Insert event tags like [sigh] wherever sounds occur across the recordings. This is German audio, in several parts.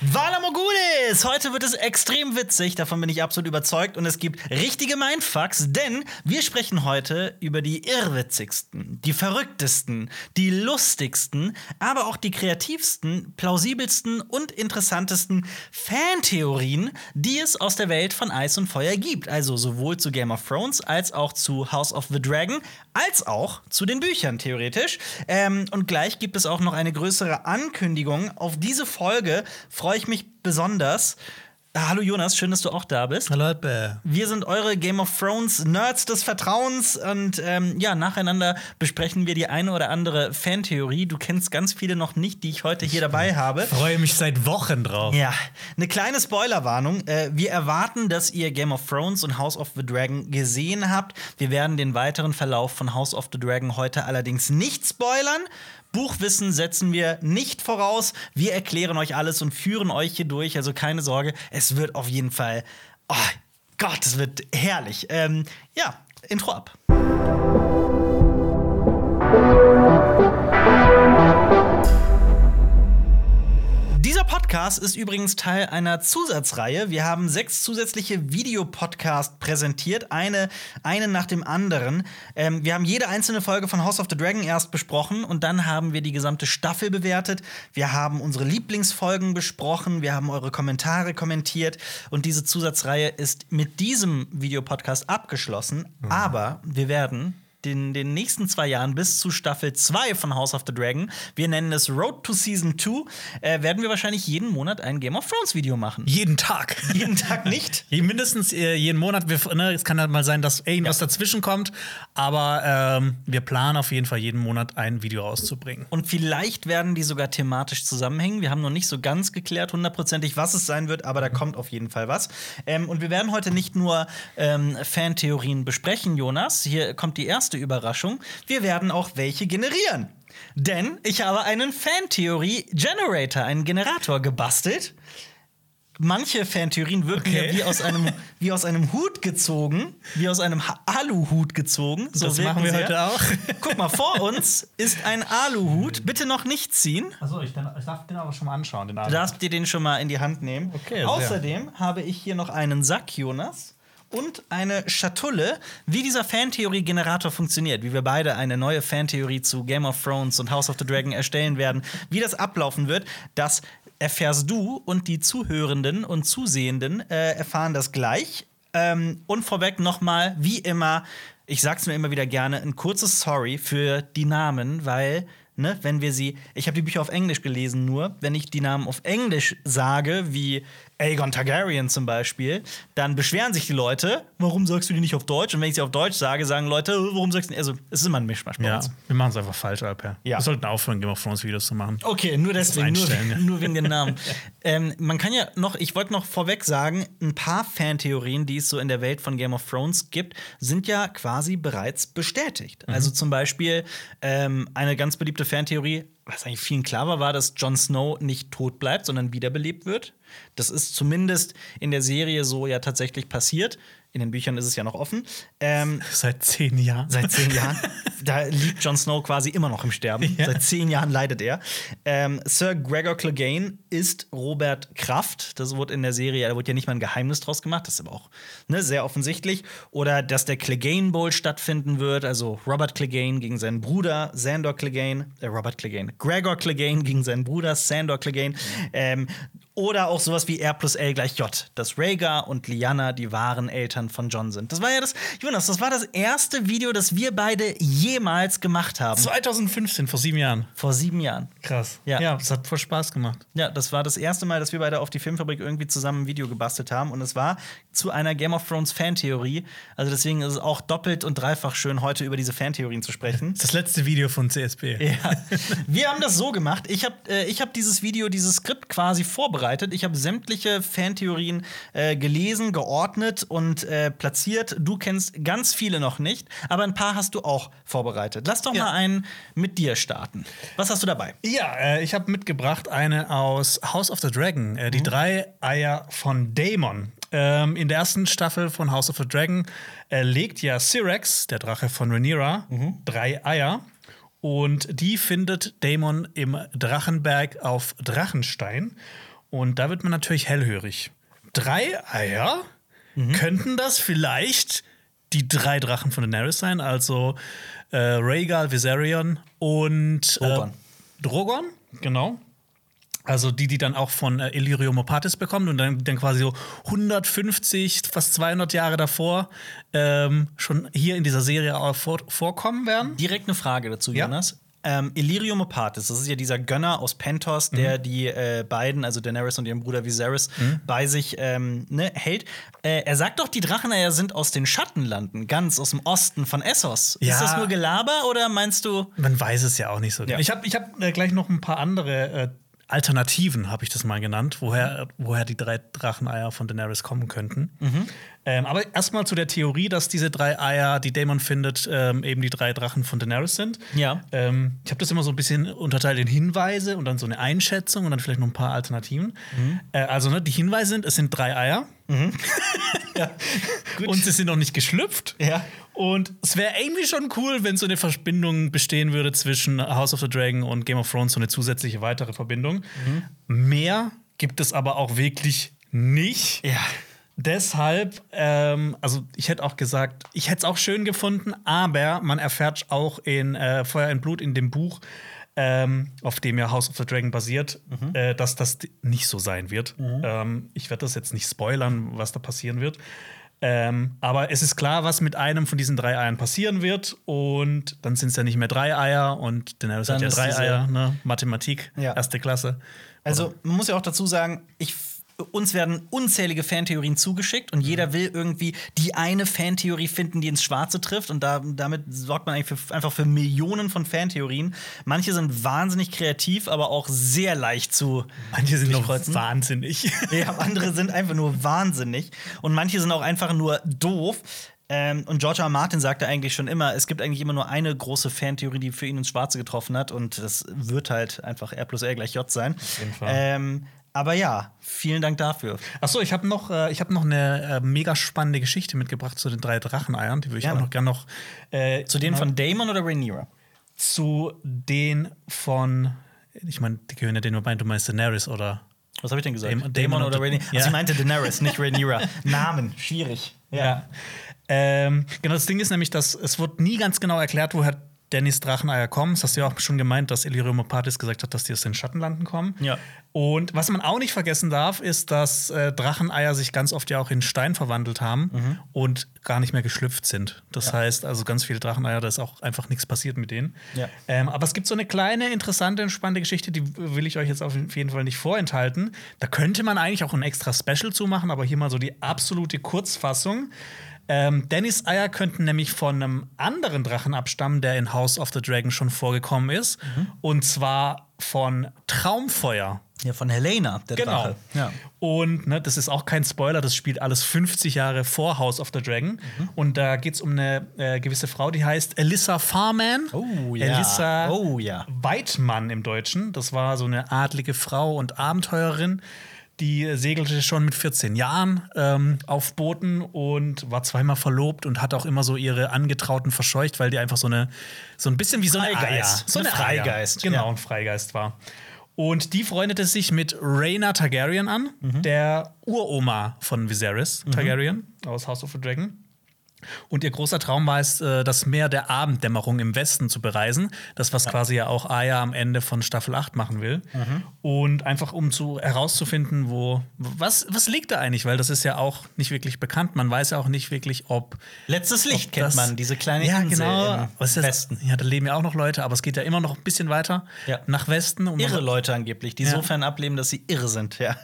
Wala Mogulis! Heute wird es extrem witzig, davon bin ich absolut überzeugt. Und es gibt richtige Mindfucks, denn wir sprechen heute über die irrwitzigsten, die verrücktesten, die lustigsten, aber auch die kreativsten, plausibelsten und interessantesten Fantheorien, die es aus der Welt von Eis und Feuer gibt. Also sowohl zu Game of Thrones als auch zu House of the Dragon, als auch zu den Büchern theoretisch. Ähm, und gleich gibt es auch noch eine größere Ankündigung. Auf diese Folge freue ich mich besonders. Hallo Jonas, schön, dass du auch da bist. Hallo Alpe. Wir sind eure Game of Thrones Nerds des Vertrauens und ähm, ja, nacheinander besprechen wir die eine oder andere Fantheorie. Du kennst ganz viele noch nicht, die ich heute hier dabei habe. Freue mich seit Wochen drauf. Ja, eine kleine Spoilerwarnung. Äh, wir erwarten, dass ihr Game of Thrones und House of the Dragon gesehen habt. Wir werden den weiteren Verlauf von House of the Dragon heute allerdings nicht spoilern. Buchwissen setzen wir nicht voraus. Wir erklären euch alles und führen euch hier durch. Also keine Sorge, es wird auf jeden Fall. Oh Gott, es wird herrlich. Ähm, ja, Intro ab. Dieser Podcast ist übrigens Teil einer Zusatzreihe. Wir haben sechs zusätzliche Videopodcasts präsentiert, eine, einen nach dem anderen. Ähm, wir haben jede einzelne Folge von House of the Dragon erst besprochen und dann haben wir die gesamte Staffel bewertet. Wir haben unsere Lieblingsfolgen besprochen, wir haben eure Kommentare kommentiert und diese Zusatzreihe ist mit diesem Videopodcast abgeschlossen. Mhm. Aber wir werden den, den nächsten zwei Jahren bis zu Staffel 2 von House of the Dragon, wir nennen es Road to Season 2, äh, werden wir wahrscheinlich jeden Monat ein Game of Thrones Video machen. Jeden Tag. [laughs] Jeden Tag nicht? [laughs] Mindestens äh, jeden Monat. Wir, ne, es kann halt mal sein, dass irgendwas ja. dazwischen kommt, aber ähm, wir planen auf jeden Fall jeden Monat ein Video rauszubringen. Und vielleicht werden die sogar thematisch zusammenhängen. Wir haben noch nicht so ganz geklärt, hundertprozentig, was es sein wird, aber da kommt auf jeden Fall was. Ähm, und wir werden heute nicht nur ähm, Fantheorien besprechen, Jonas. Hier kommt die erste Überraschung. Wir werden auch welche generieren. Denn ich habe einen Fantheorie-Generator, einen Generator gebastelt. Manche Fantheorien wirken okay. ja wie aus, einem, [laughs] wie aus einem Hut gezogen, wie aus einem Aluhut gezogen. So das machen wir sehr. heute auch. [laughs] Guck mal, vor uns ist ein Aluhut. Bitte noch nicht ziehen. Achso, ich, ich, darf den aber schon mal anschauen. Den du darfst dir den schon mal in die Hand nehmen. Okay, Außerdem sehr. habe ich hier noch einen Sack, Jonas und eine Schatulle, wie dieser Fantheorie-Generator funktioniert, wie wir beide eine neue Fantheorie zu Game of Thrones und House of the Dragon erstellen werden, wie das ablaufen wird, das erfährst du und die Zuhörenden und Zusehenden äh, erfahren das gleich. Ähm, und vorweg nochmal, wie immer, ich sag's mir immer wieder gerne, ein kurzes Sorry für die Namen, weil Ne, wenn wir sie, ich habe die Bücher auf Englisch gelesen nur, wenn ich die Namen auf Englisch sage, wie Aegon Targaryen zum Beispiel, dann beschweren sich die Leute, warum sagst du die nicht auf Deutsch? Und wenn ich sie auf Deutsch sage, sagen Leute, warum sagst du nicht? Also, es ist immer ein Mischmasch bei ja, uns. Wir machen es einfach falsch, Alper. Ja. Wir sollten aufhören, Game of Thrones Videos zu machen. Okay, nur deswegen, nur, ja. nur, wegen den Namen. [laughs] ähm, man kann ja noch, ich wollte noch vorweg sagen, ein paar Fantheorien, die es so in der Welt von Game of Thrones gibt, sind ja quasi bereits bestätigt. Mhm. Also zum Beispiel ähm, eine ganz beliebte Fantheorie, was eigentlich vielen klar war, war, dass Jon Snow nicht tot bleibt, sondern wiederbelebt wird. Das ist zumindest in der Serie so ja tatsächlich passiert. In den Büchern ist es ja noch offen. Ähm, seit zehn Jahren. Seit zehn [laughs] Jahren. da liegt Jon Snow quasi immer noch im Sterben. Ja. Seit zehn Jahren leidet er. Ähm, Sir Gregor Clegane ist Robert Kraft. Das wurde in der Serie, da wurde ja nicht mal ein Geheimnis draus gemacht. Das ist aber auch ne, sehr offensichtlich. Oder dass der Clegane Bowl stattfinden wird. Also Robert Clegane gegen seinen Bruder Sandor Clegane. Äh, Robert Clegane. Gregor Clegane gegen seinen Bruder Sandor Clegane. Ähm, oder auch sowas wie R plus L gleich J, dass Rhaegar und Lyanna die wahren Eltern von John sind. Das war ja das, Jonas, das war das erste Video, das wir beide jemals gemacht haben. 2015, vor sieben Jahren. Vor sieben Jahren. Krass. Ja. ja, das hat voll Spaß gemacht. Ja, das war das erste Mal, dass wir beide auf die Filmfabrik irgendwie zusammen ein Video gebastelt haben. Und es war zu einer Game of Thrones Fantheorie. Also deswegen ist es auch doppelt und dreifach schön, heute über diese Fantheorien zu sprechen. Das, letzte Video von CSB. Ja. Wir haben das so gemacht. Ich habe äh, hab dieses Video, dieses Skript quasi vorbereitet vorbereitet. Ich habe sämtliche Fantheorien äh, gelesen, geordnet und äh, platziert. Du kennst ganz viele noch nicht, aber ein paar hast du auch vorbereitet. Lass doch ja. mal einen mit dir starten. Was hast du dabei? Ja, äh, ich habe mitgebracht eine aus House of the Dragon, äh, die mhm. drei Eier von Daemon. Ähm, in der ersten Staffel von House of the Dragon äh, legt ja Syrax, der Drache von Rhaenyra, mhm. drei Eier. Und die findet Daemon im Drachenberg auf Drachenstein. Und da wird man natürlich hellhörig. Drei Eier? Könnten das vielleicht die drei Drachen von Daenerys sein? Also äh, Rhaegal, Viserion und äh, Drogon. Drogon, genau. Also die, die dann auch von äh, Illyrio Mopatis bekommt und dann, dann quasi so 150, fast 200 Jahre davor ähm, schon hier in dieser Serie auch vor, vorkommen werden. Direkt eine Frage dazu, Ja. Jonas. Ähm, Illyrio Mopatis, das ist ja dieser Gönner aus Pentos, der die äh, beiden, also Daenerys und ihren Bruder Viserys, bei sich ähm, ne, hält. Äh, er sagt doch, die Dracheneier sind aus den Schattenlanden, ganz aus dem Osten von Essos. Ja. Ist das nur Gelaber oder meinst du? Man weiß es ja auch nicht so. genau. Ja. Ich habe ich hab, äh, gleich noch ein paar andere äh, Alternativen, habe ich das mal genannt, woher, woher die drei Dracheneier von Daenerys kommen könnten. Ähm, aber erstmal zu der Theorie, dass diese drei Eier, die Daemon findet, ähm, eben die drei Drachen von Daenerys sind. Ja. Ähm, ich habe das immer so ein bisschen unterteilt in Hinweise und dann so eine Einschätzung und dann vielleicht noch ein paar Alternativen. Äh, also, ne, die Hinweise sind, es sind drei Eier. [laughs] ja. Und sie sind noch nicht geschlüpft. Ja. Und es wäre irgendwie schon cool, wenn so eine Verbindung bestehen würde zwischen House of the Dragon und Game of Thrones, so eine zusätzliche weitere Verbindung. Mehr gibt es aber auch wirklich nicht. Ja. Deshalb, ähm, also ich hätte auch gesagt, ich hätte es auch schön gefunden, aber man erfährt auch in äh, Feuer und Blut in dem Buch, ähm, auf dem ja House of the Dragon basiert, äh, dass das nicht so sein wird. Ähm, ich werde das jetzt nicht spoilern, was da passieren wird. Ähm, aber es ist klar, was mit einem von diesen drei Eiern passieren wird. Und dann sind es ja nicht mehr drei Eier und Daenerys Dann hat ja drei Eier, ne? Mathematik, Ja. erste Klasse. Also, man muss ja auch dazu sagen, ich, uns werden unzählige Fantheorien zugeschickt und jeder will irgendwie die eine Fantheorie finden, die ins Schwarze trifft. Und da, damit sorgt man eigentlich für, einfach für Millionen von Fantheorien. Manche sind wahnsinnig kreativ, aber auch sehr leicht zu. Manche sind noch wahnsinnig. [laughs] Ja, andere sind einfach nur wahnsinnig. Und manche sind auch einfach nur doof. Ähm, und George R. R. Martin sagte eigentlich schon immer, es gibt eigentlich immer nur eine große Fantheorie, die für ihn ins Schwarze getroffen hat. Und das wird halt einfach R plus R gleich J sein. Auf jeden Fall. Ähm, aber ja, vielen Dank dafür. Achso, ich habe noch, äh, ich hab noch eine äh, mega spannende Geschichte mitgebracht zu den drei Dracheneiern. Die würde ich Gerne. auch noch gerne noch äh, Zu denen von Damon oder Rhaenyra? zu den von, ich meine, die gehören ja denen vorbei, du meinst Daenerys oder Was habe ich denn gesagt? Damon- Damon, oder und- Rhaenyra? Ja. Also, ich meinte Daenerys, nicht Rhaenyra. [laughs] Namen, schwierig. Ja. Ähm, genau, das Ding ist nämlich, dass es wird nie ganz genau erklärt, woher Dannys Dracheneier kommen. Das hast du ja auch schon gemeint, dass Illyrio Mopatis gesagt hat, dass die aus den Schattenlanden kommen. Ja. Und was man auch nicht vergessen darf, ist, dass äh, Dracheneier sich ganz oft ja auch in Stein verwandelt haben und gar nicht mehr geschlüpft sind. Das heißt, also ganz viele Dracheneier, da ist auch einfach nichts passiert mit denen. Ja. Ähm, aber es gibt so eine kleine, interessante, spannende Geschichte, die will ich euch jetzt auf jeden Fall nicht vorenthalten. Da könnte man eigentlich auch ein extra Special zu machen, aber hier mal so die absolute Kurzfassung. Ähm, Dannys Eier könnten nämlich von einem anderen Drachen abstammen, der in House of the Dragon schon vorgekommen ist. Und zwar von Traumfeuer. Ja, von Helena, der Genau. Drache. Ja. Und ne, das ist auch kein Spoiler, das spielt alles 50 Jahre vor House of the Dragon. Mhm. Und da geht es um eine äh, gewisse Frau, die heißt Elissa Farman. Oh, ja. Elissa Oh, ja. Weidmann im Deutschen. Das war so eine adlige Frau und Abenteurerin. Die segelte schon mit 14 Jahren ähm, auf Booten und war zweimal verlobt und hat auch immer so ihre Angetrauten verscheucht, weil die einfach so eine so ein bisschen wie so eine Freigeist. Aya, so Ein eine Freigeist. Genau, ja. ein Freigeist war. Und die freundete sich mit Rhaena Targaryen an, Mhm. der Uroma von Viserys Targaryen aus House of the Dragon. Und ihr großer Traum war es, äh, das Meer der Abenddämmerung im Westen zu bereisen. Das, was quasi ja auch Aya am Ende von Staffel 8 machen will. Mhm. Und einfach um zu herauszufinden, wo, was, was liegt da eigentlich? Weil das ist ja auch nicht wirklich bekannt. Man weiß ja auch nicht wirklich, ob. Letztes Licht ob kennt das- man, diese kleine ja, Insel genau. im Was ist? Westen. Ja, da leben ja auch noch Leute, aber es geht ja immer noch ein bisschen weiter Ja. nach Westen. Und Irre Leute angeblich, die Ja. so fern ableben, dass sie irre sind, ja.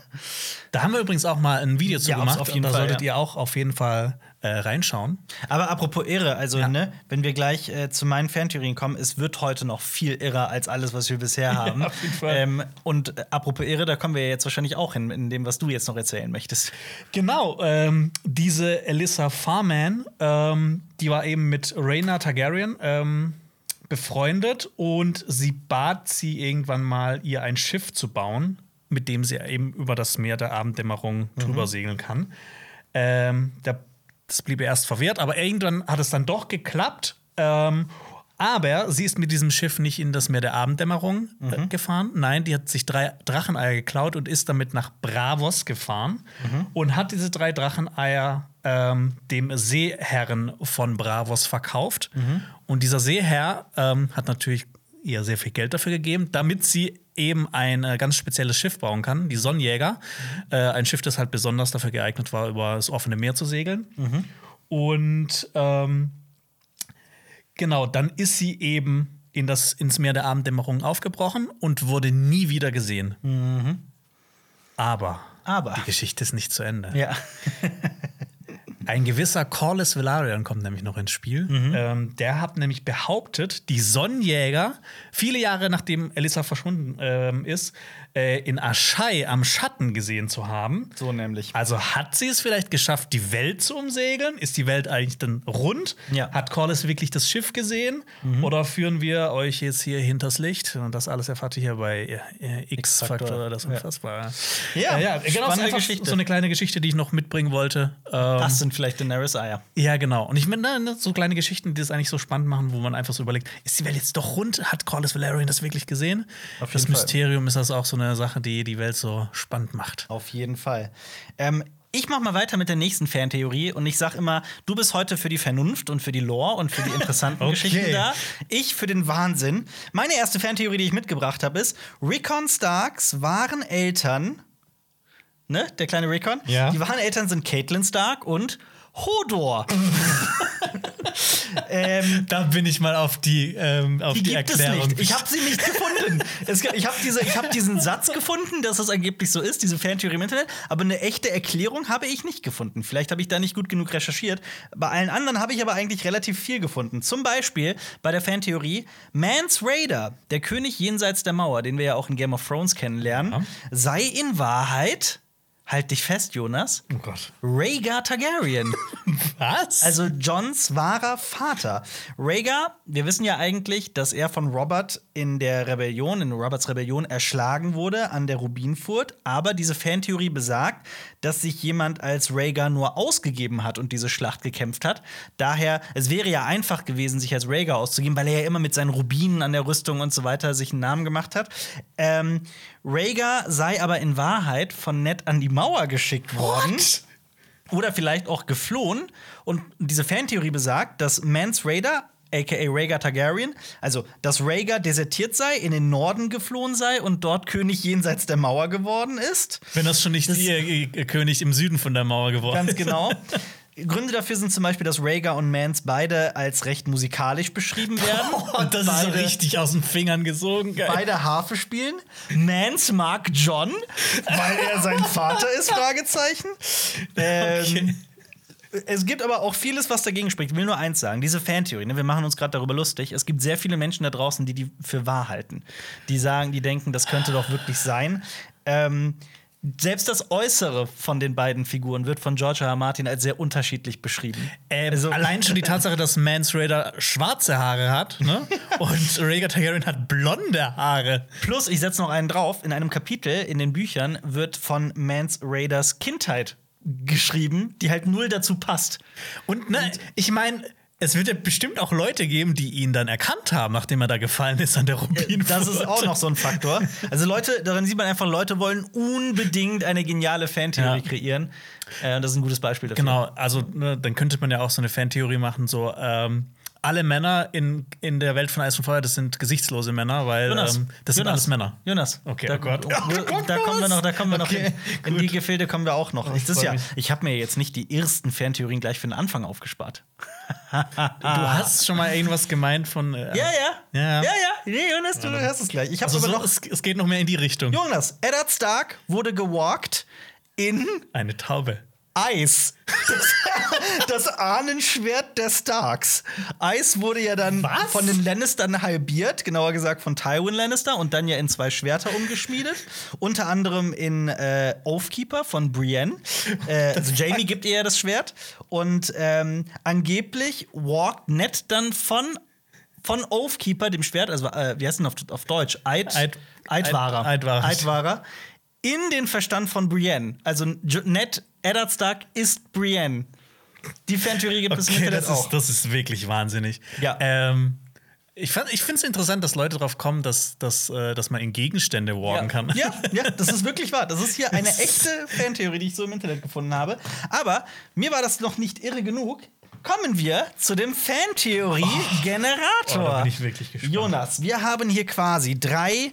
Da haben wir übrigens auch mal ein Video zu Ja, gemacht. auf jeden und da Fall, solltet ja. ihr auch auf jeden Fall äh, reinschauen. Aber apropos irre, also Ja. ne, wenn wir gleich äh, zu meinen Fantheorien kommen, es wird heute noch viel irrer als alles, was wir bisher haben. auf jeden Fall. Ähm, und äh, apropos irre, da kommen wir jetzt wahrscheinlich auch hin, in dem, was du jetzt noch erzählen möchtest. Genau, ähm, diese Elissa Farman, ähm, die war eben mit Rhaena Targaryen ähm, befreundet und sie bat sie irgendwann mal, ihr ein Schiff zu bauen, mit dem sie eben über das Meer der Abenddämmerung drüber segeln kann. Ähm, der, das blieb erst verwehrt, aber irgendwann hat es dann doch geklappt. Ähm, Aber sie ist mit diesem Schiff nicht in das Meer der Abenddämmerung äh, gefahren. Nein, die hat sich drei Dracheneier geklaut und ist damit nach Bravos gefahren und hat diese drei Dracheneier ähm, dem Seeherren von Bravos verkauft. Und dieser Seeherr ähm, hat natürlich ihr sehr viel Geld dafür gegeben, damit sie eben ein äh, ganz spezielles Schiff bauen kann, die Sonnenjäger. Äh, ein Schiff, das halt besonders dafür geeignet war, über das offene Meer zu segeln. Und ähm, genau, dann ist sie eben in das, ins Meer der Abenddämmerung aufgebrochen und wurde nie wieder gesehen. Aber Aber. die Geschichte ist nicht zu Ende. Ja. [laughs] Ein gewisser Corlys Velaryon kommt nämlich noch ins Spiel. Ähm, der hat nämlich behauptet, die Sonnenjäger, viele Jahre nachdem Elissa verschwunden ähm, ist, äh, in Aschai am Schatten gesehen zu haben. So nämlich. Also hat sie es vielleicht geschafft, die Welt zu umsegeln? Ist die Welt eigentlich dann rund? Ja. Mhm. Hat Corlys wirklich das Schiff gesehen? Oder führen wir euch jetzt hier hinters Licht? Und das alles erfahrt ihr hier bei äh. X-Factor, das Unfassbare. Ja, ja, genau. spannende das ist einfach Geschichte. So eine kleine Geschichte, die ich noch mitbringen wollte. Ähm, Das sind vielleicht Daenerys Eier. ja, genau. Und ich meine, ne, so kleine Geschichten, die das eigentlich so spannend machen, wo man einfach so überlegt, ist die Welt jetzt doch rund? Hat Corlys Valerian das wirklich gesehen? Auf das Fall. Mysterium ist das auch so eine Sache, die die Welt so spannend macht. Auf jeden Fall. Ähm, ich mach mal weiter mit der nächsten Fantheorie und ich sag immer, du bist heute für die Vernunft und für die Lore und für die interessanten [laughs] Okay. Geschichten da. Ich für den Wahnsinn. Meine erste Fantheorie, die ich mitgebracht habe, ist: Rickon Starks wahren Eltern, ne, der kleine Rickon, Ja. die wahren Eltern sind Caitlin Stark und Hodor. [laughs] ähm, Da bin ich mal auf die, ähm, auf die, die, gibt Erklärung. es nicht. Ich habe sie nicht gefunden. Es, ich habe diese, ich hab diesen Satz gefunden, dass es angeblich so ist, diese Fantheorie im Internet, aber eine echte Erklärung habe ich nicht gefunden. Vielleicht habe ich da nicht gut genug recherchiert. Bei allen anderen habe ich aber eigentlich relativ viel gefunden. Zum Beispiel bei der Fantheorie Mans Raider, der König jenseits der Mauer, den wir ja auch in Game of Thrones kennenlernen, Ja. sei in Wahrheit, halt dich fest, Jonas, oh Gott. Rhaegar Targaryen. [laughs] Was? Also Johns wahrer Vater. Rhaegar, wir wissen ja eigentlich, dass er von Robert in der Rebellion, in Roberts Rebellion erschlagen wurde an der Rubinfurt. Aber diese Fantheorie besagt, dass sich jemand als Rhaegar nur ausgegeben hat und diese Schlacht gekämpft hat. Daher, es wäre ja einfach gewesen, sich als Rhaegar auszugeben, weil er ja immer mit seinen Rubinen an der Rüstung und so weiter sich einen Namen gemacht hat. Ähm, Rhaegar sei aber in Wahrheit von Ned an die Mauer geschickt worden. Oder vielleicht auch geflohen. Und diese Fantheorie besagt, dass Mans Raider, aka Rhaegar Targaryen, also dass Rhaegar desertiert sei, in den Norden geflohen sei und dort König jenseits der Mauer geworden ist. Wenn das schon nicht ihr äh, König im Süden von der Mauer geworden Ganz ist. genau. [laughs] Gründe dafür sind zum Beispiel, dass Rhaegar und Mans beide als recht musikalisch beschrieben werden. Oh, [laughs] das ist so beide, richtig aus den Fingern gesogen. Geil. beide Harfe spielen. Mans mag John, weil er sein Vater ist, [laughs] Fragezeichen. Ähm, Okay. Es gibt aber auch vieles, was dagegen spricht. Ich will nur eins sagen: diese Fantheorie, ne, wir machen uns gerade darüber lustig. Es gibt sehr viele Menschen da draußen, die die für wahr halten. Die sagen, die denken, das könnte doch wirklich sein. Ähm, selbst das Äußere von den beiden Figuren wird von George R. R. Martin als sehr unterschiedlich beschrieben. Ähm, Also- allein schon die Tatsache, dass Mans Raider schwarze Haare hat ne? [laughs] und Rhaegar Targaryen hat blonde Haare. Plus, ich setze noch einen drauf: in einem Kapitel in den Büchern wird von Mans Raiders Kindheit geschrieben, die halt null dazu passt. Und ne, ich meine, es wird ja bestimmt auch Leute geben, die ihn dann erkannt haben, nachdem er da gefallen ist an der Rubin. Das ist auch noch so ein Faktor. Also Leute, daran sieht man einfach, Leute wollen unbedingt eine geniale Fantheorie Ja. kreieren. Äh, das ist ein gutes Beispiel dafür. Genau, also ne, dann könnte man ja auch so eine Fantheorie machen, so ähm, alle Männer in, in der Welt von Eis und Feuer, das sind gesichtslose Männer, weil Jonas, ähm, das sind Jonas, alles Männer. Jonas. Okay, da, oh Gott. Da, Oh Gott, da kommen wir noch, da kommen wir noch Okay, hin. In die Gefilde kommen wir auch noch. Oh, ich, ja, ich habe mir jetzt nicht die ersten Fantheorien gleich für den Anfang aufgespart. Du hast schon mal irgendwas gemeint von. Äh, Ja, ja. Ja. Ja, ja. Nee, Jonas, du hörst es gleich. Ich habe Also aber so, noch. es, es geht noch mehr in die Richtung. Jonas, Eddard Stark wurde gewalkt in Eine Taube. Eis. Das, [laughs] das Ahnenschwert der Starks. Eis wurde ja dann Was? von den Lannistern halbiert, genauer gesagt von Tywin Lannister und dann ja in zwei Schwerter umgeschmiedet. Unter anderem in äh, Oathkeeper von Brienne. Äh, [laughs] also Jamie gibt ihr ja das Schwert. Und ähm, angeblich walkt Ned dann von von Oathkeeper, dem Schwert, also äh, wie heißt denn auf, auf Deutsch? Eid, Eid- Eidwahrer. Eid- Eidwahrer. Eidwahrer. In den Verstand von Brienne. Also Ned Eddard Stark ist Brienne. Die Fantheorie gibt es im Internet das auch. ist, das ist wirklich wahnsinnig. Ja. Ähm, Ich, fand- ich finde es interessant, dass Leute drauf kommen, dass, dass, äh, dass man in Gegenstände wargen kann. Ja, [laughs] ja, das ist wirklich wahr. Das ist hier eine echte Fantheorie, die ich so im Internet gefunden habe. Aber mir war das noch nicht irre genug. Kommen wir zu dem Fantheorie-Generator. Oh, da bin ich wirklich gespannt. Jonas, wir haben hier quasi drei.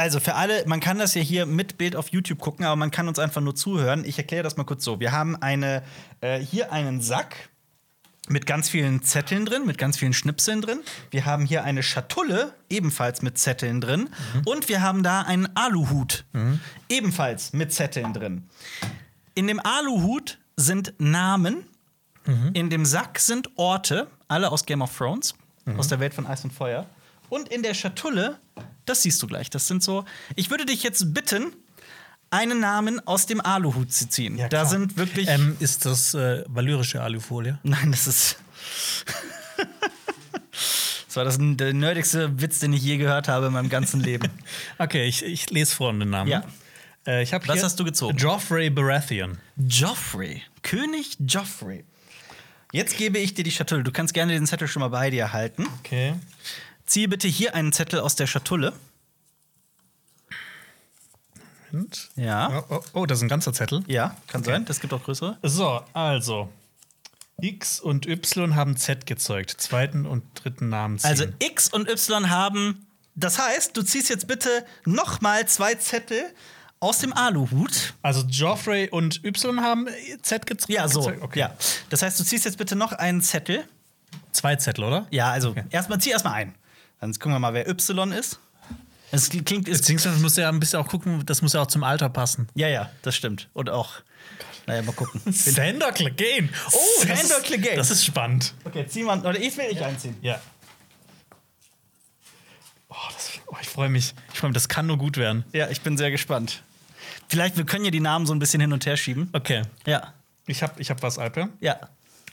Also für alle, man kann das ja hier mit Bild auf YouTube gucken, aber man kann uns einfach nur zuhören. Ich erkläre das mal kurz so. Wir haben eine, äh, hier einen Sack mit ganz vielen Zetteln drin, mit ganz vielen Schnipseln drin. Wir haben hier eine Schatulle, ebenfalls mit Zetteln drin. Und wir haben da einen Aluhut, ebenfalls mit Zetteln drin. In dem Aluhut sind Namen, in dem Sack sind Orte, alle aus Game of Thrones, aus der Welt von Eis und Feuer. Und in der Schatulle, das siehst du gleich, das sind so. Ich würde dich jetzt bitten, einen Namen aus dem Aluhut zu ziehen. da klar. sind wirklich. Ähm, ist das äh, valyrische Alufolie? Nein, das ist. [laughs] das war das der nerdigste Witz, den ich je gehört habe in meinem ganzen Leben. [laughs] Okay, ich, ich lese vor den Namen. Ja. Äh, ich Was hast du gezogen? Joffrey Baratheon. Joffrey. König Joffrey. Jetzt gebe ich dir die Schatulle. Du kannst gerne den Zettel schon mal bei dir halten. Okay. Ziehe bitte hier einen Zettel aus der Schatulle. Und? Ja. Oh, oh, oh, das ist ein ganzer Zettel. Ja, kann Okay. sein. Das gibt auch größere. So, also. X und Y haben Z gezeugt. Zweiten und dritten Namen ziehen. Also X und Y haben. Das heißt, du ziehst jetzt bitte noch mal zwei Zettel aus dem Aluhut. Also Joffrey und Y haben Z gez Ja, so. gezeugt. Okay. Ja. Das heißt, du ziehst jetzt bitte noch einen Zettel. Zwei Zettel, oder? Ja, also erstmal zieh erstmal ein. Dann gucken wir mal, wer Y ist. Es klingt ist Beziehungsweise muss ja ein bisschen auch gucken, das muss ja auch zum Alter passen. Ja, ja, das stimmt. Und auch. Naja, mal gucken. [laughs] Sandor Clegane. Oh, ist- Clegane. Das ist spannend. Okay, zieh mal. Oder ich will ich einziehen. Ja. Oh, das, oh, ich freue mich. Ich freue mich, das kann nur gut werden. Ja, ich bin sehr gespannt. Vielleicht, wir können ja die Namen so ein bisschen hin und her schieben. Okay. Ja. Ich habe ich hab was, Alpe. Ja.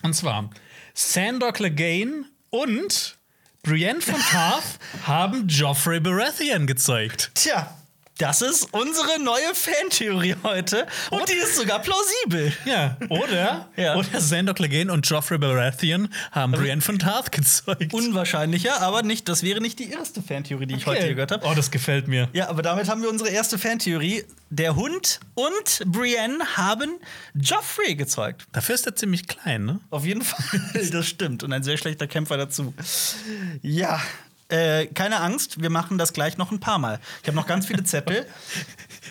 Und zwar Sandor Clegane und Brienne von Tarth haben Joffrey Baratheon gezeugt. Tja, das ist unsere neue Fantheorie heute. Und die ist sogar plausibel. Ja, oder? [laughs] Ja. Oder Sandor Clegane und Joffrey Baratheon haben Brienne von Tarth gezeugt. Unwahrscheinlicher, aber nicht, das wäre nicht die erste Fantheorie, die ich heute hier gehört habe. Oh, das gefällt mir. Ja, aber damit haben wir unsere erste Fantheorie. Der Hund und Brienne haben Joffrey gezeugt. Dafür ist er ziemlich klein, ne? Auf jeden Fall, [laughs] das stimmt. Und ein sehr schlechter Kämpfer dazu. Ja, äh, keine Angst, wir machen das gleich noch ein paar Mal. Ich habe noch ganz viele Zettel.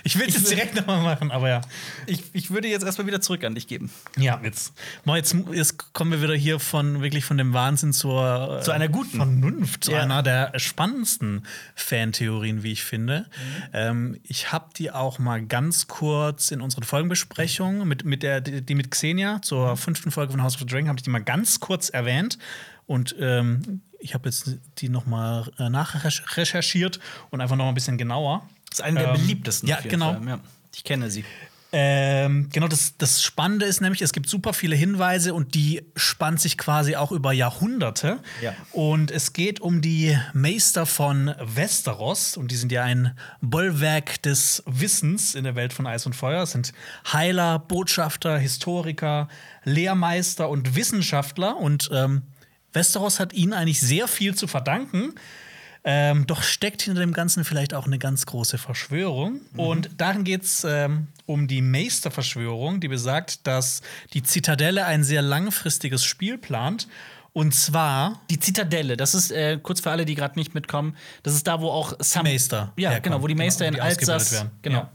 Ich will es jetzt direkt nochmal machen, aber ja. Ich, ich würde jetzt erstmal wieder zurück an dich geben. Ja, jetzt, jetzt, jetzt kommen wir wieder hier von wirklich von dem Wahnsinn zur, äh, Zu einer guten. Vernunft, zu Ja. einer der spannendsten Fantheorien, wie ich finde. Ähm, ich habe die auch mal ganz kurz in unseren Folgenbesprechungen mit, mit der, die die mit Xenia zur fünften Folge von House of the Dragon habe ich die mal ganz kurz erwähnt und ähm, ich habe jetzt die noch mal äh, nachrecherchiert und einfach noch mal ein bisschen genauer. Das ist eine der Ähm, beliebtesten. ja, genau. Fall. Ja, ich kenne sie. Ähm, genau, das, das Spannende ist nämlich, es gibt super viele Hinweise und die spannt sich quasi auch über Jahrhunderte. Ja. Und es geht um die Meister von Westeros und die sind ja ein Bollwerk des Wissens in der Welt von Eis und Feuer. Es sind Heiler, Botschafter, Historiker, Lehrmeister und Wissenschaftler und ähm, Westeros hat ihnen eigentlich sehr viel zu verdanken. Ähm, doch steckt hinter dem Ganzen vielleicht auch eine ganz große Verschwörung. Und darin geht es ähm, um die Meister-Verschwörung, die besagt, dass die Zitadelle ein sehr langfristiges Spiel plant. Und zwar Die Zitadelle, das ist äh, kurz für alle, die gerade nicht mitkommen, das ist da, wo auch Sam Meister. Ja, herkommen. genau, wo die Meister Genau, in Alsace. werden. Genau. Ja.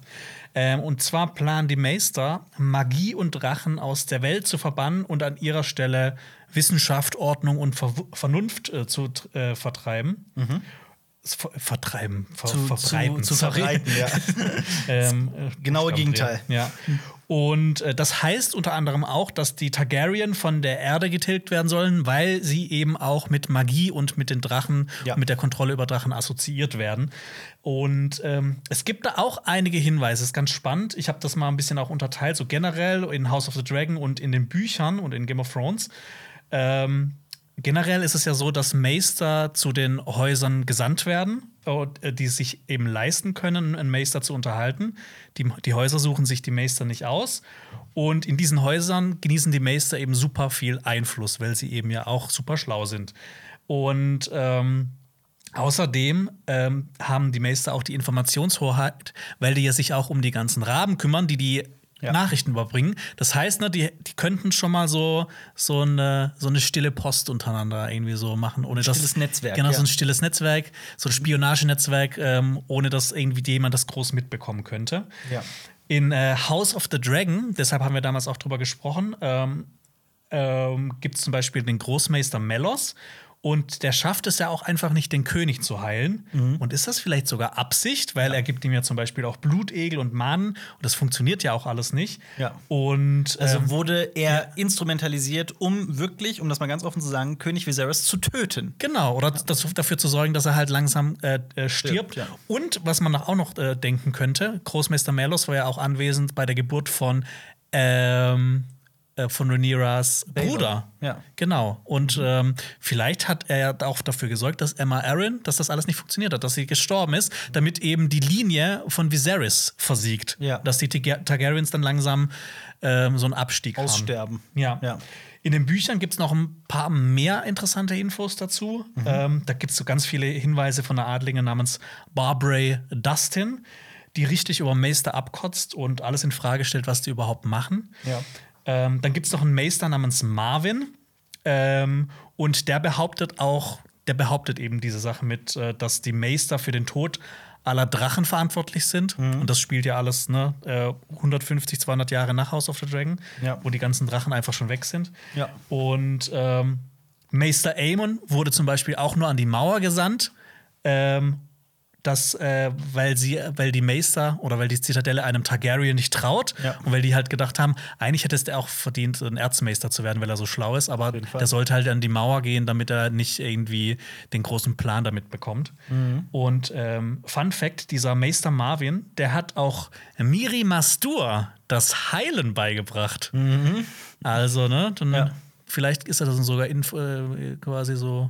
Ähm, und zwar planen die Meister, Magie und Drachen aus der Welt zu verbannen und an ihrer Stelle Wissenschaft, Ordnung und Ver Vernunft äh, zu äh, vertreiben. S- Ver vertreiben, ver Mhm. Zu- verbreiten. zu- zu verbreiten, ja. [laughs] ähm, äh, Genaue Buchstaben Gegenteil. Ja. Und äh, das heißt unter anderem auch, dass die Targaryen von der Erde getilgt werden sollen, weil sie eben auch mit Magie und mit den Drachen, Ja. mit der Kontrolle über Drachen assoziiert werden. Und ähm, es gibt da auch einige Hinweise, ist ganz spannend. Ich habe das mal ein bisschen auch unterteilt, so generell in House of the Dragon und in den Büchern und in Game of Thrones. Ähm, generell ist es ja so, dass Meister zu den Häusern gesandt werden, äh, die sich eben leisten können, einen Meister zu unterhalten. Die, die Häuser suchen sich die Meister nicht aus. Und in diesen Häusern genießen die Meister eben super viel Einfluss, weil sie eben ja auch super schlau sind. Und ähm, Außerdem ähm, haben die Meister auch die Informationshoheit, weil die ja sich auch um die ganzen Raben kümmern, die die Ja. Nachrichten überbringen. Das heißt, ne, die, die könnten schon mal so, so, eine, so eine stille Post untereinander irgendwie so machen, ohne dass stilles Netzwerk, Genau, ja. so ein stilles Netzwerk, so ein Spionagenetzwerk, ähm, ohne dass irgendwie jemand das groß mitbekommen könnte. Ja. In äh, House of the Dragon, deshalb haben wir damals auch drüber gesprochen, ähm, ähm, gibt es zum Beispiel den Großmeister Melos. Und der schafft es ja auch einfach nicht, den König zu heilen. Mhm. Und ist das vielleicht sogar Absicht, weil er gibt ihm ja zum Beispiel auch Blutegel und Manen. Und das funktioniert ja auch alles nicht. Ja. Und Also ähm, wurde er instrumentalisiert, um wirklich, um das mal ganz offen zu sagen, König Viserys zu töten. Genau, oder das, dafür zu sorgen, dass er halt langsam äh, äh, stirbt. Stirbt, ja. Und was man auch noch äh, denken könnte, Großmeister Melos war ja auch anwesend bei der Geburt von, ähm, äh, von Rhaenyras Bruder. ja. Genau. Und ähm, vielleicht hat er auch dafür gesorgt, dass Emma Arryn, dass das alles nicht funktioniert hat, dass sie gestorben ist, damit eben die Linie von Viserys versiegt. Ja. Dass die Targa- Targaryens dann langsam ähm, so einen Abstieg haben. Aussterben. Ja. Ja. In den Büchern gibt es noch ein paar mehr interessante Infos dazu. Ähm, da gibt es so ganz viele Hinweise von einer Adlinge namens Barbara Dustin, die richtig über Meister abkotzt und alles in Frage stellt, was die überhaupt machen. Ja. Ähm, dann gibt es noch einen Meister namens Marvin. Ähm, und der behauptet auch, der behauptet eben diese Sache mit, äh, dass die Meister für den Tod aller Drachen verantwortlich sind. Und das spielt ja alles ne, äh, 150, 200 Jahre nach House of the Dragon, Ja. wo die ganzen Drachen einfach schon weg sind. Ja. Und ähm, Meister Aemon wurde zum Beispiel auch nur an die Mauer gesandt, ähm, dass, äh, weil sie, weil die Meister oder weil die Zitadelle einem Targaryen nicht traut Ja. und weil die halt gedacht haben, eigentlich hätte es der auch verdient, ein Erzmeister zu werden, weil er so schlau ist, aber der sollte halt an die Mauer gehen, damit er nicht irgendwie den großen Plan damit bekommt. Mhm. Und ähm, Fun Fact: Dieser Meister Marvin, der hat auch Miri Mastur das Heilen beigebracht. Also, ne, dann Mhm. Ja. vielleicht ist er dann sogar in, äh, quasi so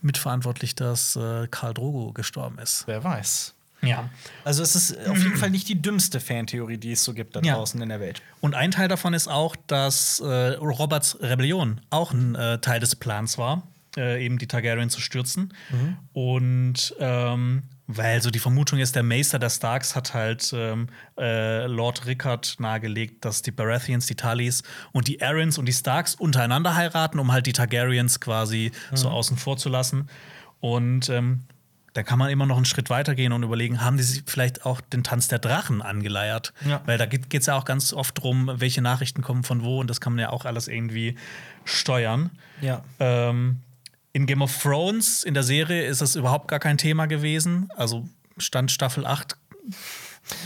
mitverantwortlich, dass äh, Karl Drogo gestorben ist. Wer weiß. Ja. Also es ist auf jeden Fall nicht die dümmste Fantheorie, die es so gibt da Ja. draußen in der Welt. Und ein Teil davon ist auch, dass äh, Roberts Rebellion auch ein äh, Teil des Plans war, äh, eben die Targaryen zu stürzen. Und ähm, weil so die Vermutung ist, der Meister der Starks hat halt ähm, äh, Lord Rickard nahegelegt, dass die Baratheons, die Tullys und die Arryns und die Starks untereinander heiraten, um halt die Targaryens quasi so außen vor zu lassen. Und ähm, da kann man immer noch einen Schritt weiter gehen und überlegen, haben die sich vielleicht auch den Tanz der Drachen angeleiert? Ja. Weil da geht es ja auch ganz oft darum, welche Nachrichten kommen von wo und das kann man ja auch alles irgendwie steuern. Ja. Ähm, in Game of Thrones, in der Serie, ist das überhaupt gar kein Thema gewesen. Also Stand Staffel 8.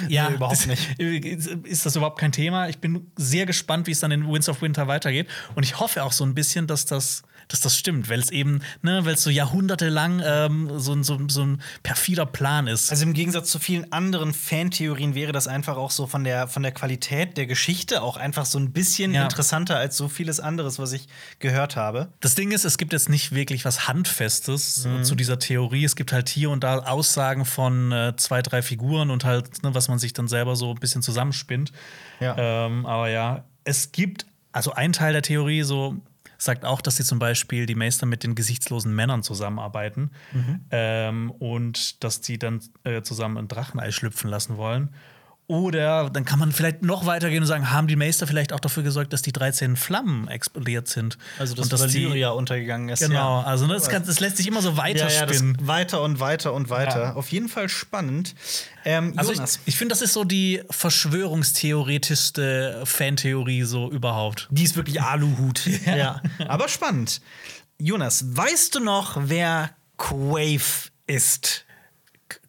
Ja, Nee, überhaupt nicht. [laughs] Ist das überhaupt kein Thema? Ich bin sehr gespannt, wie es dann in Winds of Winter weitergeht. Und ich hoffe auch so ein bisschen, dass das, dass das stimmt, weil es eben, ne, weil es so jahrhundertelang ähm, so, ein- so, so ein perfider Plan ist. Also im Gegensatz zu vielen anderen Fantheorien wäre das einfach auch so von der, von der Qualität der Geschichte auch einfach so ein bisschen Ja. interessanter als so vieles anderes, was ich gehört habe. Das Ding ist, es gibt jetzt nicht wirklich was Handfestes Mhm. zu dieser Theorie. Es gibt halt hier und da Aussagen von äh, zwei, drei Figuren und halt, ne, was man sich dann selber so ein bisschen zusammenspinnt. Ja. Ähm, aber ja, es gibt, also ein Teil der Theorie so sagt auch, dass sie zum Beispiel die Meister mit den gesichtslosen Männern zusammenarbeiten Mhm. ähm, und dass die dann äh, zusammen ein Drachenei schlüpfen lassen wollen. Oder dann kann man vielleicht noch weitergehen und sagen, haben die Meister vielleicht auch dafür gesorgt, dass die 13 Flammen explodiert sind? Also dass und dass die Valyria untergegangen ist. Genau, ja. also ne, das, kann, das lässt sich immer so Ja, ja, weiterspinnen. weiter und weiter und weiter. Ja. Auf jeden Fall spannend. Ähm, also ich, Jonas, ich finde, das ist so die verschwörungstheoretischste Fantheorie so überhaupt. die ist wirklich Aluhut. [laughs] ja. Aber spannend. Jonas, weißt du noch, wer Quave ist?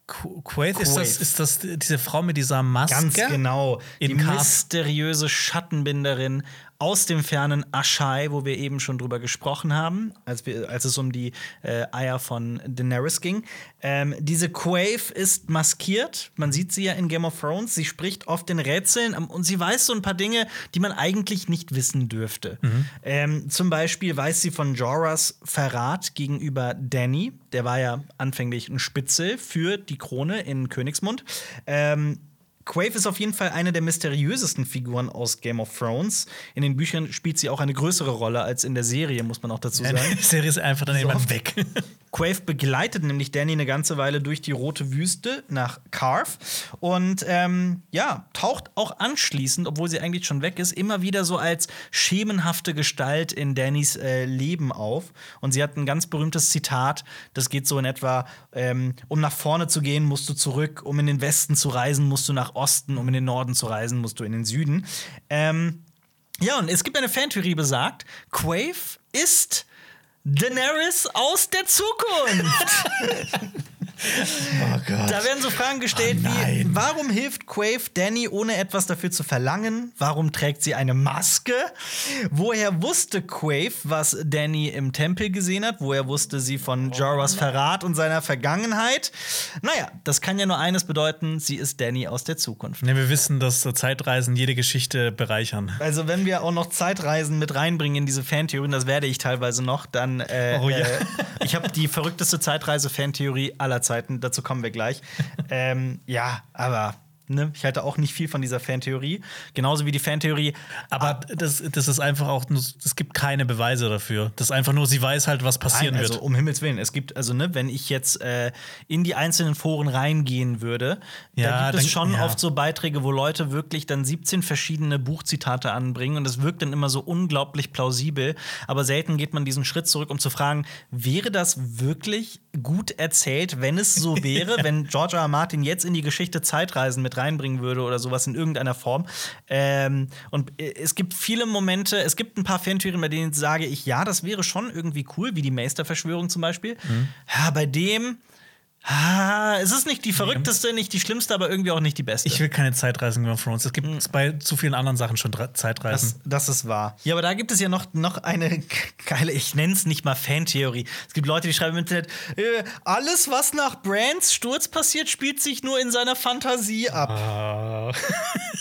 Qu- Quaith, ist das, ist das diese Frau mit dieser Maske? Ganz genau. Die In Karth. mysteriöse Schattenbinderin aus dem fernen Aschai, wo wir eben schon drüber gesprochen haben, als, wir, als es um die äh, Eier von Daenerys ging. Ähm, diese Quave ist maskiert. Man sieht sie ja in Game of Thrones. Sie spricht oft in Rätseln und sie weiß so ein paar Dinge, die man eigentlich nicht wissen dürfte. Ähm, zum Beispiel weiß sie von Jorahs Verrat gegenüber Danny. Der war ja anfänglich ein Spitzel für die Krone in Königsmund. Ähm, Quave ist auf jeden Fall eine der mysteriösesten Figuren aus Game of Thrones. In den Büchern spielt sie auch eine größere Rolle als in der Serie, muss man auch dazu sagen. Die [laughs] Serie ist einfach dann irgendwann weg. [laughs] Quaife begleitet nämlich Danny eine ganze Weile durch die rote Wüste nach Carve und ähm, ja, taucht auch anschließend, obwohl sie eigentlich schon weg ist, immer wieder so als schemenhafte Gestalt in Dannys äh, Leben auf. Und sie hat ein ganz berühmtes Zitat, das geht so in etwa, ähm, um nach vorne zu gehen, musst du zurück, um in den Westen zu reisen, musst du nach Osten, um in den Norden zu reisen, musst du in den Süden. Ähm, ja, und es gibt eine Fantheorie besagt, Quaife ist Daenerys aus der Zukunft. [laughs] Oh Gott. Da werden so Fragen gestellt Oh wie. Warum hilft Quaife Danny, ohne etwas dafür zu verlangen? Warum trägt sie eine Maske? Woher wusste Quaife, was Danny im Tempel gesehen hat? Woher wusste sie von Jorahs Verrat und seiner Vergangenheit? Naja, das kann ja nur eines bedeuten: Sie ist Danny aus der Zukunft. Ne, wir wissen, dass Zeitreisen jede Geschichte bereichern. Also, wenn wir auch noch Zeitreisen mit reinbringen in diese Fantheorien, das werde ich teilweise noch, dann. Äh, Oh ja. äh, ich habe die verrückteste Zeitreise-Fantheorie aller Zeiten, dazu kommen wir gleich. [laughs] ähm, ja, aber. Ne, ich halte auch nicht viel von dieser Fantheorie. Genauso wie die Fantheorie. Aber das, das ist einfach auch, es gibt keine Beweise dafür. Das ist einfach nur, sie weiß halt, was passieren Nein, also wird. um Himmels Willen. Es gibt, also, ne, wenn ich jetzt äh, in die einzelnen Foren reingehen würde, da Ja, gibt es dann- schon ja. oft so Beiträge, wo Leute wirklich dann 17 verschiedene Buchzitate anbringen und es wirkt dann immer so unglaublich plausibel. Aber selten geht man diesen Schritt zurück, um zu fragen, wäre das wirklich gut erzählt, wenn es so [laughs] wäre, wenn George R. R. Martin jetzt in die Geschichte Zeitreisen mit reinbringen würde oder sowas in irgendeiner Form. Ähm, und äh, es gibt viele Momente, es gibt ein paar Fantheorien, bei denen sage ich, ja, das wäre schon irgendwie cool, wie die Meister-Verschwörung zum Beispiel. Ja, bei dem. Ah, es ist nicht die verrückteste, nicht die schlimmste, aber irgendwie auch nicht die beste. Ich will keine Zeitreisen Game of Thrones. Es gibt bei zu vielen anderen Sachen schon Zeitreisen. Das, das ist wahr. Ja, aber da gibt es ja noch, noch eine [laughs] geile, ich nenne es nicht mal Fantheorie. Es gibt Leute, die schreiben im Internet, äh, alles, was nach Brands Sturz passiert, spielt sich nur in seiner Fantasie ab. Ah.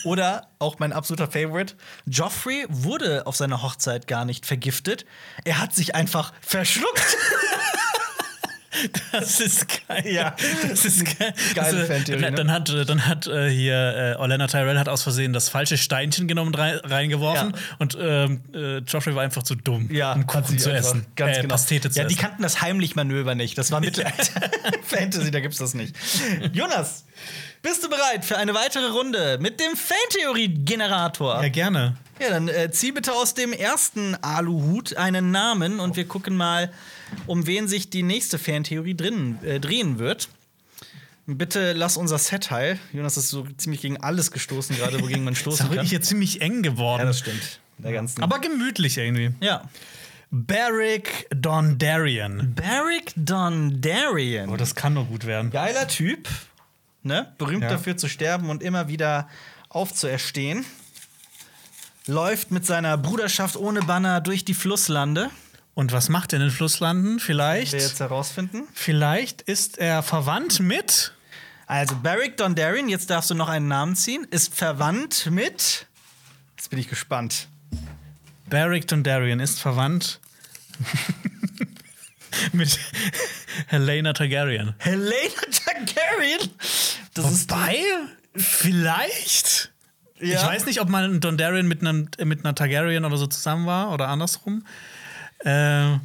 Oder auch mein absoluter Favorite: Joffrey wurde auf seiner Hochzeit gar nicht vergiftet. Er hat sich einfach verschluckt. [laughs] Das ist geil. Ja. das ist geil. Geile Also, Fantheorie, Dann, ne? dann hat, dann hat äh, hier äh, Orlando Tyrell hat aus Versehen das falsche Steinchen genommen rein, reingeworfen Ja. und ähm, äh, Joffrey war einfach zu dumm, um hat Kuchen zu essen. Ganz äh, genau. Pastete zu ja, die essen. kannten das heimlich Manöver nicht. Das war [laughs] Mittelalter. [laughs] Fantasy, da gibt's das nicht. Jonas, bist du bereit für eine weitere Runde mit dem Fantheorie-Generator? ja, gerne. Ja, dann äh, zieh bitte aus dem ersten Aluhut einen Namen und wir gucken mal, um wen sich die nächste Fantheorie drin, äh, drehen wird. Bitte lass unser Set heil. Jonas ist so ziemlich gegen alles gestoßen, gerade wogegen man [laughs] Das ist stoßen wirklich kann. hier ziemlich eng geworden. Ja, das stimmt. Der ganzen. Aber gemütlich irgendwie. ja. Barrick Dondarrion. Barrick Dondarrion. Oh, das kann nur gut werden. Geiler Typ, ne? Berühmt Ja. dafür zu sterben und immer wieder aufzuerstehen. Läuft mit seiner Bruderschaft ohne Banner durch die Flusslande. Und was macht er in den Flusslanden? Vielleicht, Wir jetzt herausfinden. vielleicht ist er verwandt mit. Also Barrick Dondarrion, jetzt darfst du noch einen Namen ziehen, ist verwandt mit. Jetzt bin ich gespannt. Barrick Dondarrion ist verwandt [laughs] mit Helena Targaryen. Helena Targaryen. Das ist Wobei, vielleicht. Ja. Ich weiß nicht, ob man Dondarrion mit, einem, mit einer Targaryen oder so zusammen war oder andersrum. Äh,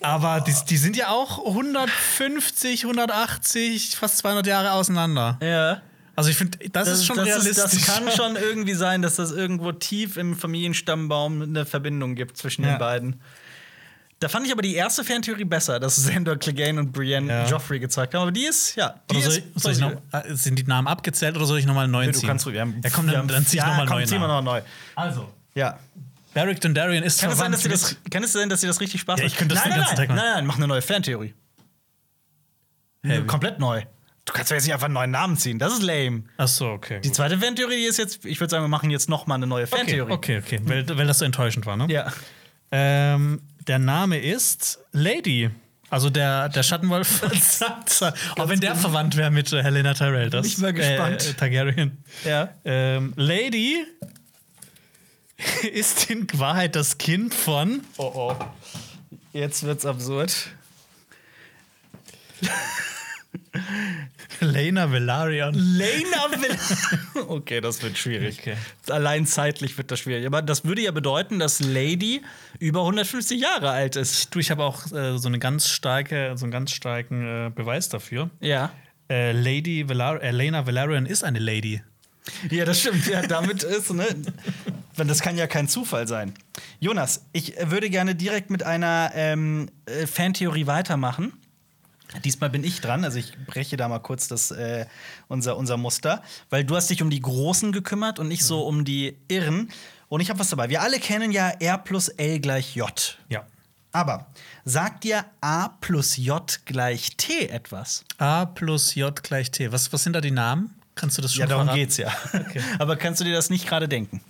aber die, die sind ja auch 150, 180, fast 200 Jahre auseinander. ja. Also ich finde, das, ist schon das realistisch. das kann [laughs] schon irgendwie sein, dass das irgendwo tief im Familienstammbaum eine Verbindung gibt zwischen Ja. den beiden. Da fand ich aber die erste Fantheorie besser, dass Sandor Clegane und Brienne Ja. Joffrey gezeigt haben. Aber die ist, ja, die Oder soll, ist soll noch, äh, sind die Namen abgezählt oder soll ich nochmal einen neuen Du ziehen? kannst, wir haben, ja, komm, dann, dann zieh ich ja, nochmal einen zieh noch neu. Also, Ja. Barrick Dondarrion ist Kann es, sein, verwandt dass das, kann es sein, dass dir das richtig Spaß Ja, macht? ich könnte das nein, den nein, ganzen nein, Tag nein, machen. nein, mach eine neue Fantheorie. Wie? Komplett neu. Du kannst doch jetzt nicht einfach einen neuen Namen ziehen. Das ist lame. Ach so, okay. Die gut. zweite Fantheorie die ist jetzt, ich würde sagen, wir machen jetzt noch mal eine neue Okay, Fantheorie. okay, okay. Weil, weil das so enttäuschend war, ne? Ja. Ähm, der Name ist Lady. Also der, der Schattenwolf [laughs] von Sansa. Auch wenn der verwandt wäre mit äh, Helena Tyrell. Das, Bin ich mal gespannt. Äh, Targaryen. Ja. Ähm, Lady [laughs] ist in Wahrheit das Kind von. Oh oh. Jetzt wird's absurd. [laughs] Lena Velaryon. Lena Velaryon. [laughs] okay, das wird schwierig. Okay. Allein zeitlich wird das schwierig. Aber das würde ja bedeuten, dass Lady über 150 Jahre alt ist. Du, ich habe auch äh, so eine ganz starke, so einen ganz starken äh, Beweis dafür. Ja. Äh, Lady Velar äh, Lena Valerian ist eine Lady. Ja, das stimmt. Ja, damit ist, ne? Das kann ja kein Zufall sein. Jonas, ich würde gerne direkt mit einer ähm, äh, Fantheorie weitermachen. Diesmal bin ich dran, also ich breche da mal kurz das, äh, unser, unser Muster, weil du hast dich um die Großen gekümmert und nicht so um die Irren. Und ich habe was dabei. Wir alle kennen ja R plus L gleich J. Ja. Aber sagt dir A plus J gleich T etwas? A plus J gleich T. Was, was sind da die Namen? Kannst du das schon Ja, darum verraten? geht's ja. [laughs] Aber kannst du dir das nicht gerade denken?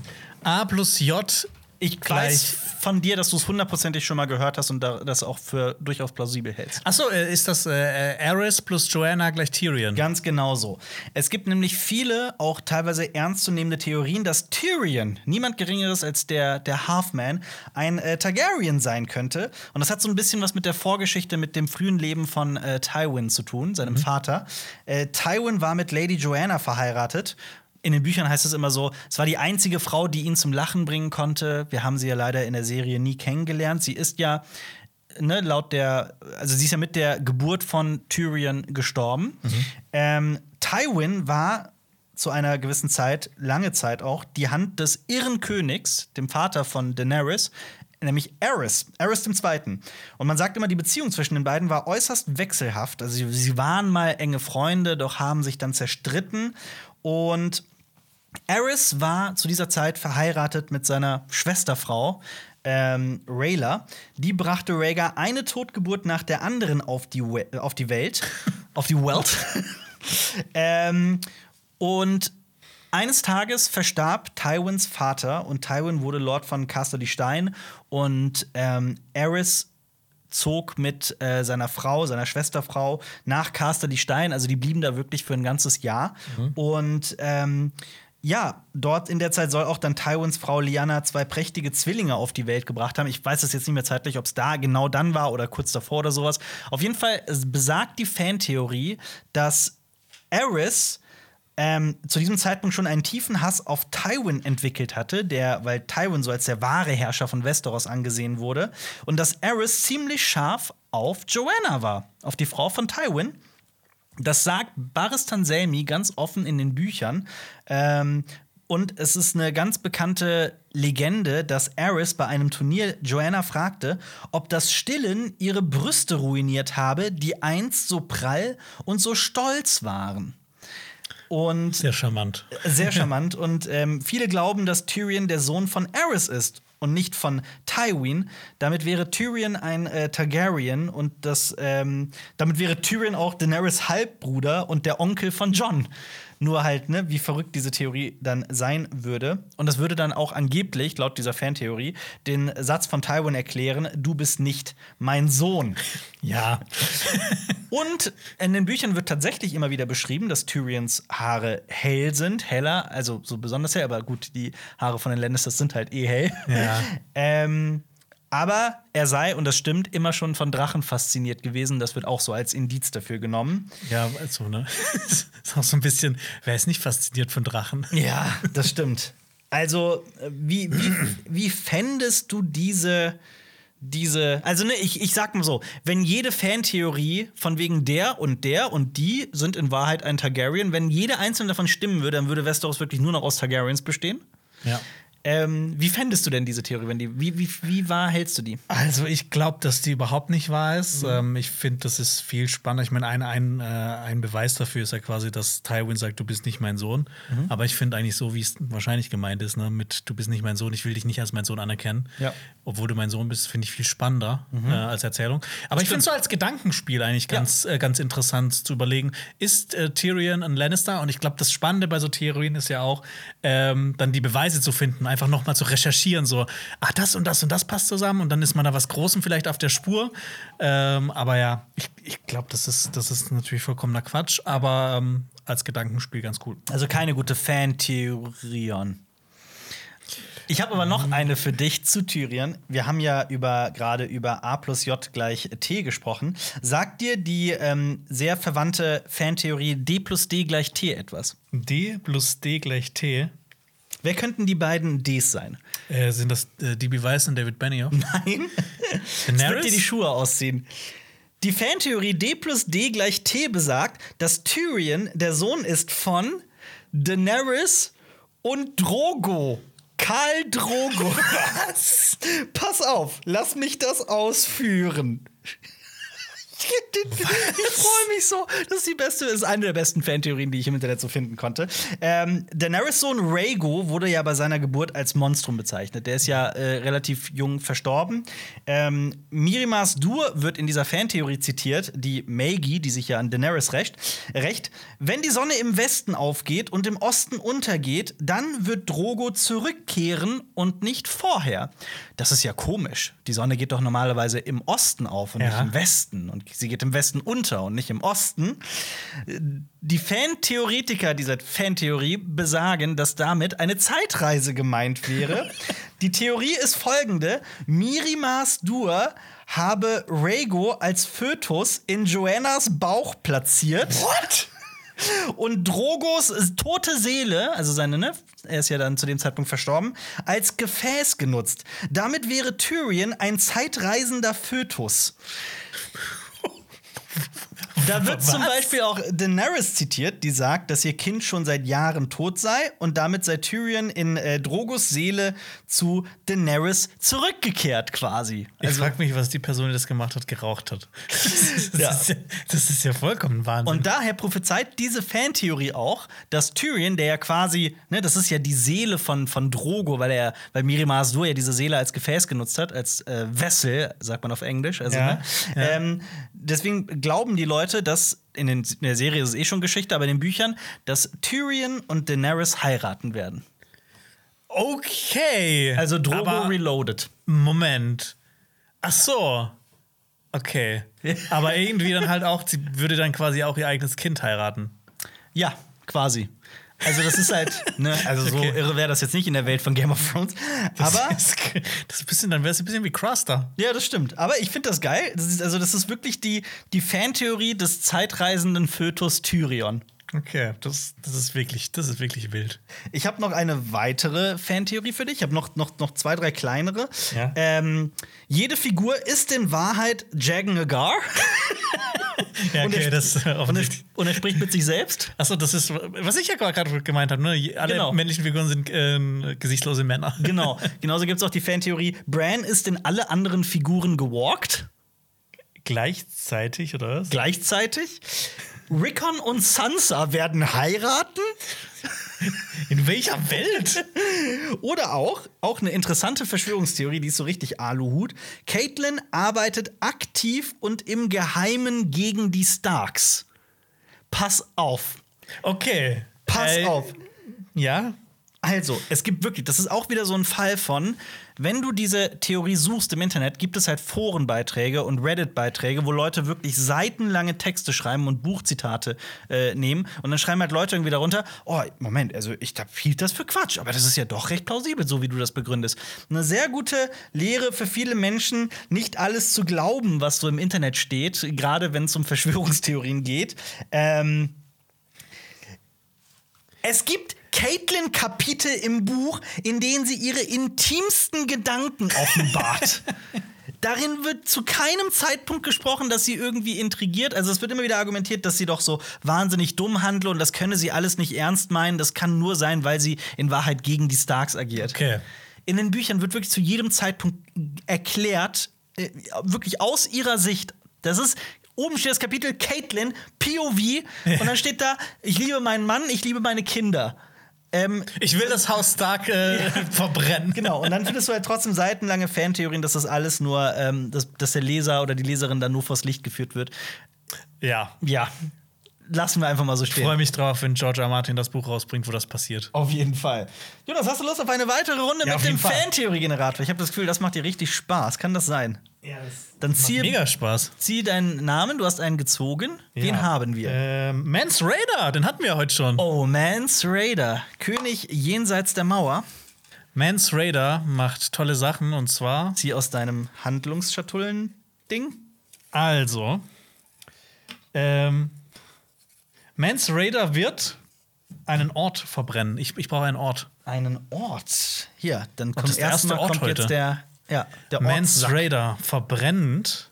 A plus J Ich Gleich. weiß von dir, dass du es hundertprozentig schon mal gehört hast und da, das auch für durchaus plausibel hältst. Achso, äh, ist das äh, Aerys plus Joanna gleich Tyrion? Ganz genau so. Es gibt nämlich viele, auch teilweise ernstzunehmende Theorien, dass Tyrion, niemand Geringeres als der, der Halfman, ein äh, Targaryen sein könnte. Und das hat so ein bisschen was mit der Vorgeschichte, mit dem frühen Leben von äh, Tywin zu tun, seinem Vater. Äh, Tywin war mit Lady Joanna verheiratet. In den Büchern heißt es immer so, es war die einzige Frau, die ihn zum Lachen bringen konnte. Wir haben sie ja leider in der Serie nie kennengelernt. Sie ist ja ne, laut der, also sie ist ja mit der Geburt von Tyrion gestorben. Ähm, Tywin war zu einer gewissen Zeit, lange Zeit auch, die Hand des irren Königs, dem Vater von Daenerys, nämlich Aerys, Aerys II. Und man sagt immer, die Beziehung zwischen den beiden war äußerst wechselhaft. Also sie, sie waren mal enge Freunde, doch haben sich dann zerstritten. Und Aerys war zu dieser Zeit verheiratet mit seiner Schwesterfrau ähm, Rayla. Die brachte Rhaegar eine Totgeburt nach der anderen auf die, We auf die Welt. [laughs] auf die Welt. [laughs] ähm, und eines Tages verstarb Tywins Vater und Tywin wurde Lord von Casterly Stein und ähm, Aerys zog mit äh, seiner Frau, seiner Schwesterfrau nach Casterly Stein. Also die blieben da wirklich für ein ganzes Jahr. Und ähm, ja, dort in der Zeit soll auch dann Tywins Frau Lyanna zwei prächtige Zwillinge auf die Welt gebracht haben. Ich weiß es jetzt nicht mehr zeitlich, ob es da genau dann war oder kurz davor oder sowas. Auf jeden Fall es besagt die Fantheorie, dass Aerys ähm, zu diesem Zeitpunkt schon einen tiefen Hass auf Tywin entwickelt hatte, der, weil Tywin so als der wahre Herrscher von Westeros angesehen wurde, und dass Aerys ziemlich scharf auf Joanna war, auf die Frau von Tywin. Das sagt Baristan Selmy ganz offen in den Büchern. Ähm, und es ist eine ganz bekannte Legende, dass Aerys bei einem Turnier Joanna fragte, ob das Stillen ihre Brüste ruiniert habe, die einst so prall und so stolz waren. Und Sehr charmant. sehr [laughs] charmant. und ähm, viele glauben, dass Tyrion der Sohn von Aerys ist und nicht von Tywin. Damit wäre Tyrion ein äh, Targaryen und das, ähm, damit wäre Tyrion auch Daenerys Halbbruder und der Onkel von Jon. Nur halt, ne, wie verrückt diese Theorie dann sein würde. Und das würde dann auch angeblich, laut dieser Fantheorie, den Satz von Tywin erklären: Du bist nicht mein Sohn. [laughs] Ja. [laughs] Und in den Büchern wird tatsächlich immer wieder beschrieben, dass Tyrions Haare hell sind, heller, also so besonders hell, aber gut, die Haare von den Lannisters sind halt eh hell. Ja. [laughs] ähm, aber er sei, und das stimmt, immer schon von Drachen fasziniert gewesen. Das wird auch so als Indiz dafür genommen. Ja, also, ne? [laughs] ist auch so ein bisschen, wer ist nicht fasziniert von Drachen? Ja, das stimmt. Also, äh, wie, wie, wie fändest du diese, diese, also ne, ich, ich sag mal so, wenn jede Fantheorie von wegen der und der und die sind in Wahrheit ein Targaryen, wenn jede einzelne davon stimmen würde, dann würde Westeros wirklich nur noch aus Targaryens bestehen. Ja. Ähm, wie fändest du denn diese Theorie, wenn die, wie, wie, wie wahr hältst du die? Also ich glaube, dass die überhaupt nicht wahr ist. Ähm, ich finde, das ist viel spannender. Ich meine, ein, ein, äh, ein Beweis dafür ist ja quasi, dass Tywin sagt, du bist nicht mein Sohn. Aber ich finde eigentlich so, wie es wahrscheinlich gemeint ist, ne? mit du bist nicht mein Sohn, ich will dich nicht als mein Sohn anerkennen. Ja. Obwohl du mein Sohn bist, finde ich viel spannender äh, als Erzählung. Aber ich finde so als Gedankenspiel eigentlich ganz, äh, ganz interessant zu überlegen, ist äh, Tyrion ein Lannister? Und ich glaube, das Spannende bei so Theorien ist ja auch, ähm, dann die Beweise zu finden, einfach nochmal zu recherchieren, so, ach, das und das und das passt zusammen und dann ist man da was Großem vielleicht auf der Spur. Ähm, aber ja, ich, ich glaube, das ist, das ist natürlich vollkommener Quatsch, aber ähm, als Gedankenspiel ganz cool. Also keine gute Fantheorion. Ich habe aber noch eine für dich zu Tyrion. Wir haben ja über gerade über A plus J gleich T gesprochen. Sagt dir die ähm, sehr verwandte Fantheorie D plus D gleich T etwas? D plus D gleich T. Wer könnten die beiden Ds sein? Äh, sind das äh, DB Weiss und David Benioff? [laughs] Nein. Wird dir die Schuhe ausziehen. Die Fantheorie D plus D gleich T besagt, dass Tyrion der Sohn ist von Daenerys und Drogo. Karl Drogo. [laughs] Was? Pass auf, lass mich das ausführen. Ich freue mich so. Das ist die beste, ist eine der besten Fantheorien, die ich im Internet so finden konnte. Ähm, Daenerys Sohn Rhaego wurde ja bei seiner Geburt als Monstrum bezeichnet. Der ist ja äh, relativ jung verstorben. Ähm, Mirimas Dur wird in dieser Fantheorie zitiert, die Maggie, die sich ja an Daenerys recht, recht. Wenn die Sonne im Westen aufgeht und im Osten untergeht, dann wird Drogo zurückkehren und nicht vorher. Das ist ja komisch. Die Sonne geht doch normalerweise im Osten auf und Ja. nicht im Westen. Und sie geht im Westen unter und nicht im Osten. Die Fantheoretiker dieser Fantheorie besagen, dass damit eine Zeitreise gemeint wäre. [laughs] Die Theorie ist folgende: Mirimas Dur habe Rhaego als Fötus in Joannas Bauch platziert. What? Und Drogos tote Seele, also seine, ne, er ist ja dann zu dem Zeitpunkt verstorben, als Gefäß genutzt. Damit wäre Tyrion ein zeitreisender Fötus. [laughs] Da wird zum Was? Beispiel auch Daenerys zitiert, die sagt, dass ihr Kind schon seit Jahren tot sei und damit sei Tyrion in äh, Drogos Seele zu Daenerys zurückgekehrt quasi. Ich Also, frage mich, was die Person, die das gemacht hat, geraucht hat. [laughs] Das, Ja. ist, ja, das ist ja vollkommen Wahnsinn. Und daher prophezeit diese Fantheorie auch, dass Tyrion, der ja quasi, ne, das ist ja die Seele von, von Drogo, weil er, weil Miriam Dur ja diese Seele als Gefäß genutzt hat, als äh, Vessel, sagt man auf Englisch. Also, Ja, ne? Ähm, deswegen glauben die Leute, dass in, den, in der Serie ist es eh schon Geschichte, aber in den Büchern, dass Tyrion und Daenerys heiraten werden. okay. Also Drogo Aber- reloaded. Moment. Ach so. Okay. Aber [laughs] irgendwie dann halt auch, sie würde dann quasi auch ihr eigenes Kind heiraten. Ja, quasi. Also das ist halt, ne, also so Okay. irre wäre das jetzt nicht in der Welt von Game of Thrones. Aber das ist, das ist ein bisschen, dann wäre es ein bisschen wie Cruster. Ja, das stimmt. Aber ich finde das geil. Das ist, also, das ist wirklich die, die Fantheorie des zeitreisenden Fötus Tyrion. Okay, das, das ist wirklich, das ist wirklich wild. Ich habe noch eine weitere Fantheorie für dich. Ich habe noch, noch, noch zwei, drei kleinere. Ja. Ähm, jede Figur ist in Wahrheit Jagan Agar. [laughs] Ja, Und okay, er- das äh, Und er, und er spricht mit sich selbst. Achso, das ist, was ich ja gerade gemeint habe, ne? Alle Genau. männlichen Figuren sind äh, gesichtslose Männer. [laughs] Genau. Genauso gibt es auch die Fantheorie, Bran ist in alle anderen Figuren gewalkt. Gleichzeitig, oder was? Gleichzeitig. Rickon und Sansa werden heiraten. In welcher Welt? Oder auch, auch eine interessante Verschwörungstheorie, die ist so richtig Aluhut. Caitlin arbeitet aktiv und im Geheimen gegen die Starks. Pass auf. Okay. Pass Äh, auf. Ja. Also, es gibt wirklich, das ist auch wieder so ein Fall von, wenn du diese Theorie suchst im Internet, gibt es halt Forenbeiträge und Reddit-Beiträge, wo Leute wirklich seitenlange Texte schreiben und Buchzitate äh, nehmen. Und dann schreiben halt Leute irgendwie darunter: Oh, Moment, also ich hielt das für Quatsch, aber das ist ja doch recht plausibel, so wie du das begründest. Eine sehr gute Lehre für viele Menschen, nicht alles zu glauben, was so im Internet steht, gerade wenn es um Verschwörungstheorien geht. Ähm, es gibt Caitlin-Kapitel im Buch, in denen sie ihre intimsten Gedanken offenbart. [laughs] Darin wird zu keinem Zeitpunkt gesprochen, dass sie irgendwie intrigiert. Also es wird immer wieder argumentiert, dass sie doch so wahnsinnig dumm handle und das könne sie alles nicht ernst meinen. Das kann nur sein, weil sie in Wahrheit gegen die Starks agiert. Okay. In den Büchern wird wirklich zu jedem Zeitpunkt erklärt, äh, wirklich aus ihrer Sicht. Das ist oben steht das Kapitel Caitlin POV [laughs] und dann steht da: Ich liebe meinen Mann, ich liebe meine Kinder. Ähm, Ich will das Haus Stark äh, [laughs] verbrennen. Genau, und dann findest du halt trotzdem seitenlange Fantheorien, dass das alles nur, ähm, dass, dass der Leser oder die Leserin dann nur vors Licht geführt wird. Ja. Ja, lassen wir einfach mal so Ich freue stehen. mich drauf, wenn George R. Martin das Buch rausbringt, wo das passiert. Auf jeden Fall. Jonas, hast du Lust auf eine weitere Runde Ja, mit dem. Fantheorie-Generator? Ich habe das Gefühl, das macht dir richtig Spaß. Kann das sein? Ja, Dann Macht zieh, mega Spaß. zieh deinen Namen, du hast einen gezogen. Den Ja. haben wir. Ähm, Mans Raider, den hatten wir heute schon. Oh, Mans Raider, König jenseits der Mauer. Mans Raider macht tolle Sachen und zwar. Zieh aus deinem Handlungsschatullen-Ding. Also. Ähm, Mans Raider wird einen Ort verbrennen. Ich, ich brauche einen Ort. Einen Ort. Hier, dann kommt erstmal Ort kommt heute. jetzt der, ja, der Mans. Raider verbrennt.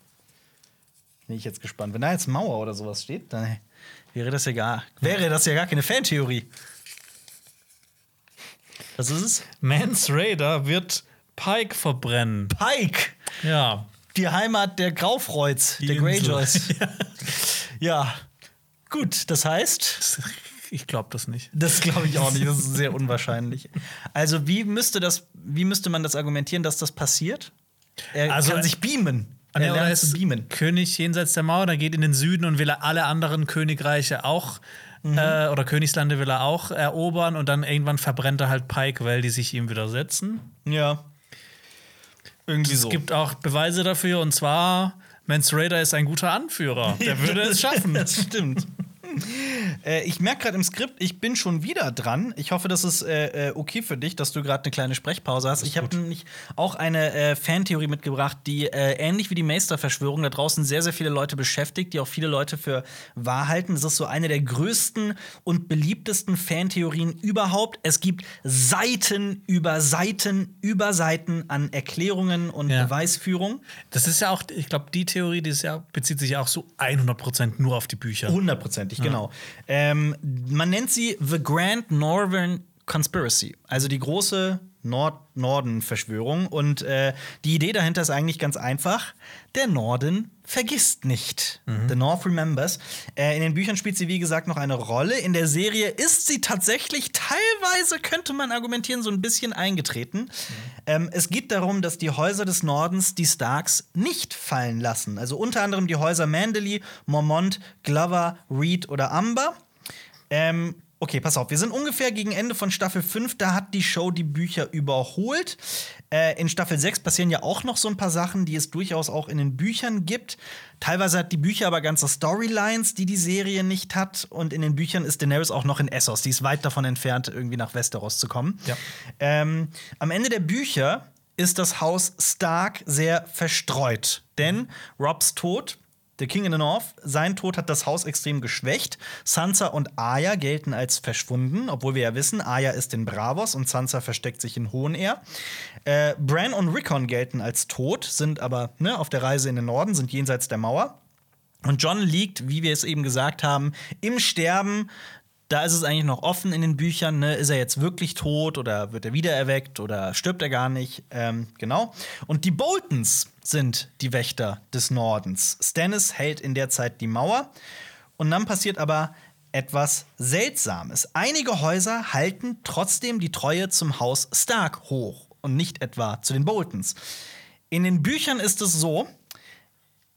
Bin ich jetzt gespannt. Wenn da jetzt Mauer oder sowas steht, dann wäre das ja gar, wäre das ja gar keine Fantheorie. Was ist es? Mans Raider wird Pike verbrennen. Pike! Ja. Die Heimat der Graufreuds, der Insel. Greyjoys. [laughs] ja. Gut, das heißt, [laughs] Ich glaube das nicht. das glaube ich auch nicht, das ist [laughs] sehr unwahrscheinlich. Also, wie müsste das, wie müsste man das argumentieren, dass das passiert? Er Also, kann sich beamen. Er Ja, oder lernt zu beamen. König jenseits der Mauer, der geht in den Süden und will er alle anderen Königreiche auch Mhm. äh, oder Königslande will er auch erobern und dann irgendwann verbrennt er halt Pike, weil die sich ihm widersetzen. Ja. Irgendwie Es gibt auch Beweise dafür und zwar Mans Raider ist ein guter Anführer. Der [laughs] würde es schaffen. Das stimmt. [laughs] äh, ich merke gerade im Skript, ich bin schon wieder dran. Ich hoffe, das ist äh, äh, okay für dich, dass du gerade eine kleine Sprechpause hast. Ich habe nämlich auch eine äh, Fantheorie mitgebracht, die äh, ähnlich wie die Meisterverschwörung da draußen sehr, sehr viele Leute beschäftigt, die auch viele Leute für wahr halten. Das ist so eine der größten und beliebtesten Fantheorien überhaupt. Es gibt Seiten über Seiten über Seiten an Erklärungen und Ja. Beweisführung. Das ist ja auch, ich glaube, die Theorie, die ist ja, bezieht sich ja auch so 100% nur auf die Bücher. Hundertprozentig, genau. Ähm, man nennt sie The Grand Northern Conspiracy, also die große Nord-Norden-Verschwörung. Und äh, die Idee dahinter ist eigentlich ganz einfach: Der Norden vergisst nicht. The North remembers. Äh, in den Büchern spielt sie, wie gesagt, noch eine Rolle. In der Serie ist sie tatsächlich teilweise, könnte man argumentieren, so ein bisschen eingetreten. Ähm, es geht darum, dass die Häuser des Nordens die Starks nicht fallen lassen. Also unter anderem die Häuser Manderly, Mormont, Glover, Reed oder Amber. Ähm, okay, pass auf. Wir sind ungefähr gegen Ende von Staffel 5. Da hat die Show die Bücher überholt. Äh, in Staffel 6 passieren ja auch noch so ein paar Sachen, die es durchaus auch in den Büchern gibt. Teilweise hat die Bücher aber ganze Storylines, die die Serie nicht hat. Und in den Büchern ist Daenerys auch noch in Essos. Die ist weit davon entfernt, irgendwie nach Westeros zu kommen. Ja. Ähm, am Ende der Bücher ist das Haus Stark sehr verstreut. Denn Robs Tod, der King in the North, sein Tod hat das Haus extrem geschwächt. Sansa und Arya gelten als verschwunden, obwohl wir ja wissen, Arya ist in Bravos und Sansa versteckt sich in Hohenair. Äh, Bran und Rickon gelten als tot, sind aber ne, auf der Reise in den Norden, sind jenseits der Mauer. Und John liegt, wie wir es eben gesagt haben, im Sterben. Da ist es eigentlich noch offen in den Büchern. Ne? Ist er jetzt wirklich tot oder wird er wiedererweckt oder stirbt er gar nicht? Ähm, genau. Und die Boltons sind die Wächter des Nordens. Stannis hält in der Zeit die Mauer. Und dann passiert aber etwas Seltsames. Einige Häuser halten trotzdem die Treue zum Haus Stark hoch und nicht etwa zu den Boltons. In den Büchern ist es so,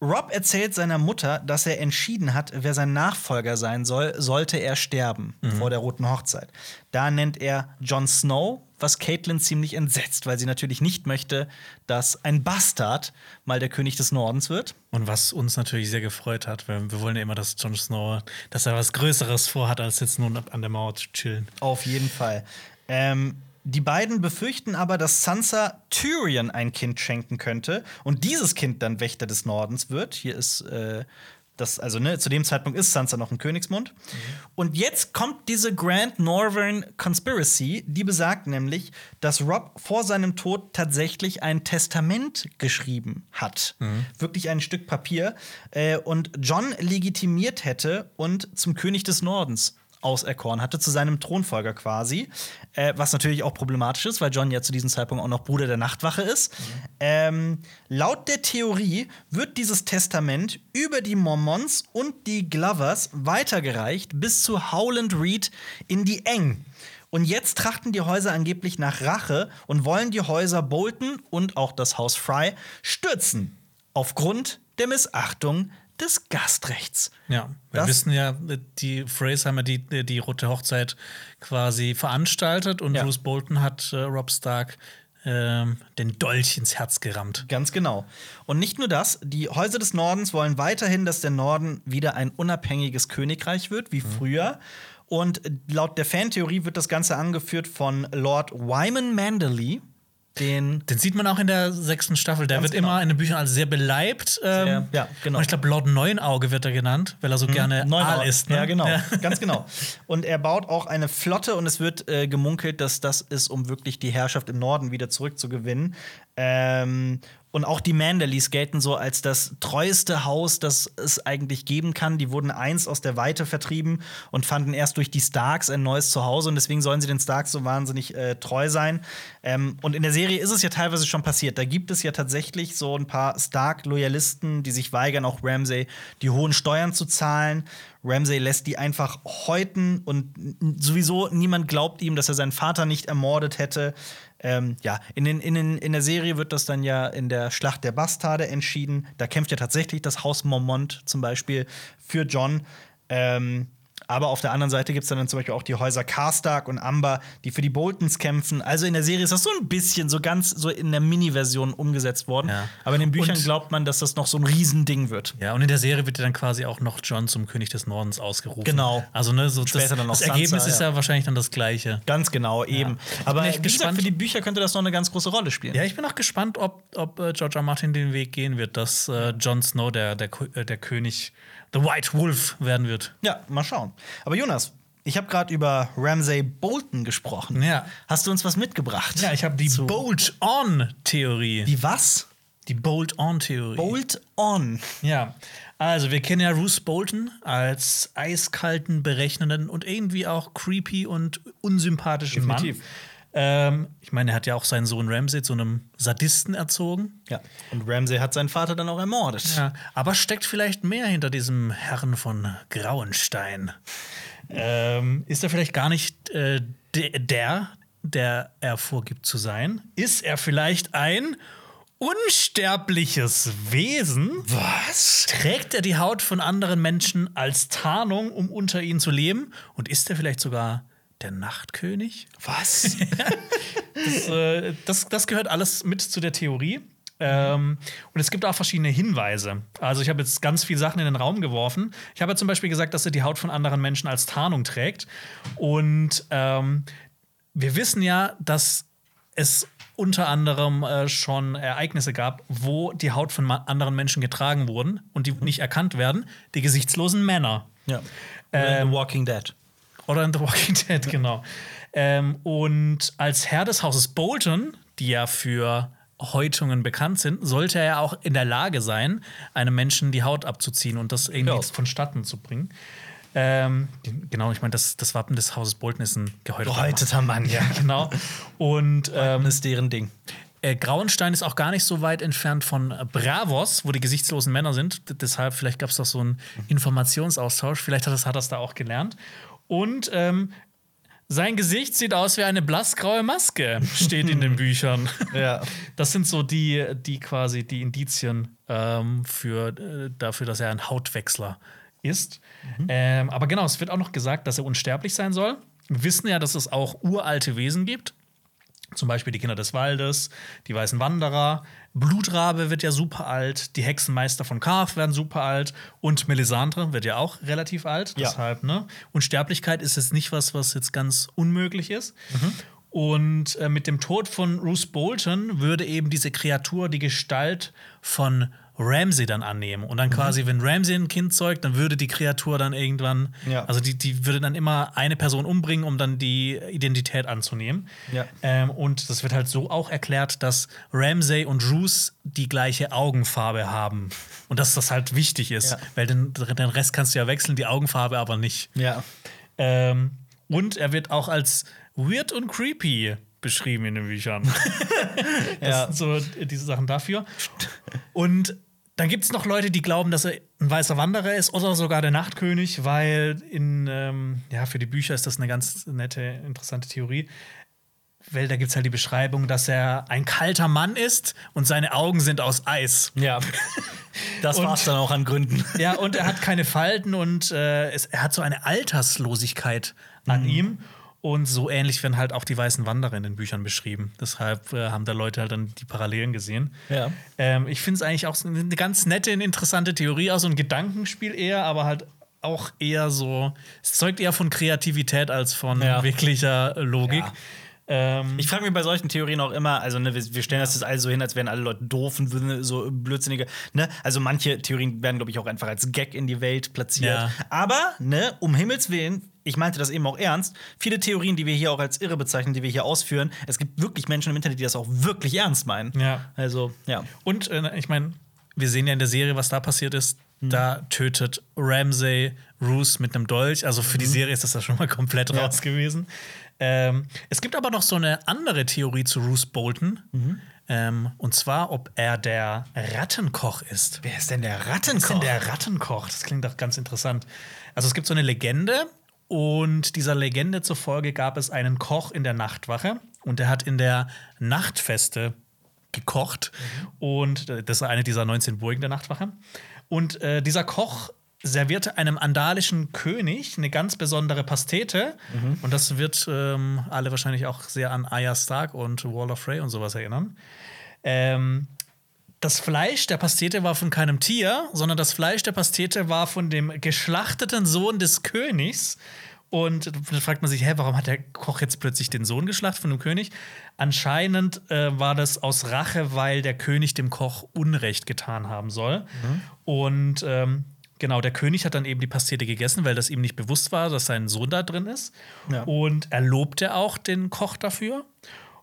Rob erzählt seiner Mutter, dass er entschieden hat, wer sein Nachfolger sein soll, sollte er sterben vor der Roten Hochzeit. Da nennt er Jon Snow, was Caitlin ziemlich entsetzt, weil sie natürlich nicht möchte, dass ein Bastard mal der König des Nordens wird. Und was uns natürlich sehr gefreut hat, weil wir wollen ja immer, dass Jon Snow, dass er was Größeres vorhat, als jetzt nur an der Mauer zu chillen. Auf jeden Fall. Ähm, die beiden befürchten aber, dass Sansa Tyrion ein Kind schenken könnte und dieses Kind dann Wächter des Nordens wird. Hier ist äh, das, also ne, zu dem Zeitpunkt ist Sansa noch ein Königsmund. Und jetzt kommt diese Grand Northern Conspiracy, die besagt nämlich, dass Rob vor seinem Tod tatsächlich ein Testament geschrieben hat. Wirklich ein Stück Papier. Äh, und John legitimiert hätte und zum König des Nordens auserkoren hatte, zu seinem Thronfolger quasi. Äh, was natürlich auch problematisch ist, weil John ja zu diesem Zeitpunkt auch noch Bruder der Nachtwache ist. Ähm, laut der Theorie wird dieses Testament über die Mormons und die Glovers weitergereicht bis zu Howland Reed in die Eng. Und jetzt trachten die Häuser angeblich nach Rache und wollen die Häuser Bolton und auch das Haus Fry stürzen. Aufgrund der Missachtung des Gastrechts. Ja, wir Das- wissen ja, die Freys haben ja die, die Rote Hochzeit quasi veranstaltet und Ja. Bruce Bolton hat äh, Rob Stark ähm, den Dolch ins Herz gerammt. Ganz genau. Und nicht nur das, die Häuser des Nordens wollen weiterhin, dass der Norden wieder ein unabhängiges Königreich wird, wie früher. Und laut der Fantheorie wird das Ganze angeführt von Lord Wyman Manderley. Den Den sieht man auch in der sechsten Staffel. Der wird genau. immer in den Büchern als sehr beleibt. Ähm, Sehr- ja, genau. Und ich glaube, Lord Neunauge wird er genannt, weil er so gerne Neunauer. Aal ist. Ne? Ja, genau. [laughs] Ganz genau. [laughs] Und er baut auch eine Flotte und es wird äh, gemunkelt, dass das ist, um wirklich die Herrschaft im Norden wieder zurückzugewinnen. Ähm, und auch die Manderleys gelten so als das treueste Haus, das es eigentlich geben kann. Die wurden einst aus der Weite vertrieben und fanden erst durch die Starks ein neues Zuhause. Und deswegen sollen sie den Starks so wahnsinnig äh, treu sein. Ähm, und in der Serie ist es ja teilweise schon passiert. Da gibt es ja tatsächlich so ein paar Stark-Loyalisten, die sich weigern, auch Ramsay die hohen Steuern zu zahlen. Ramsay lässt die einfach häuten und sowieso niemand glaubt ihm, dass er seinen Vater nicht ermordet hätte. Ähm, ja, in, den, in, den, in der Serie wird das dann ja in der Schlacht der Bastarde entschieden. Da kämpft ja tatsächlich das Haus Mormont zum Beispiel für John. Ähm, aber auf der anderen Seite gibt es dann zum Beispiel auch die Häuser Karstark und Amber, die für die Boltons kämpfen. Also in der Serie ist das so ein bisschen, so ganz so in der Mini-Version umgesetzt worden. Ja. Aber in den Büchern Und- glaubt man, dass das noch so ein Riesending wird. Ja, und in der Serie wird ja dann quasi auch noch John zum König des Nordens ausgerufen. Genau. Also, ne, so Später das, dann noch das Ergebnis Sansa, ist ja wahrscheinlich dann das gleiche. Ganz genau, eben. Aber bin wie echt gesagt, gespannt. für die Bücher könnte das noch eine ganz große Rolle spielen. Ja, ich bin auch gespannt, ob, ob äh, George R. Martin den Weg gehen wird, dass äh, Jon Snow der, der, äh, der König, The White Wolf werden wird. Ja, mal schauen. Aber Jonas, ich habe gerade über Ramsay Bolton gesprochen. Ja. Hast du uns was mitgebracht? Ja, ich habe die Bolt-On-Theorie. Die was? Die Bolt-On-Theorie. Bolt on. Ja, also wir kennen ja Bruce Bolton als eiskalten, berechnenden und irgendwie auch creepy und unsympathischen Definitiv. Mann. Ähm, ich meine, er hat ja auch seinen Sohn Ramsay zu einem Sadisten erzogen. Ja. Und Ramsay hat seinen Vater dann auch ermordet. Ja, aber steckt vielleicht mehr hinter diesem Herrn von Grauenstein? Ähm, ist er vielleicht gar nicht äh, de- der, der er vorgibt zu sein? Ist er vielleicht ein unsterbliches Wesen? Was? Trägt er die Haut von anderen Menschen als Tarnung, um unter ihnen zu leben? Und ist er vielleicht sogar der Nachtkönig? Was? [laughs] Das, äh, das, das gehört alles mit zu der Theorie. Ähm, und es gibt auch verschiedene Hinweise. Also ich habe jetzt ganz viele Sachen in den Raum geworfen. Ich habe ja zum Beispiel gesagt, dass er die Haut von anderen Menschen als Tarnung trägt. Und ähm, wir wissen ja, dass es unter anderem äh, schon Ereignisse gab, wo die Haut von anderen Menschen getragen wurden und die nicht erkannt werden. Die gesichtslosen Männer. ja. Ähm, Walking Dead. Oder in The Walking Dead, genau. Ähm, und als Herr des Hauses Bolton, die ja für Häutungen bekannt sind, sollte er ja auch in der Lage sein, einem Menschen die Haut abzuziehen und das irgendwie Ja. vonstatten zu bringen. Ähm, genau, ich meine, das, das Wappen des Hauses Bolton ist ein gehäuteter Gehäuteter Mann, ja. [laughs] Genau. Und ähm, Das ist deren Ding. äh, Grauenstein ist auch gar nicht so weit entfernt von Bravos, wo die gesichtslosen Männer sind. D deshalb, vielleicht gab es doch so einen Informationsaustausch. Vielleicht hat das, hat das da auch gelernt. Und ähm, sein Gesicht sieht aus wie eine blassgraue Maske, steht in den [laughs] Büchern. Ja. Das sind so die, die quasi die Indizien ähm, für, äh, dafür, dass er ein Hautwechsler ist. Ähm, aber genau, es wird auch noch gesagt, dass er unsterblich sein soll. Wir wissen ja, dass es auch uralte Wesen gibt. Zum Beispiel die Kinder des Waldes, die weißen Wanderer, Blutrabe wird ja super alt, die Hexenmeister von Karth werden super alt und Melisandre wird ja auch relativ alt. Ja. Deshalb, ne? Unsterblichkeit ist jetzt nicht was, was jetzt ganz unmöglich ist. Mhm. Und äh, mit dem Tod von Bruce Bolton würde eben diese Kreatur die Gestalt von Ramsay dann annehmen. Und Mhm. dann quasi, wenn Ramsay ein Kind zeugt, dann würde die Kreatur dann irgendwann, Ja. also die, die würde dann immer eine Person umbringen, um dann die Identität anzunehmen. Ja. Ähm, und das wird halt so auch erklärt, dass Ramsay und Roos die gleiche Augenfarbe haben. Und dass das halt wichtig ist, Ja. weil den, den Rest kannst du ja wechseln, die Augenfarbe aber nicht. Ja. Ähm, und er wird auch als weird und creepy beschrieben in den Büchern. [laughs] das Ja. sind so diese Sachen dafür. Und dann gibt es noch Leute, die glauben, dass er ein weißer Wanderer ist oder sogar der Nachtkönig, weil in, ähm, ja, für die Bücher ist das eine ganz nette, interessante Theorie. Weil da gibt es halt die Beschreibung, dass er ein kalter Mann ist und seine Augen sind aus Eis. Ja. Das [laughs] Und- war's dann auch an Gründen. Ja, und er hat keine Falten und äh, es, er hat so eine Alterslosigkeit an Mhm. ihm. Und so ähnlich werden halt auch die weißen Wanderer in den Büchern beschrieben. Deshalb äh, haben da Leute halt dann die Parallelen gesehen. Ja. Ähm, ich finde es eigentlich auch eine ganz nette, interessante Theorie, auch so ein Gedankenspiel eher, aber halt auch eher so, es zeugt eher von Kreativität als von Ja. wirklicher Logik. Ja. Ähm, Ich frage mich bei solchen Theorien auch immer, also ne, wir, wir stellen das jetzt alle so hin, als wären alle Leute doof und würden so blödsinnige, ne? Also manche Theorien werden, glaube ich, auch einfach als Gag in die Welt platziert. Ja. Aber, ne, um Himmels Willen, ich meinte das eben auch ernst, viele Theorien, die wir hier auch als irre bezeichnen, die wir hier ausführen, es gibt wirklich Menschen im Internet, die das auch wirklich ernst meinen. Ja. Also, ja. Und äh, ich meine, wir sehen ja in der Serie, was da passiert ist. Mhm. Da tötet Ramsay Roos mit einem Dolch. Also für die Serie ist das ja schon mal komplett Mhm. Ja. raus gewesen. Ähm, es gibt aber noch so eine andere Theorie zu Roos Bolton. Mhm. Ähm, und zwar, ob er der Rattenkoch ist. Wer ist denn der Was ist Rattenkoch? denn der Rattenkoch? Das klingt doch ganz interessant. Also es gibt so eine Legende und dieser Legende zufolge gab es einen Koch in der Nachtwache und der hat in der Nachtfeste gekocht und äh, das ist eine dieser 19 Burgen der Nachtwache. Und äh, dieser Koch servierte einem andalischen König eine ganz besondere Pastete und das wird ähm, alle wahrscheinlich auch sehr an Arya Stark und Wall of Frey und sowas erinnern. Ähm, das Fleisch der Pastete war von keinem Tier, sondern das Fleisch der Pastete war von dem geschlachteten Sohn des Königs. Und dann fragt man sich, hä, warum hat der Koch jetzt plötzlich den Sohn geschlachtet von dem König? Anscheinend äh, war das aus Rache, weil der König dem Koch Unrecht getan haben soll. Und ähm, genau, der König hat dann eben die Pastete gegessen, weil das ihm nicht bewusst war, dass sein Sohn da drin ist. Ja. Und er lobte auch den Koch dafür.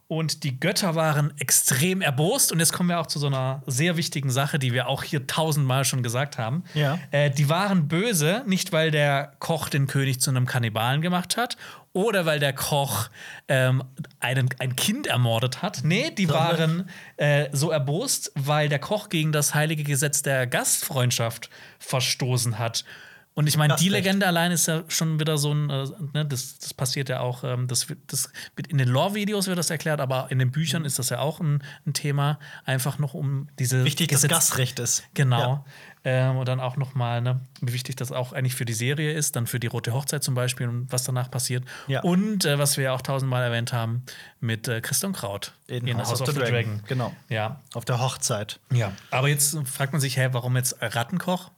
Und die Götter waren extrem erbost. Und jetzt kommen wir auch zu so einer sehr wichtigen Sache, die wir auch hier tausendmal schon gesagt haben. Ja. Äh, die waren böse, nicht weil der Koch den König zu einem Kannibalen gemacht hat oder weil der Koch ähm, einen, ein Kind ermordet hat. Nee, die waren äh, so erbost, weil der Koch gegen das heilige Gesetz der Gastfreundschaft verstoßen hat. Und ich meine, die Gastrecht. Legende allein ist ja schon wieder so ein, äh, ne, das, das passiert ja auch, ähm, das, das in den Lore-Videos wird das erklärt, aber in den Büchern ist das ja auch ein, ein Thema, einfach noch um diese Wichtig, dass Gesetz- Gastrecht ist. Genau. Ja. Ähm, und dann auch noch mal, ne, wie wichtig das auch eigentlich für die Serie ist, dann für die Rote Hochzeit zum Beispiel und was danach passiert. Ja. Und äh, was wir ja auch tausendmal erwähnt haben, mit äh, Christian Kraut In House of the Dragon. Genau. Ja. Auf der Hochzeit. ja. Aber jetzt fragt man sich, hä, warum jetzt Rattenkoch?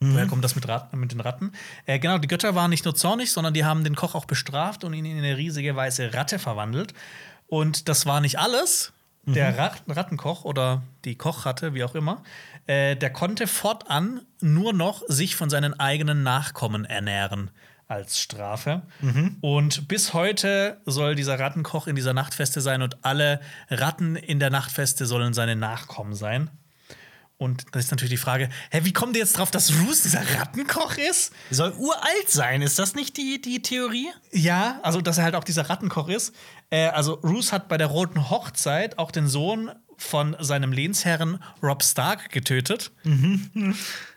Mhm. Woher kommt das mit, Rat mit den Ratten? Äh, genau, die Götter waren nicht nur zornig, sondern die haben den Koch auch bestraft und ihn in eine riesige weiße Ratte verwandelt. Und das war nicht alles. Mhm. Der Rat Rattenkoch oder die Kochratte, wie auch immer, äh, der konnte fortan nur noch sich von seinen eigenen Nachkommen ernähren als Strafe. Mhm. Und bis heute soll dieser Rattenkoch in dieser Nachtfeste sein und alle Ratten in der Nachtfeste sollen seine Nachkommen sein. Und da ist natürlich die Frage, hä, wie kommt ihr jetzt drauf, dass Roos dieser Rattenkoch ist? Soll uralt sein, ist das nicht die, die Theorie? Ja, also dass er halt auch dieser Rattenkoch ist. Äh, also Roos hat bei der Roten Hochzeit auch den Sohn von seinem Lehnsherren Rob Stark getötet.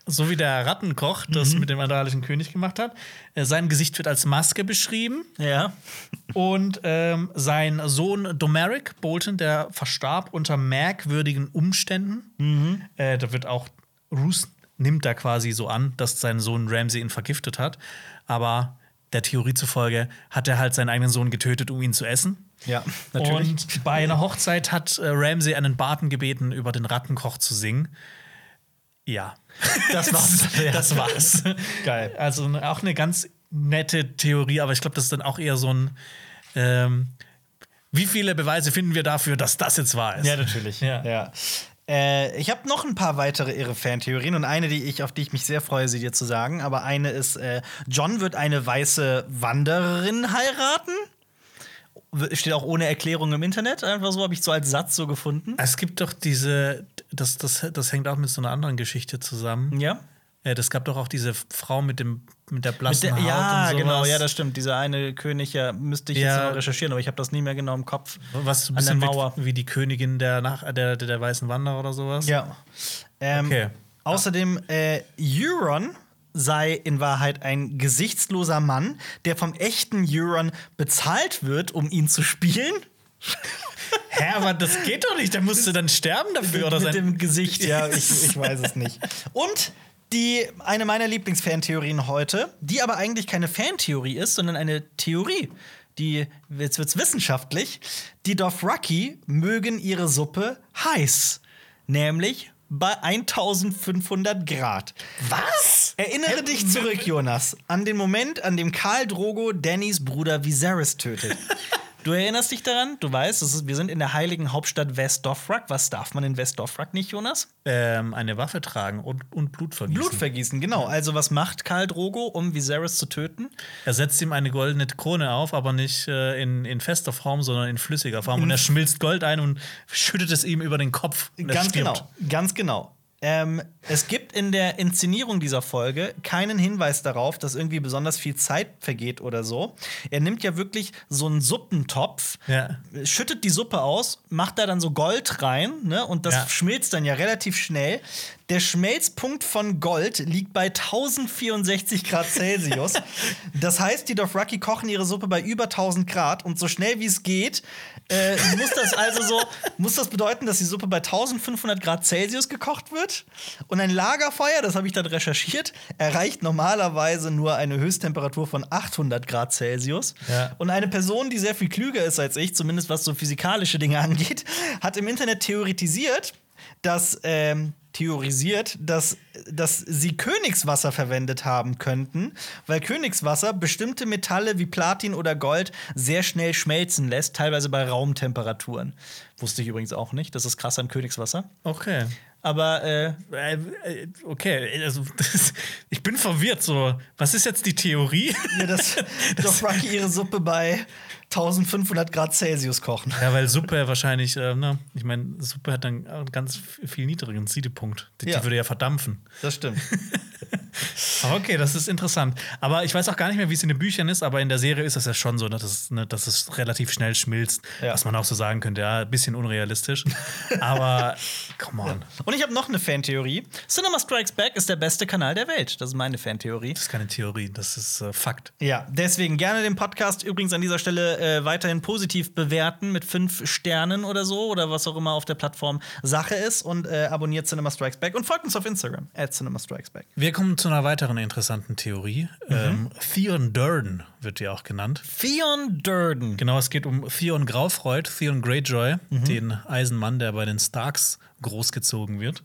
So wie der Rattenkoch das mit dem andalischen König gemacht hat. Äh, sein Gesicht wird als Maske beschrieben. Ja. Und ähm, sein Sohn Domeric Bolton, der verstarb unter merkwürdigen Umständen. Äh, da wird auch Roos nimmt da quasi so an, dass sein Sohn Ramsay ihn vergiftet hat. Aber der Theorie zufolge hat er halt seinen eigenen Sohn getötet, um ihn zu essen. Ja, natürlich. Und bei einer Hochzeit hat äh, Ramsay einen Barten gebeten, über den Rattenkoch zu singen. Ja. [laughs] Das war's. [laughs] das war's. [laughs] Geil. Also ne- auch eine ganz nette Theorie, aber ich glaube, das ist dann auch eher so ein. Ähm, wie viele Beweise finden wir dafür, dass das jetzt wahr ist? Ja, natürlich. Ja. Ja. Äh, ich habe noch ein paar weitere irre Fantheorien und eine, die ich, auf die ich mich sehr freue, sie dir zu sagen. Aber eine ist, äh, John wird eine weiße Wandererin heiraten. Steht auch ohne Erklärung im Internet. Einfach so habe ich so als Satz so gefunden. Es gibt doch diese. Das, das, das hängt auch mit so einer anderen Geschichte zusammen. Ja. Äh, das gab doch auch diese Frau mit, dem, mit der Mit blassen der, Haut ja, und sowas. genau, ja, das stimmt. Dieser eine König, ja, müsste ich jetzt Ja. noch recherchieren, aber ich habe das nie mehr genau im Kopf. Was ein An der bisschen Mauer. wirkt wie die Königin der, Nach der, der, der weißen Wanderer oder sowas. Ja. Ähm, Okay. Außerdem, äh, Euron sei in Wahrheit ein gesichtsloser Mann, der vom echten Euron bezahlt wird, um ihn zu spielen. [laughs] Hä, aber das geht doch nicht. Der musste dann sterben dafür oder mit sein. dem Gesicht, ja, ich, ich weiß es nicht. Und die, eine meiner Lieblingsfantheorien heute, die aber eigentlich keine Fantheorie ist, sondern eine Theorie. Die, jetzt wird's wissenschaftlich. Die Dothraki mögen ihre Suppe heiß. Nämlich bei 1500 Grad. Was? Erinnere dich zurück, Jonas, an den Moment, an dem Karl Drogo Dannys Bruder Viserys tötet. [laughs] Du erinnerst dich daran? Du weißt, ist, wir sind in der heiligen Hauptstadt West Dothraki. Was darf man in West Dothraki nicht, Jonas? Ähm, eine Waffe tragen und, und Blut vergießen. Blut vergießen, genau. Also was macht Karl Drogo, um Viserys zu töten? Er setzt ihm eine goldene Krone auf, aber nicht äh, in, in fester Form, sondern in flüssiger Form. Und er schmilzt Gold ein und schüttet es ihm über den Kopf. Ganz genau, ganz genau. Ähm, es gibt in der Inszenierung dieser Folge keinen Hinweis darauf, dass irgendwie besonders viel Zeit vergeht oder so. Er nimmt ja wirklich so einen Suppentopf, Ja. schüttet die Suppe aus, macht da dann so Gold rein, ne? Und das Ja. schmilzt dann ja relativ schnell. Der Schmelzpunkt von Gold liegt bei 1064 Grad Celsius. [laughs] das heißt, die Dothraki kochen ihre Suppe bei über 1000 Grad und so schnell wie es geht, äh, muss das also so, muss das bedeuten, dass die Suppe bei 1500 Grad Celsius gekocht wird? Und ein Lagerfeuer, das habe ich dann recherchiert, erreicht normalerweise nur eine Höchsttemperatur von 800 Grad Celsius. Ja. Und eine Person, die sehr viel klüger ist als ich, zumindest was so physikalische Dinge [laughs] angeht, hat im Internet theoretisiert, dass ähm, theorisiert, dass, dass sie Königswasser verwendet haben könnten, weil Königswasser bestimmte Metalle wie Platin oder Gold sehr schnell schmelzen lässt, teilweise bei Raumtemperaturen. Wusste ich übrigens auch nicht. Das ist krass an Königswasser. Okay. Aber äh, Äh, äh, Okay, also [laughs] das, ich bin verwirrt. So, was ist jetzt die Theorie? ja, dass [laughs] Dothraki ihre Suppe bei 1500 Grad Celsius kochen. Ja, weil Suppe wahrscheinlich, äh, ne, ich meine, Suppe hat dann einen ganz viel niedrigen Siedepunkt. Die, Ja. die würde ja verdampfen. Das stimmt. [laughs] Aber okay, das ist interessant. Aber ich weiß auch gar nicht mehr, wie es in den Büchern ist, aber in der Serie ist es ja schon so, dass es, ne, dass es relativ schnell schmilzt. Ja. Was man auch so sagen könnte, ja, ein bisschen unrealistisch. [laughs] aber come on. Und ich habe noch eine Fantheorie. Cinema Strikes Back ist der beste Kanal der Welt. Das ist meine Fantheorie. Das ist keine Theorie, das ist äh, Fakt. Ja, deswegen gerne den Podcast übrigens an dieser Stelle äh, weiterhin positiv bewerten mit fünf Sternen oder so oder was auch immer auf der Plattform Sache ist und äh, abonniert Cinema Strikes Back und folgt uns auf Instagram at Cinema Strikes Back. Wir kommen zu einer weiteren interessanten Theorie. Ähm, Theon Durden wird die auch genannt. Theon Durden. Genau, es geht um Theon Graufreud, Theon Greyjoy, den Eisenmann, der bei den Starks großgezogen wird.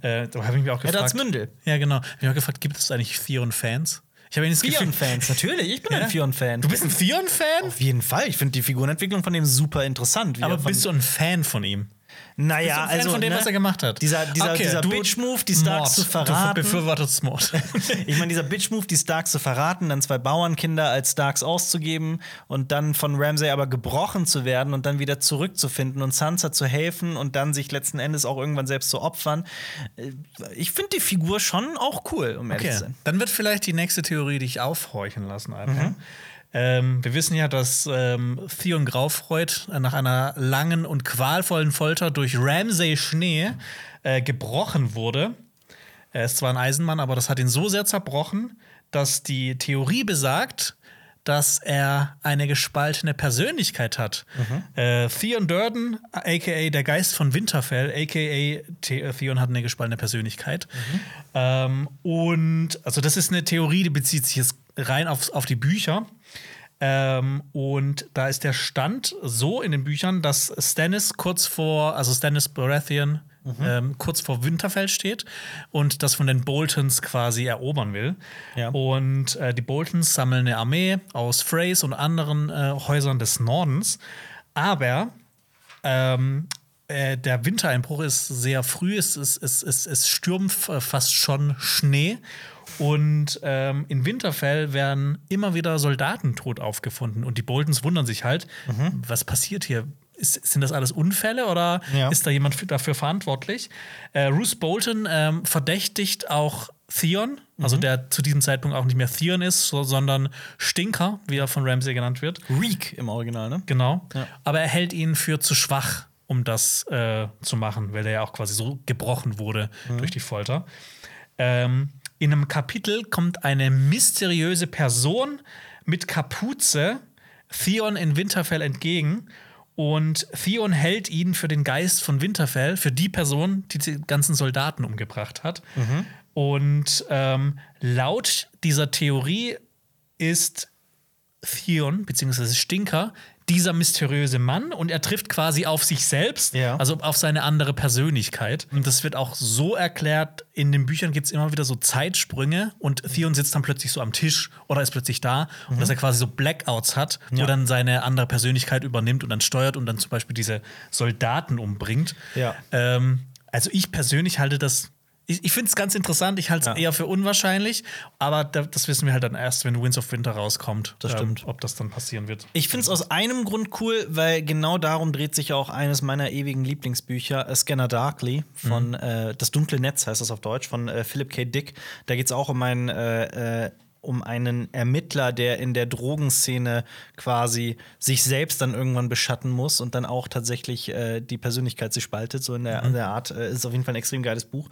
Äh, da habe ich mich auch gefragt. Erzmündel. Ja, genau. Ich habe auch gefragt, gibt es eigentlich Theon-Fans? Ich habe das Theon-Fans, natürlich. Ich bin Ja? ein Theon-Fan. Du bist ein Theon-Fan? Auf jeden Fall. Ich finde die Figurenentwicklung von dem super interessant. Aber er bist du ein Fan von ihm? Naja, also von dem, ne, was er gemacht hat? Dieser, dieser, Okay, dieser Bitch-Move, die Starks zu Mord. verraten. Du befürwortest Mord. [laughs] Ich meine, dieser Bitch-Move, die Starks zu verraten, dann zwei Bauernkinder als Starks auszugeben und dann von Ramsay aber gebrochen zu werden und dann wieder zurückzufinden und Sansa zu helfen und dann sich letzten Endes auch irgendwann selbst zu opfern. Äh, Ich finde die Figur schon auch cool, um ehrlich zu Okay, sein. dann wird vielleicht die nächste Theorie dich aufhorchen lassen, Alper. Mhm. Ähm, wir wissen ja, dass ähm, Theon Graufreud äh, nach einer langen und qualvollen Folter durch Ramsay Schnee äh, gebrochen wurde. Er ist zwar ein Eisenmann, aber das hat ihn so sehr zerbrochen, dass die Theorie besagt, dass er eine gespaltene Persönlichkeit hat. Äh, Theon Durden, aka der Geist von Winterfell, aka The Theon hat eine gespaltene Persönlichkeit. Ähm, und also das ist eine Theorie, die bezieht sich jetzt rein auf, auf die Bücher. Ähm, und da ist der Stand so in den Büchern, dass Stannis kurz vor, also Stannis Baratheon ähm, kurz vor Winterfell steht und das von den Boltons quasi erobern will. Ja. Und äh, die Boltons sammeln eine Armee aus Freys und anderen äh, Häusern des Nordens. Aber ähm, äh, der Wintereinbruch ist sehr früh, es, es, es, es, es stürmt fast schon Schnee. Und ähm, in Winterfell werden immer wieder Soldaten tot aufgefunden. Und die Boltons wundern sich halt, was passiert hier? Ist, sind das alles Unfälle oder Ja. ist da jemand für, dafür verantwortlich? Äh, Roose Bolton ähm, verdächtigt auch Theon, also der zu diesem Zeitpunkt auch nicht mehr Theon ist, so, sondern Stinker, wie er von Ramsay genannt wird. Reek im Original, ne? Genau. Ja. Aber er hält ihn für zu schwach, um das äh, zu machen, weil er ja auch quasi so gebrochen wurde durch die Folter. Ähm, in einem Kapitel kommt eine mysteriöse Person mit Kapuze Theon in Winterfell entgegen. Und Theon hält ihn für den Geist von Winterfell, für die Person, die die ganzen Soldaten umgebracht hat. Und ähm, laut dieser Theorie ist Theon bzw. Stinker dieser mysteriöse Mann und er trifft quasi auf sich selbst, Ja. also auf seine andere Persönlichkeit. Und das wird auch so erklärt, in den Büchern gibt es immer wieder so Zeitsprünge und Theon sitzt dann plötzlich so am Tisch oder ist plötzlich da und dass er quasi so Blackouts hat, wo Mhm. Ja. dann seine andere Persönlichkeit übernimmt und dann steuert und dann zum Beispiel diese Soldaten umbringt. Ja. Ähm, also ich persönlich halte das. Ich, ich finde es ganz interessant, ich halte es Ja. eher für unwahrscheinlich, aber da, das wissen wir halt dann erst, wenn Winds of Winter rauskommt. Das stimmt. ob das dann passieren wird. Ich finde es aus einem Grund cool, weil genau darum dreht sich ja auch eines meiner ewigen Lieblingsbücher, Scanner Darkly, von äh, Das dunkle Netz heißt das auf Deutsch, von äh, Philip K. Dick. Da geht es auch um einen, äh, äh, um einen Ermittler, der in der Drogenszene quasi sich selbst dann irgendwann beschatten muss und dann auch tatsächlich äh, die Persönlichkeit sich spaltet, so in der, in der Art. Äh, ist auf jeden Fall ein extrem geiles Buch.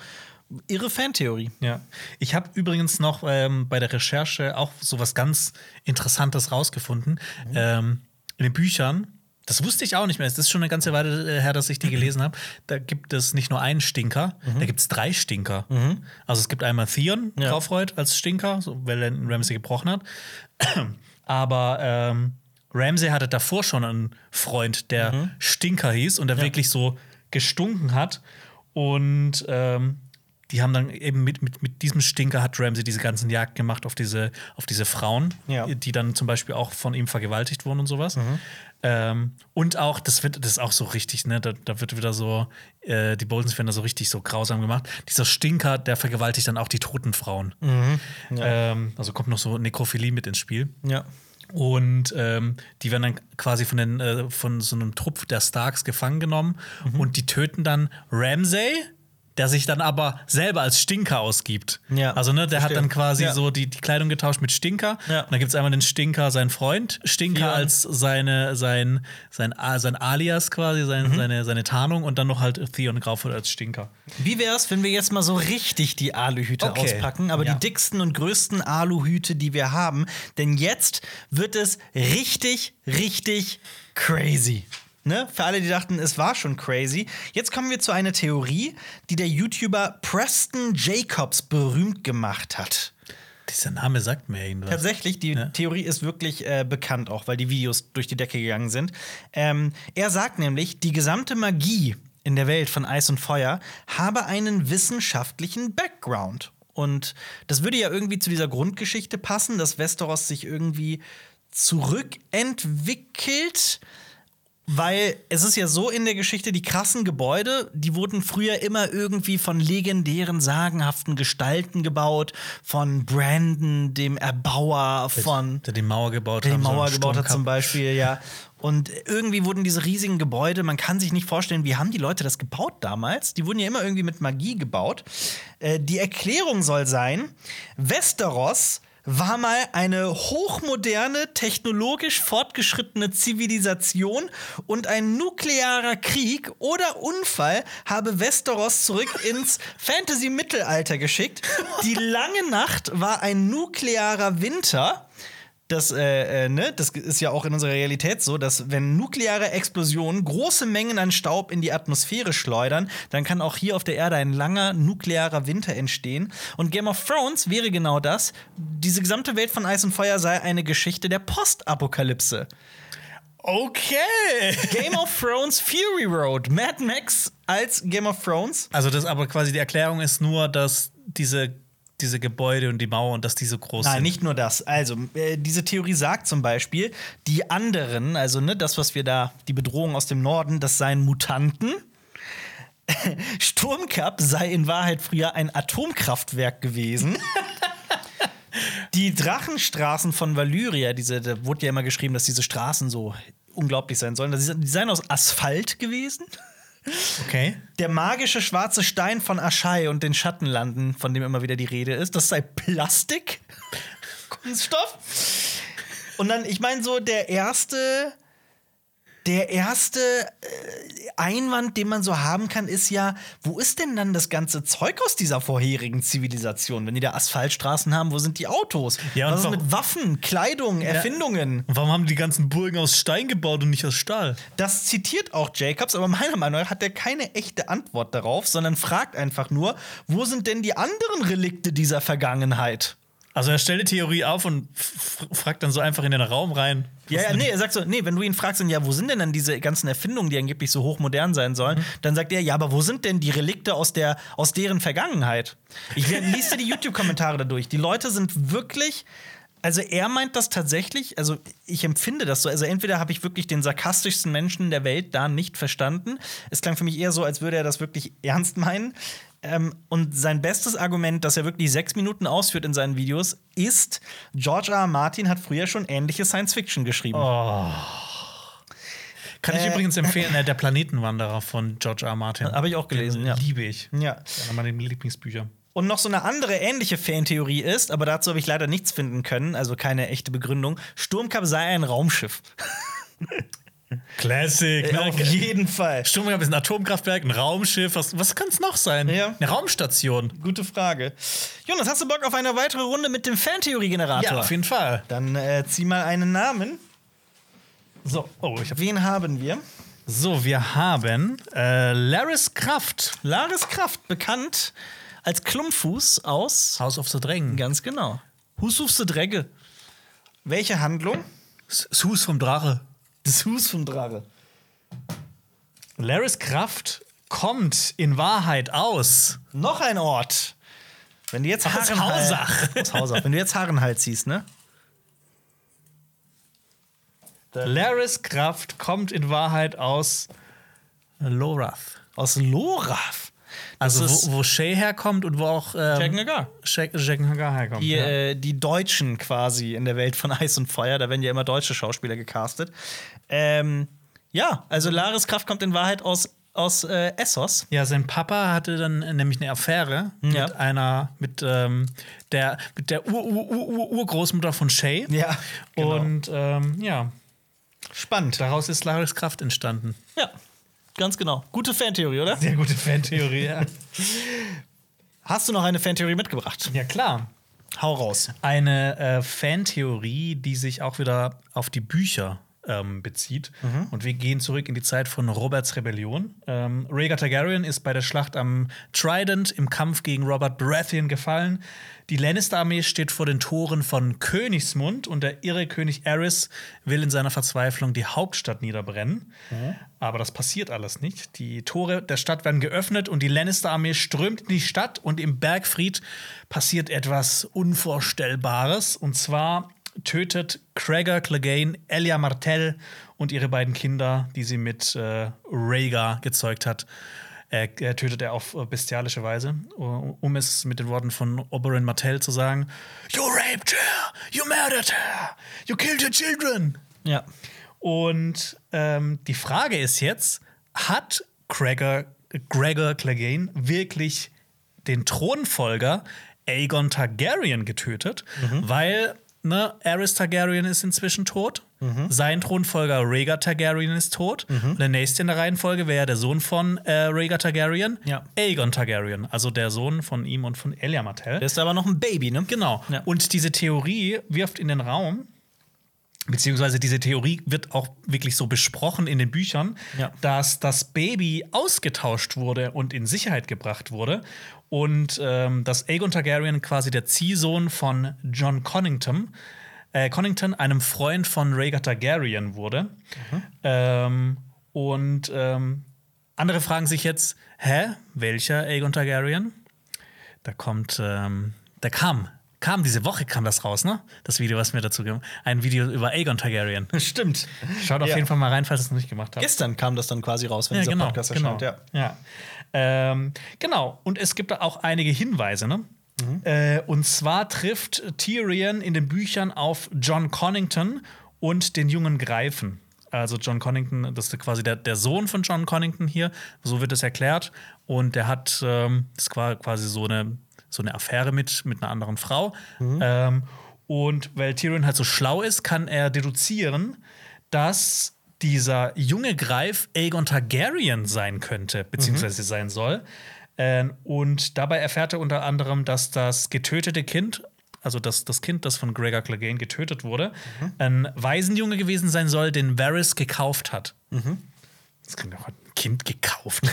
Irre Fantheorie. Ja. Ich habe übrigens noch ähm, bei der Recherche auch so was ganz Interessantes rausgefunden. Ähm, in den Büchern, das wusste ich auch nicht mehr, es ist schon eine ganze Weile äh, her, dass ich die gelesen habe, da gibt es nicht nur einen Stinker, da gibt es drei Stinker. Also es gibt einmal Theon Ja. Kaufreut als Stinker, so, weil er Ramsey gebrochen hat. [clears throat] Aber ähm, Ramsey hatte davor schon einen Freund, der Stinker hieß und der wirklich so gestunken hat. Und ähm, die haben dann eben mit, mit, mit diesem Stinker hat Ramsey diese ganzen Jagd gemacht auf diese, auf diese Frauen, Ja. die dann zum Beispiel auch von ihm vergewaltigt wurden und sowas. Ähm, und auch, das wird das ist auch so richtig, ne? Da, da wird wieder so, äh, die Boltons werden da so richtig so grausam gemacht. Dieser Stinker, der vergewaltigt dann auch die toten Frauen. Ähm, also kommt noch so Nekrophilie mit ins Spiel. Ja. Und ähm, die werden dann quasi von, den, äh, von so einem Trupp der Starks gefangen genommen Mhm. und die töten dann Ramsay, der sich dann aber selber als Stinker ausgibt. Ja, also, ne, der hat verstehe. dann quasi Ja. so die, die Kleidung getauscht mit Stinker. Ja. Und dann gibt es einmal den Stinker, sein Freund, Stinker Theon. als seine, sein, sein, sein Alias quasi, sein, Mhm. seine, seine Tarnung und dann noch halt Theon Grauford als Stinker. Wie wär's, wenn wir jetzt mal so richtig die Aluhüte Okay. auspacken, aber Ja. die dicksten und größten Aluhüte, die wir haben? Denn jetzt wird es richtig, richtig crazy. Ne? Für alle, die dachten, es war schon crazy. Jetzt kommen wir zu einer Theorie, die der YouTuber Preston Jacobs berühmt gemacht hat. Dieser Name sagt mir irgendwas. Tatsächlich, die Ja. Theorie ist wirklich äh, bekannt, auch weil die Videos durch die Decke gegangen sind. Ähm, er sagt nämlich, die gesamte Magie in der Welt von Eis und Feuer habe einen wissenschaftlichen Background. Und das würde ja irgendwie zu dieser Grundgeschichte passen, dass Westeros sich irgendwie zurückentwickelt. Weil es ist ja so in der Geschichte, die krassen Gebäude, die wurden früher immer irgendwie von legendären, sagenhaften Gestalten gebaut, von Brandon, dem Erbauer, von der die Mauer gebaut der die so Mauer einen gebaut hat zum Beispiel, ja. Und irgendwie wurden diese riesigen Gebäude, man kann sich nicht vorstellen, wie haben die Leute das gebaut damals? Die wurden ja immer irgendwie mit Magie gebaut. Äh, die Erklärung soll sein, Westeros war mal eine hochmoderne, technologisch fortgeschrittene Zivilisation und ein nuklearer Krieg oder Unfall habe Westeros zurück [laughs] ins Fantasy-Mittelalter geschickt. Die lange Nacht war ein nuklearer Winter. Das, äh, äh, ne, das ist ja auch in unserer Realität so, dass wenn nukleare Explosionen große Mengen an Staub in die Atmosphäre schleudern, dann kann auch hier auf der Erde ein langer nuklearer Winter entstehen. Und Game of Thrones wäre genau das. Diese gesamte Welt von Eis und Feuer sei eine Geschichte der Postapokalypse. Okay. Game of Thrones Fury Road. Mad Max als Game of Thrones. Also das aber quasi die Erklärung ist nur, dass diese, diese Gebäude und die Mauer und dass die so groß Nein, sind. nicht nur das. Also, äh, diese Theorie sagt zum Beispiel, die anderen, also ne, das, was wir da, die Bedrohung aus dem Norden, das seien Mutanten. [laughs] Sturmcup sei in Wahrheit früher ein Atomkraftwerk gewesen. [laughs] die Drachenstraßen von Valyria, diese, da wurde ja immer geschrieben, dass diese Straßen so unglaublich sein sollen. Die seien aus Asphalt gewesen. Okay. Der magische schwarze Stein von Aschai und den Schattenlanden, von dem immer wieder die Rede ist, das sei Plastik. [laughs] Kunststoff. Und dann, ich meine, so der erste, der erste äh, Einwand, den man so haben kann, ist ja, wo ist denn dann das ganze Zeug aus dieser vorherigen Zivilisation? Wenn die da Asphaltstraßen haben, wo sind die Autos? Ja, Was ist mit Waffen, Kleidung, Erfindungen? Und warum haben die die ganzen Burgen aus Stein gebaut und nicht aus Stahl? Das zitiert auch Jacobs, aber meiner Meinung nach hat er keine echte Antwort darauf, sondern fragt einfach nur, wo sind denn die anderen Relikte dieser Vergangenheit? Also er stellt die Theorie auf und fragt dann so einfach in den Raum rein. Ja, ja, nee, er sagt so, nee, wenn du ihn fragst, dann, ja, wo sind denn dann diese ganzen Erfindungen, die angeblich so hochmodern sein sollen, dann sagt er, ja, aber wo sind denn die Relikte aus, der, aus deren Vergangenheit? Ich liest dir die YouTube-Kommentare dadurch. Die Leute sind wirklich. Also er meint das tatsächlich, also ich empfinde das so. Also entweder habe ich wirklich den sarkastischsten Menschen der Welt da nicht verstanden. Es klang für mich eher so, als würde er das wirklich ernst meinen. Ähm, und sein bestes Argument, das er wirklich sechs Minuten ausführt in seinen Videos, ist, George R. R. Martin hat früher schon ähnliche Science-Fiction geschrieben. Kann ich Äh, übrigens empfehlen, äh, der Planetenwanderer von George R. R. Martin. Hab ich auch gelesen, Den ja. Liebe ich. Ja. Einer meiner Lieblingsbücher. Und noch so eine andere ähnliche Fantheorie ist, aber dazu habe ich leider nichts finden können, also keine echte Begründung. Sturmcup sei ein Raumschiff. [laughs] Classic. Äh, auf jeden Fall. Sturmgeist ist ein Atomkraftwerk, ein Raumschiff. Was, was kann es noch sein? Ja. Eine Raumstation. Gute Frage. Jonas, hast du Bock auf eine weitere Runde mit dem Fantheorie-Generator? Ja, auf jeden Fall. Dann äh, zieh mal einen Namen. So, oh, ich hab Wen haben wir? So, wir haben äh, Laris Kraft, Laris Kraft, bekannt als Klumpfuß aus. House of the Dragon. Ganz genau. Husufste Drecke. Welche Handlung? Sus vom Drache. Das Hus vom Drache. Laris Kraft kommt in Wahrheit aus. Noch ein Ort. Wenn du jetzt Aus Hausach. [laughs] Aus Hausach. Wenn du jetzt Harenhal ziehst, ne? Laris Kraft kommt in Wahrheit aus Lorath. Aus Lorath. Also Das wo, wo Shay herkommt und wo auch ähm, Jack Nagar. Jack, Jack herkommt. Die, ja. äh, die Deutschen quasi in der Welt von [laughs] Eis und Feuer. Da werden ja immer deutsche Schauspieler gecastet. Ähm, ja, also Laris Kraft kommt in Wahrheit aus, aus äh, Essos. Ja, sein Papa hatte dann nämlich eine Affäre Ja. mit einer, mit ähm, der, mit der Ur, Ur, Ur, Ur, Urgroßmutter von Shay. Ja, genau. Und ähm, ja, Spannend. daraus ist Laris Kraft entstanden. Ja, ganz genau. Gute Fantheorie, oder? Sehr gute Fantheorie, ja. [laughs] Hast du noch eine Fantheorie mitgebracht? ja, klar. Hau raus. Eine äh, Fantheorie, die sich auch wieder auf die Bücher ähm, bezieht. Und wir gehen zurück in die Zeit von Roberts Rebellion. Ähm, Rhaegar Targaryen ist bei der Schlacht am Trident im Kampf gegen Robert Baratheon gefallen. Die Lannister-Armee steht vor den Toren von Königsmund und der irre König Aerys will in seiner Verzweiflung die Hauptstadt niederbrennen. Aber das passiert alles nicht. Die Tore der Stadt werden geöffnet und die Lannister-Armee strömt in die Stadt und im Bergfried passiert etwas Unvorstellbares. Und zwar tötet Gregor Clegane Elia Martell und ihre beiden Kinder, die sie mit äh, Rhaegar gezeugt hat. Äh, tötet er auf äh, bestialische Weise, um es mit den Worten von Oberyn Martell zu sagen: You raped her, you murdered her, you killed your children. Ja. Und ähm, die Frage ist jetzt: Hat Gregor, Gregor Clegane wirklich den Thronfolger Aegon Targaryen getötet? Weil ne, Aerys Targaryen ist inzwischen tot. Sein Thronfolger Rhaegar Targaryen ist tot. Und der nächste in der Reihenfolge wäre der Sohn von äh, Rhaegar Targaryen, Ja. Aegon Targaryen, also der Sohn von ihm und von Elia Martell. Der ist aber noch ein Baby, ne? Genau. Ja. Und diese Theorie wirft in den Raum, beziehungsweise diese Theorie wird auch wirklich so besprochen in den Büchern, Ja. dass das Baby ausgetauscht wurde und in Sicherheit gebracht wurde. Und ähm, dass Aegon Targaryen quasi der Ziehsohn von John Connington, äh, Connington, einem Freund von Rhaegar Targaryen wurde. Ähm, und ähm, andere fragen sich jetzt, hä, welcher Aegon Targaryen? Da kommt, ähm, da kam, kam diese Woche kam das raus, ne? Das Video, was mir dazu gegeben Ein Video über Aegon Targaryen. [laughs] Stimmt. Schaut auf Ja. jeden Fall mal rein, falls ihr es noch nicht gemacht habt. Gestern kam das dann quasi raus, wenn ja, dieser genau, Podcast genau. erscheint. Ja. Ja. Ähm, genau, und es gibt da auch einige Hinweise, ne? Äh, und zwar trifft Tyrion in den Büchern auf John Connington und den jungen Greifen. Also John Connington, das ist quasi der, der Sohn von John Connington hier, so wird es erklärt. Und der hat, ähm, das war quasi so eine, so eine Affäre mit, mit einer anderen Frau. Ähm, und weil Tyrion halt so schlau ist, kann er deduzieren, dass dieser junge Greif Aegon Targaryen sein könnte, beziehungsweise sein soll. Ähm, und dabei erfährt er unter anderem, dass das getötete Kind, also das, das Kind, das von Gregor Clegane getötet wurde, ein Waisenjunge gewesen sein soll, den Varys gekauft hat. Das klingt auch Kind gekauft.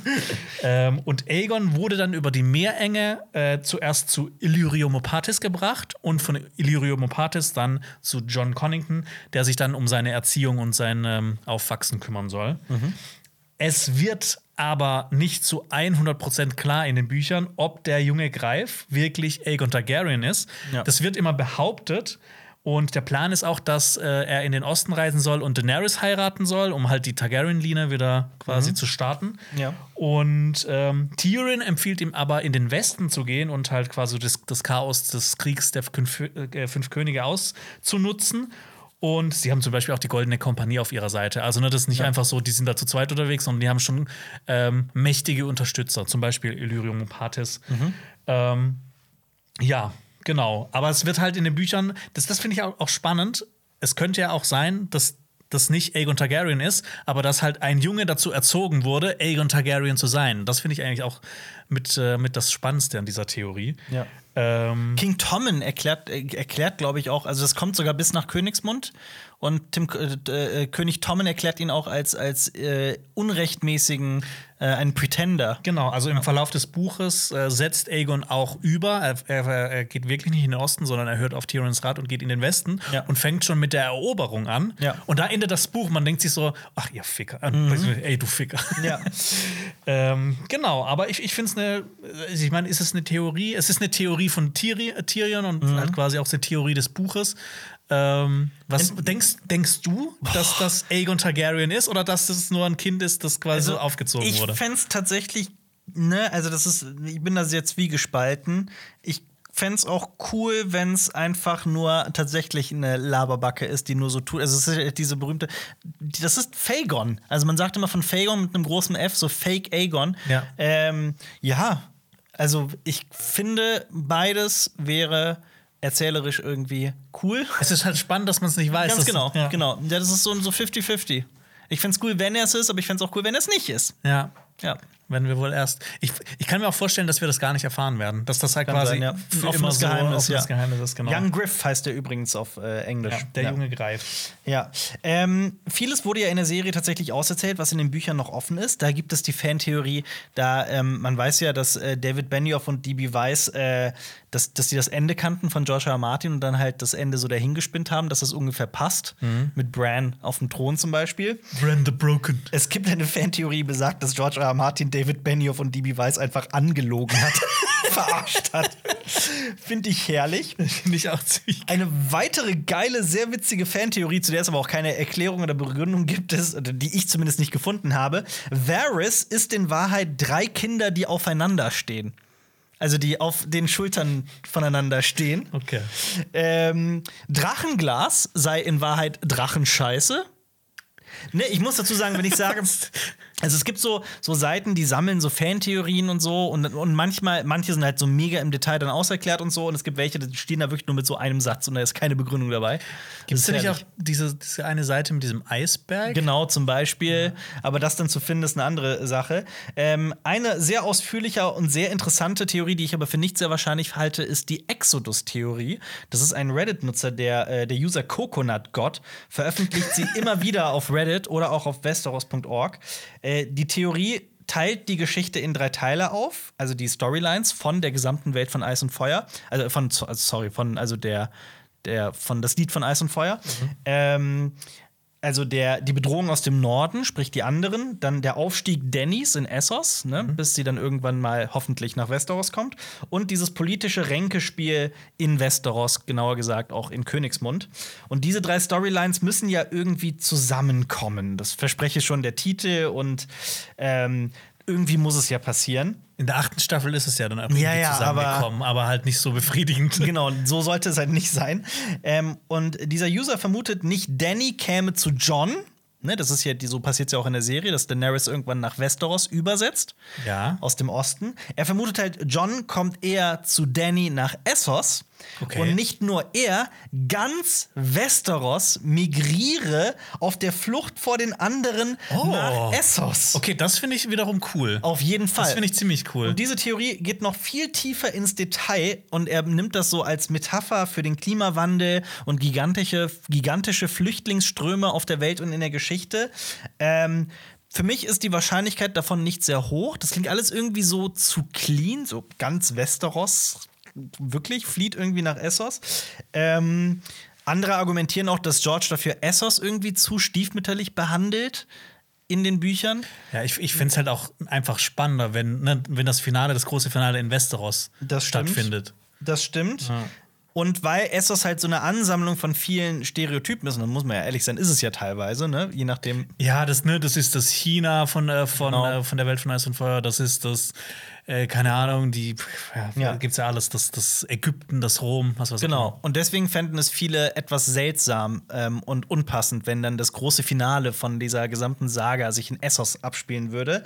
[laughs] ähm, und Aegon wurde dann über die Meerenge äh, zuerst zu Illyrio Mopatis gebracht und von Illyrio Mopatis dann zu John Connington, der sich dann um seine Erziehung und sein ähm, Aufwachsen kümmern soll. Es wird aber nicht zu 100% klar in den Büchern, ob der junge Greif wirklich Aegon Targaryen ist. Ja. Das wird immer behauptet. Und der Plan ist auch, dass äh, er in den Osten reisen soll und Daenerys heiraten soll, um halt die Targaryen-Linie wieder quasi zu starten. Ja. Und ähm, Tyrion empfiehlt ihm aber, in den Westen zu gehen und halt quasi das, das Chaos des Kriegs der fünf, äh, fünf Könige auszunutzen. Und sie haben zum Beispiel auch die Goldene Kompanie auf ihrer Seite. Also, ne, das ist nicht einfach so, die sind da zu zweit unterwegs, sondern die haben schon ähm, mächtige Unterstützer, zum Beispiel Illyrio Mopatis. Ähm, ja, genau. Aber es wird halt in den Büchern, das, das finde ich auch, spannend. Es könnte ja auch sein, dass das nicht Aegon Targaryen ist, aber dass halt ein Junge dazu erzogen wurde, Aegon Targaryen zu sein. Das finde ich eigentlich auch mit, äh, mit das Spannendste an dieser Theorie. Ja. Ähm, King Tommen erklärt, äh, erklärt glaube ich, auch, also das kommt sogar bis nach Königsmund. Und Tim, äh, äh, König Tommen erklärt ihn auch als, als äh, unrechtmäßigen, äh, einen Pretender. Genau, also im Verlauf des Buches äh, setzt Aegon auch über. Er, er, er geht wirklich nicht in den Osten, sondern er hört auf Tyrions Rat und geht in den Westen Ja. und fängt schon mit der Eroberung an. Ja. Und da endet das Buch. Man denkt sich so, ach ihr Ficker, äh, ey du Ficker. Ja. [laughs] ähm, genau, aber ich, ich finde es eine, also ich meine, ist es eine Theorie? Es ist eine Theorie von Tyri Tyrion und halt quasi auch eine Theorie des Buches. Ähm, was denkst, denkst du, dass das Aegon Targaryen ist oder dass das nur ein Kind ist, das quasi so aufgezogen Also, ich wurde? fände es tatsächlich, ne, also das ist, ich bin da jetzt wie gespalten. Ich fände es auch cool, wenn es einfach nur tatsächlich eine Laberbacke ist, die nur so tut. Also es ist diese berühmte, die- das ist Fagon. Also man sagt immer von Fagon mit einem großen F, so Fake Aegon. Ja. Ähm, ja, also ich finde, beides wäre erzählerisch irgendwie cool. Es ist halt spannend, dass man es nicht weiß. Ganz genau, ja. genau. Ja, das ist so so 50-50. Ich find's cool, wenn er es ist, aber ich find's auch cool, wenn er es nicht ist. Ja. Ja. Wenn wir wohl erst. Ich, ich kann mir auch vorstellen, dass wir das gar nicht erfahren werden. Dass das halt Kann quasi sein, ja. für Ein immer offenes so Geheimnis, offenes ja. Geheimnis ist, genau. Young Griff heißt er übrigens auf äh, Englisch. ja, der ja. Junge greift. Ja. Ähm, vieles wurde ja in der Serie tatsächlich auserzählt, was in den Büchern noch offen ist. Da gibt es die Fantheorie, da ähm, man weiß ja, dass äh, David Benioff und D.B. Weiss, äh, dass, dass die das Ende kannten von George R. R. Martin und dann halt das Ende so dahingespinnt haben, dass das ungefähr passt. Mhm. Mit Bran auf dem Thron zum Beispiel. Brand the Broken. Es gibt eine Fantheorie, die besagt, dass George R. R. Martin David Benioff und D.B. Weiss einfach angelogen hat, [laughs] verarscht hat. Finde ich herrlich. Finde ich auch ziemlich. Eine weitere geile, sehr witzige Fantheorie, zu der es aber auch keine Erklärung oder Begründung gibt, ist, die ich zumindest nicht gefunden habe. Varys ist in Wahrheit drei Kinder, die aufeinander stehen. Also die auf den Schultern voneinander stehen. Okay. Ähm, Drachenglas sei in Wahrheit Drachenscheiße. Ne, ich muss dazu sagen, wenn ich sage, [laughs] also es gibt so, so Seiten, die sammeln so Fantheorien und so und, und manchmal, manche sind halt so mega im Detail dann auserklärt und so und es gibt welche, die stehen da wirklich nur mit so einem Satz und da ist keine Begründung dabei. Gibt es ist nicht auch diese, diese eine Seite mit diesem Eisberg? Genau, zum Beispiel. Aber das dann zu finden, ist eine andere Sache. Ähm, eine sehr ausführliche und sehr interessante Theorie, die ich aber für nicht sehr wahrscheinlich halte, ist die Exodus-Theorie. Das ist ein Reddit-Nutzer, der, äh, der User Coconut God, veröffentlicht sie [laughs] immer wieder auf Reddit oder auch auf westeros.org. Äh, die Theorie teilt die Geschichte in drei Teile auf, also die Storylines von der gesamten Welt von Eis und Feuer, also von, also sorry, von, also der, der, von das Lied von Eis und Feuer. Ähm, also der, die Bedrohung aus dem Norden, sprich die anderen, dann der Aufstieg Dannys in Essos, ne, bis sie dann irgendwann mal hoffentlich nach Westeros kommt, und dieses politische Ränkespiel in Westeros, genauer gesagt auch in Königsmund. Und diese drei Storylines müssen ja irgendwie zusammenkommen. Das verspreche schon der Titel und ähm, irgendwie muss es ja passieren. In der achten Staffel ist es ja dann auch Ja, irgendwie ja, zusammengekommen, aber, halt nicht so befriedigend. [laughs] Genau, so sollte es halt nicht sein. Ähm, und dieser User vermutet nicht, Danny käme zu John. Ne, das ist ja, die, so passiert es ja auch in der Serie, dass Daenerys irgendwann nach Westeros übersetzt. Ja. Aus dem Osten. Er vermutet halt, John kommt eher zu Danny nach Essos. Okay. Und nicht nur er, ganz Westeros migriere auf der Flucht vor den anderen Oh. nach Essos. Okay, das finde ich wiederum cool. Auf jeden Fall. Das finde ich ziemlich cool. Und diese Theorie geht noch viel tiefer ins Detail und er nimmt das so als Metapher für den Klimawandel und gigantische, gigantische Flüchtlingsströme auf der Welt und in der Geschichte. Ähm, für mich ist die Wahrscheinlichkeit davon nicht sehr hoch. Das klingt alles irgendwie so zu clean, so ganz Westeros. Wirklich, flieht irgendwie nach Essos. Ähm, andere argumentieren auch, dass George dafür Essos irgendwie zu stiefmütterlich behandelt in den Büchern. Ja, ich, ich finde es halt auch einfach spannender, wenn, ne, wenn das Finale, das große Finale in Westeros Das stattfindet. Das stimmt. Ja. Und weil Essos halt so eine Ansammlung von vielen Stereotypen ist, und dann muss man ja ehrlich sein, ist es ja teilweise, ne? Je nachdem. Ja, das, ne, das ist das China von, äh, von, Genau. äh, von der Welt von Eis und Feuer. Das ist das, äh, keine Ahnung, die, ja, Ja. ja. gibt's ja alles. Das, das Ägypten, das Rom, was weiß ich. Genau. Und deswegen fänden es viele etwas seltsam ähm, und unpassend, wenn dann das große Finale von dieser gesamten Saga sich in Essos abspielen würde.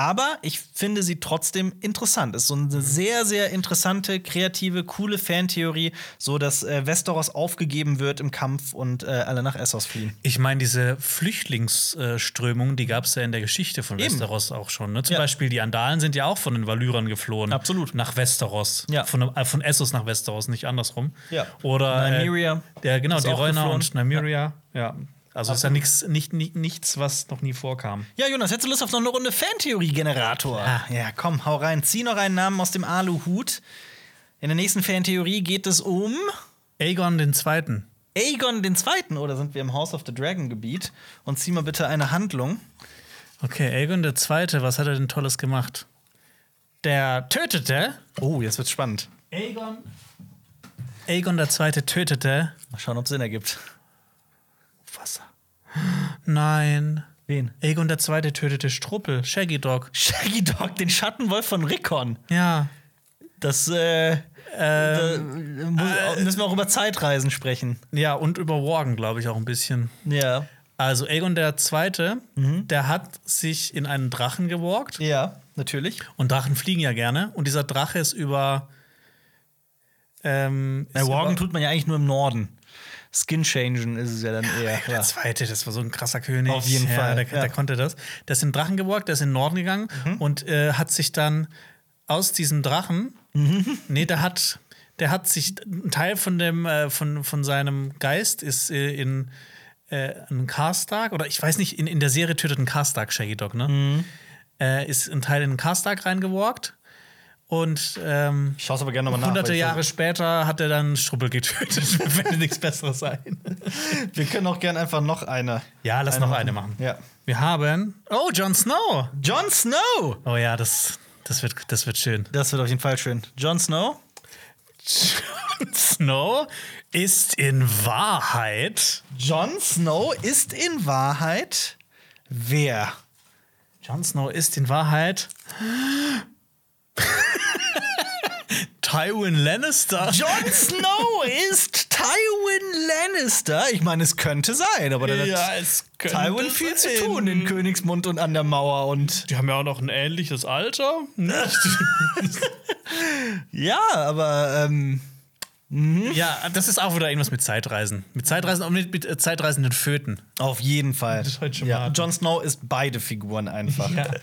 Aber ich finde sie trotzdem interessant. Ist so eine sehr, sehr interessante, kreative, coole Fantheorie, so dass äh, Westeros aufgegeben wird im Kampf und äh, alle nach Essos fliehen. Ich meine, diese Flüchtlingsströmung, die gab es ja in der Geschichte von Eben. Westeros auch schon. Ne? Zum Ja. Beispiel die Andalen sind ja auch von den Valyrern geflohen. Absolut. Nach Westeros. Ja. Von, äh, von Essos nach Westeros, nicht andersrum. Ja. Oder. Nymeria Äh, ja, genau, ist die Reuner und Nymeria. Ja. Also ist ja nix, nicht, nicht, nichts, was noch nie vorkam. Ja, Jonas, hättest du Lust auf noch eine Runde Fantheorie-Generator? Ja. ja, komm, hau rein. Zieh noch einen Namen aus dem Aluhut. In der nächsten Fantheorie geht es um Aegon den Zweiten. Aegon den Zweiten. Oder sind wir im House of the Dragon Gebiet? Und zieh mal bitte eine Handlung. Okay, Aegon der Zweite, was hat er denn Tolles gemacht? Der tötete. Oh, jetzt wird's spannend. Aegon. Aegon der Zweite tötete. Mal schauen, ob es Sinn ergibt. Nein. Wen? Aegon der Zweite tötete Struppel, Shaggy Dog. Shaggy Dog, den Schattenwolf von Rickon. Ja. Das, äh, da muss, müssen wir auch über Zeitreisen sprechen. Ja, und über Worgen, glaube ich, auch ein bisschen. Ja. Also Aegon der Zweite, der hat sich in einen Drachen geworgt. Ja, natürlich. Und Drachen fliegen ja gerne. Und dieser Drache ist über. Ähm, Bei Worgen tut man ja eigentlich nur im Norden. Skin changen ist es ja dann eher. Der Ja. Zweite, das war so ein krasser König. Auf jeden Fall, Der. Mhm. der konnte das. Der ist in den Drachen geworgt, der ist in den Norden gegangen und äh, hat sich dann aus diesem Drachen. Mhm. Nee, der hat. Der hat sich. Ein Teil von, dem, äh, von, von seinem Geist ist äh, in äh, einen Karstark, oder ich weiß nicht, in, in der Serie tötet ein Karstark Shaggy Dog, ne? Mhm. Äh, ist ein Teil in den Karstark reingeworgt. Und ähm, Ich schaue aber gerne nochmal nach. hunderte Jahre später hat er dann Struppel getötet. [laughs] Fällt nichts Besseres ein. Wir können auch gerne einfach noch eine. Ja, lass noch eine machen. Ja. Wir haben. Oh, Jon Snow! Jon Snow! Oh ja, das, das, wird, das wird schön. Das wird auf jeden Fall schön. Jon Snow? Jon Snow ist in Wahrheit. Jon Snow ist in Wahrheit wer? Jon Snow ist in Wahrheit. Tywin Lannister. Jon Snow ist Tywin Lannister. Ich meine, es könnte sein, aber dann Ja, hat Tywin viel zu tun in Königsmund und an der Mauer und Die haben ja auch noch ein ähnliches Alter. [laughs] Ja, aber ähm, ja, das ist auch wieder irgendwas mit Zeitreisen. Mit Zeitreisen und mit, mit äh, zeitreisenden Föten. auf jeden Fall. Ja. Jon Snow ist beide Figuren einfach. Ja. [laughs]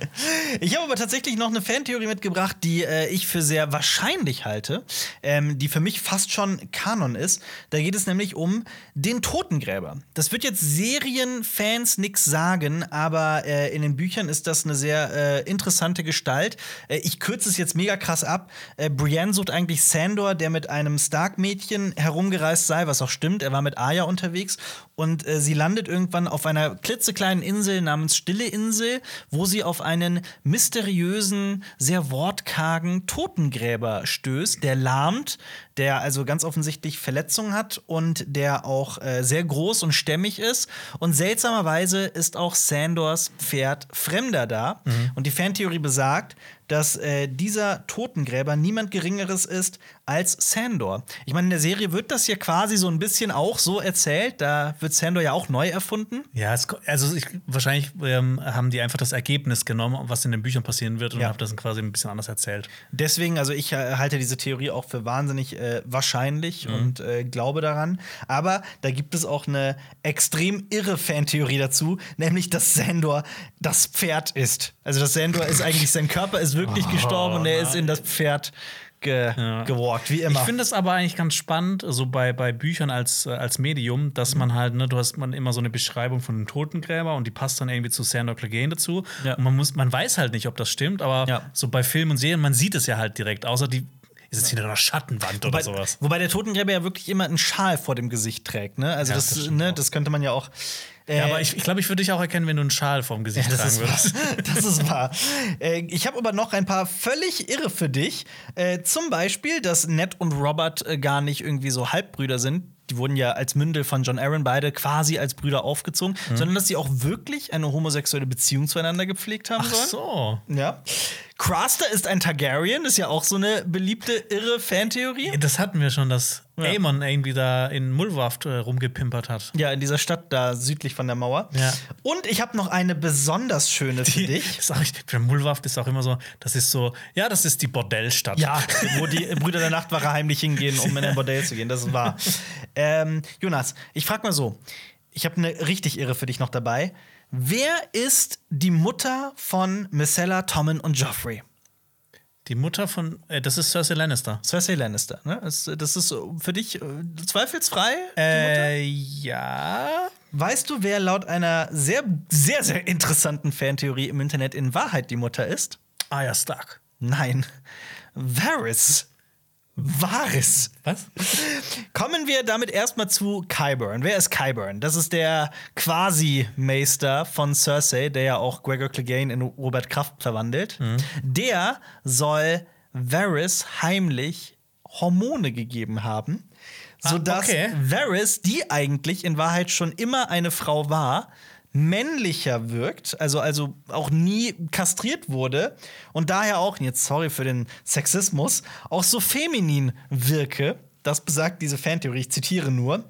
Ich habe aber tatsächlich noch eine Fantheorie mitgebracht, die äh, ich für sehr wahrscheinlich halte, ähm, die für mich fast schon Kanon ist. Da geht es nämlich um den Totengräber. Das wird jetzt Serienfans nix sagen, aber äh, in den Büchern ist das eine sehr äh, interessante Gestalt. Äh, ich kürze es jetzt mega krass ab. Äh, Brienne sucht eigentlich Sandor, der mit einem Stark-Mädchen herumgereist sei, was auch stimmt. Er war mit Arya unterwegs und äh, sie landet irgendwann auf einer klitzekleinen Insel namens Stille Insel, wo sie auf einen mysteriösen, sehr wortkargen Totengräber stößt, der lahmt, der also ganz offensichtlich Verletzungen hat und der auch äh, sehr groß und stämmig ist. Und seltsamerweise ist auch Sandors Pferd Fremder da. Und die Fantheorie besagt, dass äh, dieser Totengräber niemand Geringeres ist als Sandor. Ich meine, in der Serie wird das ja quasi so ein bisschen auch so erzählt. Da wird Sandor ja auch neu erfunden. Ja, es, also ich, wahrscheinlich ähm, haben die einfach das Ergebnis genommen, was in den Büchern passieren wird und Ja. haben das quasi ein bisschen anders erzählt. Deswegen, also ich äh, halte diese Theorie auch für wahnsinnig äh, wahrscheinlich und äh, glaube daran. Aber da gibt es auch eine extrem irre Fantheorie dazu, nämlich dass Sandor das Pferd ist. Also dass Sandor ist [laughs] eigentlich sein Körper ist wirklich gestorben und er ist in das Pferd ge gewalkt, wie immer. Ich finde es aber eigentlich ganz spannend, so bei, bei Büchern als, äh, als Medium, dass man halt, ne, du hast man immer so eine Beschreibung von einem Totengräber und die passt dann irgendwie zu Sandor Clegane dazu. Ja. Und man muss, man weiß halt nicht, ob das stimmt, aber Ja. so bei Filmen und Serien, man sieht es ja halt direkt, außer die ist jetzt hinter einer Schattenwand oder Wobei, sowas. wobei der Totengräber ja wirklich immer einen Schal vor dem Gesicht trägt, ne? Also Ja, das, das ne, das könnte man ja auch. Äh, Ja, aber ich, ich glaube, ich würde dich auch erkennen, wenn du einen Schal vorm Gesicht das tragen würdest. [laughs] Das ist wahr. Äh, ich habe aber noch ein paar völlig irre für dich. Äh, zum Beispiel, dass Ned und Robert äh, gar nicht irgendwie so Halbbrüder sind. Die wurden ja als Mündel von John Aaron beide quasi als Brüder aufgezogen, Mhm. sondern dass sie auch wirklich eine homosexuelle Beziehung zueinander gepflegt haben Ach sollen. so. Ja. Craster ist ein Targaryen, ist ja auch so eine beliebte irre Fantheorie. Das hatten wir schon, dass Ja. Aemon irgendwie da in Mulwaft äh, rumgepimpert hat. Ja, in dieser Stadt da südlich von der Mauer. Ja. Und ich habe noch eine besonders schöne für dich. [laughs] Ist auch, für Mulwaft ist auch immer so, das ist so, ja, das ist die Bordellstadt. Ja, wo die Brüder der Nachtwache heimlich hingehen, um in ein Bordell zu gehen. Das ist wahr. Ähm, Jonas, ich frag mal so: Ich habe eine richtig irre für dich noch dabei. Wer ist die Mutter von Missella, Tommen und Joffrey? Die Mutter von, äh, das ist Cersei Lannister. Cersei Lannister. Ne? Das, das ist so für dich äh, zweifelsfrei. die Mutter? Äh, ja. Weißt du, wer laut einer sehr, sehr, sehr interessanten Fantheorie im Internet in Wahrheit die Mutter ist? Arya Stark. Nein. Varys. Varys. Was? Kommen wir damit erstmal zu Kyburn. Wer ist Kyburn? Das ist der Quasi-Meister von Cersei, der ja auch Gregor Clegane in Robert Kraft verwandelt. Der soll Varys heimlich Hormone gegeben haben, sodass okay. Varys, die eigentlich in Wahrheit schon immer eine Frau war, männlicher wirkt, also, also auch nie kastriert wurde und daher auch, jetzt sorry für den Sexismus, auch so feminin wirke. Das besagt diese Fantheorie, ich zitiere nur.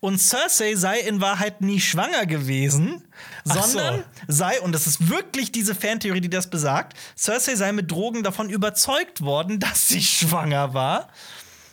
Und Cersei sei in Wahrheit nie schwanger gewesen, Ach so. sondern sei, und das ist wirklich diese Fantheorie, die das besagt, Cersei sei mit Drogen davon überzeugt worden, dass sie schwanger war.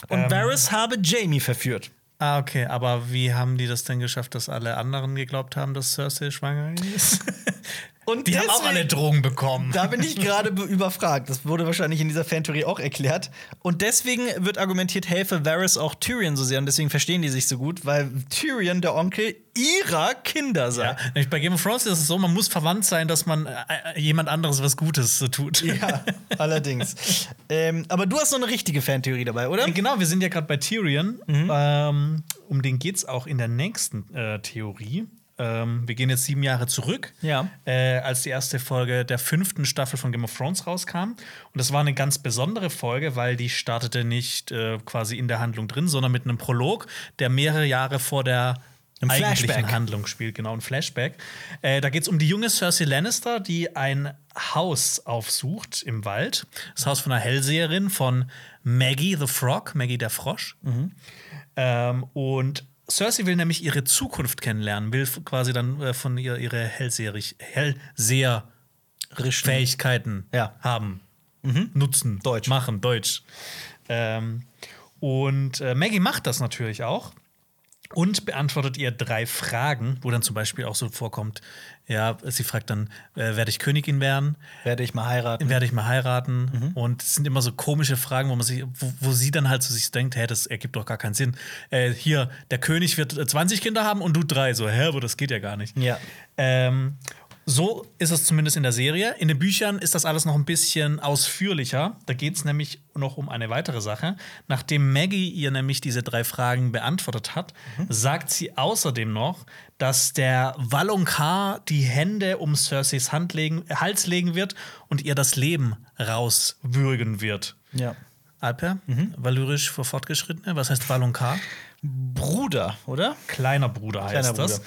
Und Ähm. Varys habe Jamie verführt. Ah, okay, aber wie haben die das denn geschafft, dass alle anderen geglaubt haben, dass Cersei schwanger ist? [laughs] Und die haben auch deswegen- alle Drogen bekommen. Da bin ich gerade be- überfragt. Das wurde wahrscheinlich in dieser Fantheorie auch erklärt. Und deswegen wird argumentiert, helfe Varys auch Tyrion so sehr. Und deswegen verstehen die sich so gut, weil Tyrion der Onkel ihrer Kinder sei. Ja, nämlich bei Game of Thrones ist es so, man muss verwandt sein, dass man äh, äh, jemand anderes was Gutes äh, tut. Ja, [laughs] allerdings. ähm, aber du hast so eine richtige Fantheorie dabei, oder? Genau, wir sind ja gerade bei Tyrion. Ähm, um den geht es auch in der nächsten äh, Theorie. Ähm, wir gehen jetzt sieben Jahre zurück, Ja. äh, als die erste Folge der fünften Staffel von Game of Thrones rauskam. Und das war eine ganz besondere Folge, weil die startete nicht äh, quasi in der Handlung drin, sondern mit einem Prolog, der mehrere Jahre vor der Ein eigentlichen. Handlung spielt, genau, ein Flashback. Äh, da geht es um die junge Cersei Lannister, die ein Haus aufsucht im Wald. Das Haus von einer Hellseherin von Maggie the Frog, Maggie der Frosch. Ähm, und Cersei will nämlich ihre Zukunft kennenlernen, will quasi dann äh, von ihr ihre Hellseherig- Hellseher-Fähigkeiten Ja. haben, nutzen, Deutsch. machen, Deutsch. Ähm, und äh, Maggie macht das natürlich auch und beantwortet ihr drei Fragen, wo dann zum Beispiel auch so vorkommt, ja, sie fragt dann, äh, werde ich Königin werden? Werde ich mal heiraten. Werde ich mal heiraten? Mhm. Und es sind immer so komische Fragen, wo man sich, wo, wo sie dann halt so sich denkt, hä, das ergibt doch gar keinen Sinn. Äh, hier, der König wird äh, 20 Kinder haben und du drei. So, hä, aber das geht ja gar nicht. Ja. Ähm, so ist es zumindest in der Serie. In den Büchern ist das alles noch ein bisschen ausführlicher. Da geht es nämlich noch um eine weitere Sache. Nachdem Maggie ihr nämlich diese drei Fragen beantwortet hat, sagt sie außerdem noch, dass der Valonqar die Hände um Cerseis Hand legen, Hals legen wird und ihr das Leben rauswürgen wird. Ja. Alper, valyrisch für Fortgeschrittene, was heißt Valonqar? Bruder, oder? Kleiner Bruder heißt Kleiner das.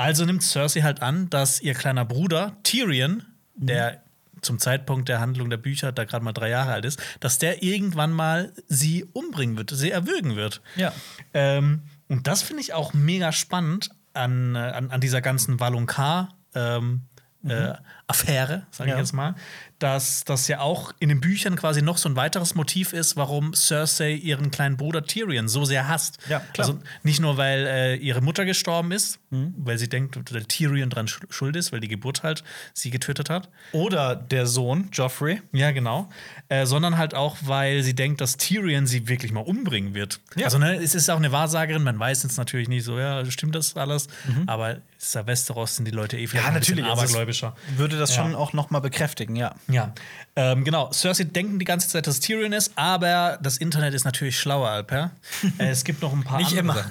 Also nimmt Cersei halt an, dass ihr kleiner Bruder Tyrion, der zum Zeitpunkt der Handlung der Bücher da gerade mal drei Jahre alt ist, dass der irgendwann mal sie umbringen wird, sie erwürgen wird. Ja. Ähm, und das finde ich auch mega spannend an, äh, an, an dieser ganzen Valonqar. Ähm, äh, Affäre, sage Ja. ich jetzt mal, dass das ja auch in den Büchern quasi noch so ein weiteres Motiv ist, warum Cersei ihren kleinen Bruder Tyrion so sehr hasst. Ja, klar. Also nicht nur, weil äh, ihre Mutter gestorben ist, weil sie denkt, dass Tyrion dran sch- schuld ist, weil die Geburt halt sie getötet hat. Oder der Sohn, Joffrey. Ja, genau. Äh, sondern halt auch, weil sie denkt, dass Tyrion sie wirklich mal umbringen wird. Ja. Also, ne, es ist auch eine Wahrsagerin, man weiß jetzt natürlich nicht so, ja, stimmt das alles? Aber es ist ja Westeros, sind die Leute eh vielleicht Mhm. Ja, ein bisschen also abergläubischer. Würde das Ja. schon auch noch mal bekräftigen, ja. Ja, ähm, genau. Cersei denken die ganze Zeit, dass Tyrion ist, aber das Internet ist natürlich schlauer, Alper. [laughs] äh, es gibt noch ein paar Nicht andere.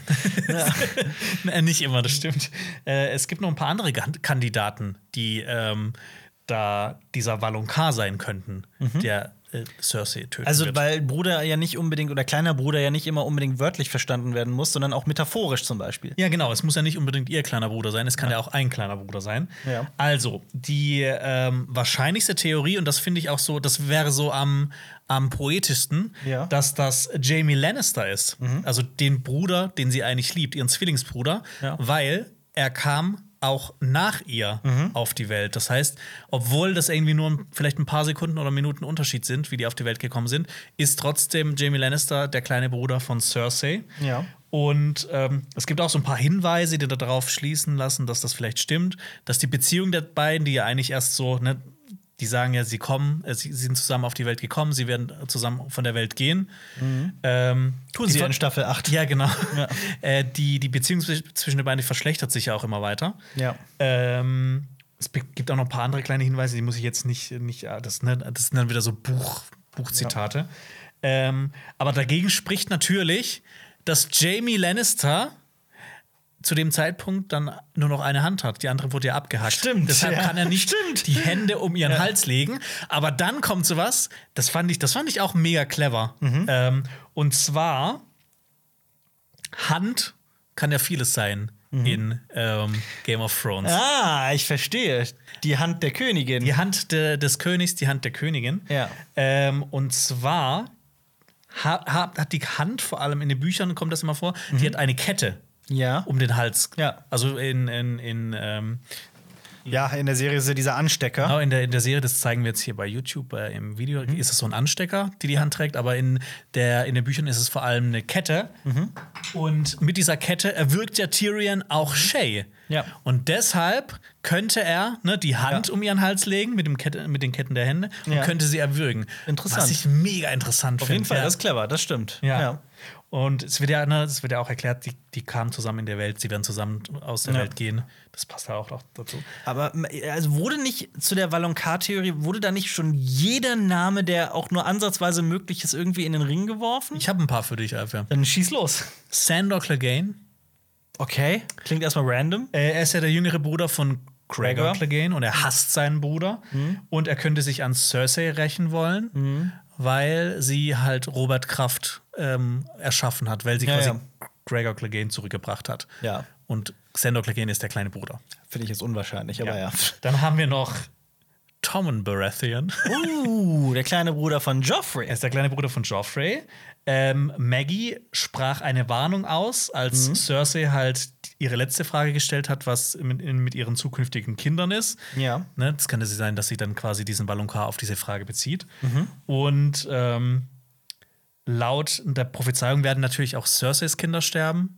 immer. [laughs] Nicht immer, das stimmt. Äh, es gibt noch ein paar andere Kandidaten, die ähm, da dieser Valonqar sein könnten, der äh, Cersei töten Mhm. Also, wird. weil Bruder ja nicht unbedingt oder kleiner Bruder ja nicht immer unbedingt wörtlich verstanden werden muss, sondern auch metaphorisch zum Beispiel. Ja, genau. Es muss ja nicht unbedingt ihr kleiner Bruder sein. Es kann ja, auch ein kleiner Bruder sein. Ja. Also, die ähm, wahrscheinlichste Theorie, und das finde ich auch so, das wäre so am, am poetischsten, Ja. dass das Jamie Lannister ist. Also den Bruder, den sie eigentlich liebt, ihren Zwillingsbruder, Ja. weil er kam auch nach ihr auf die Welt. Das heißt, obwohl das irgendwie nur vielleicht ein paar Sekunden oder Minuten Unterschied sind, wie die auf die Welt gekommen sind, ist trotzdem Jamie Lannister der kleine Bruder von Cersei. Ja. Und ähm, es gibt auch so ein paar Hinweise, die darauf schließen lassen, dass das vielleicht stimmt, dass die Beziehung der beiden, die ja eigentlich erst so, ne, die sagen ja, sie kommen, äh, sie sind zusammen auf die Welt gekommen, sie werden zusammen von der Welt gehen. Ähm, Mhm. Tun die sie in Staffel 8. Ja, genau. [laughs] Äh, die, die Beziehung zwisch- zwischen den beiden verschlechtert sich ja auch immer weiter. Ja. Ähm, es gibt auch noch ein paar andere kleine Hinweise, die muss ich jetzt nicht, nicht ah, das, ne, das sind dann wieder so Buch, Buchzitate. Ähm, aber dagegen spricht natürlich, dass Jamie Lannister zu dem Zeitpunkt dann nur noch eine Hand hat. Die andere wurde ja abgehackt. Stimmt, Deshalb ja. kann er nicht Stimmt. die Hände um ihren Ja. Hals legen. Aber dann kommt sowas, das fand ich, das fand ich auch mega clever. Mhm. Ähm, und zwar Hand kann ja vieles sein in ähm, Game of Thrones. Mhm. Ah, ich verstehe. Die Hand der Königin. Die Hand de, des Königs, die Hand der Königin. Ja. Ähm, und zwar ha, ha, hat die Hand, vor allem in den Büchern kommt das immer vor, die hat eine Kette Ja. um den Hals. Ja. Also in, in, in, ähm, Ja, in der Serie ist ja dieser Anstecker. genau in, der, in der Serie, das zeigen wir jetzt hier bei YouTube äh, im Video, ist es so ein Anstecker, die die Hand trägt, aber in, der, in den Büchern ist es vor allem eine Kette. Und mit dieser Kette erwürgt ja Tyrion auch Shay. Ja. Und deshalb könnte er ne, die Hand Ja. um ihren Hals legen mit, dem Kette, mit den Ketten der Hände und Ja. könnte sie erwürgen. Interessant. Was ich mega interessant Auf finde. jeden Fall, ja. das ist clever, das stimmt. Ja. Und es wird ja, ne, es wird ja auch erklärt, die, die kamen zusammen in der Welt, sie werden zusammen aus der Ja. Welt gehen. Das passt ja auch noch dazu. Aber also wurde nicht zu der Valonqar-Theorie, wurde da nicht schon jeder Name, der auch nur ansatzweise möglich ist, irgendwie in den Ring geworfen? Ich habe ein paar für dich, Alfred. Dann schieß los. Sandor Clegane. Okay. Klingt erstmal random. Äh, er ist ja der jüngere Bruder von Gregor. Clegane und er hasst seinen Bruder. Und er könnte sich an Cersei rächen wollen, weil sie halt Robert Kraft ähm, erschaffen hat, weil sie Ja, quasi ja. Gregor Clegane zurückgebracht hat. Ja. Und Sandor Clegane ist der kleine Bruder. Finde ich jetzt unwahrscheinlich, aber ja. Dann haben wir noch Tommen Baratheon. Uh, der kleine Bruder von Joffrey. Er ist der kleine Bruder von Joffrey. Ähm, Maggie sprach eine Warnung aus, als Cersei halt ihre letzte Frage gestellt hat, was mit, mit ihren zukünftigen Kindern ist. Ja. Ne, das könnte sie sein, dass sie dann quasi diesen Valonqar auf diese Frage bezieht. Und ähm, laut der Prophezeiung werden natürlich auch Cerseis Kinder sterben,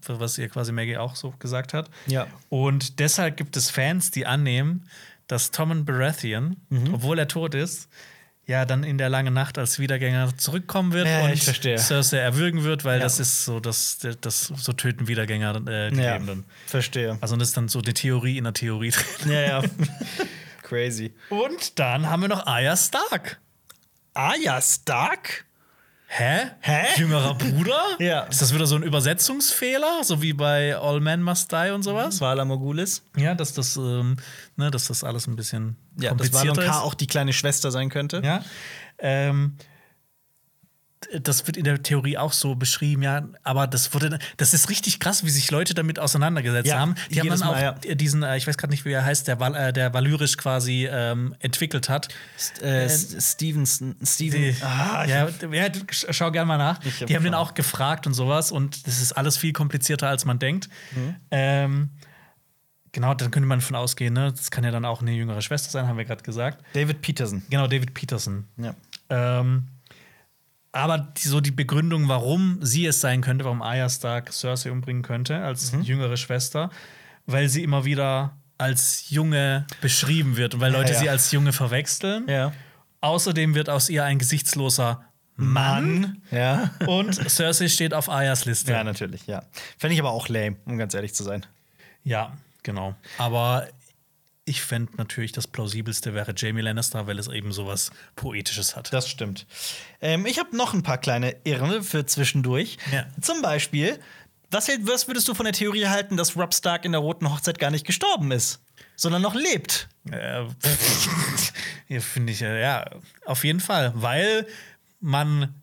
für was ihr quasi Maggie auch so gesagt hat. Ja. Und deshalb gibt es Fans, die annehmen, dass Tommen Baratheon, obwohl er tot ist, ja dann in der langen Nacht als Wiedergänger zurückkommen wird Ja, und ich verstehe. Cersei erwürgen wird, weil Ja. das ist so, das, das so töten Wiedergänger äh, die Ja. Lebenden. Verstehe. Also das ist dann so eine Theorie in der Theorie drin. Ja, ja. [laughs] Crazy. Und dann haben wir noch Arya Stark. Arya Stark? Hä? Hä? Jüngerer Bruder? [laughs] Ja. Ist das wieder so ein Übersetzungsfehler, so wie bei All Men Must Die und sowas? Vala Mogulis. Ja, dass das, ähm, ne, dass das alles ein bisschen Ja, dass komplizierter Valonqar ist. auch die kleine Schwester sein könnte. Ja. Ähm, das wird in der Theorie auch so beschrieben, ja, aber das wurde, das ist richtig krass, wie sich Leute damit auseinandergesetzt Ja, haben. Die haben dann auch Mal, diesen, äh, ich weiß gerade nicht, wie er heißt, der, Val äh, der Valyrisch quasi ähm, entwickelt hat. St- Äh, S- Stevenson. Steven. Die, Ah, ja, ja, schau gerne mal nach. Hab Die haben den auch gefragt und sowas und das ist alles viel komplizierter, als man denkt. Mhm. Ähm, Genau, dann könnte man von ausgehen, ne? Das kann ja dann auch eine jüngere Schwester sein, haben wir gerade gesagt. David Peterson. Genau, David Peterson. Ja. Ähm, aber die, so die Begründung, warum sie es sein könnte, warum Arya Stark Cersei umbringen könnte als Mhm. jüngere Schwester, weil sie immer wieder als Junge beschrieben wird und weil Leute ja. sie als Junge verwechseln. Ja. Außerdem wird aus ihr ein gesichtsloser Mann. Ja. [laughs] Und Cersei steht auf Aryas Liste. Ja, natürlich, ja. Fände ich aber auch lame, um ganz ehrlich zu sein. Ja, genau. Aber ich fände natürlich, das plausibelste wäre Jamie Lannister, weil es eben sowas Poetisches hat. Das stimmt. Ähm, ich habe noch ein paar kleine Irren für zwischendurch. Ja. Zum Beispiel, was, hält- was würdest du von der Theorie halten, dass Rob Stark in der Roten Hochzeit gar nicht gestorben ist, sondern noch lebt? Äh, [laughs] ja, finde ich, äh, ja, auf jeden Fall. Weil man,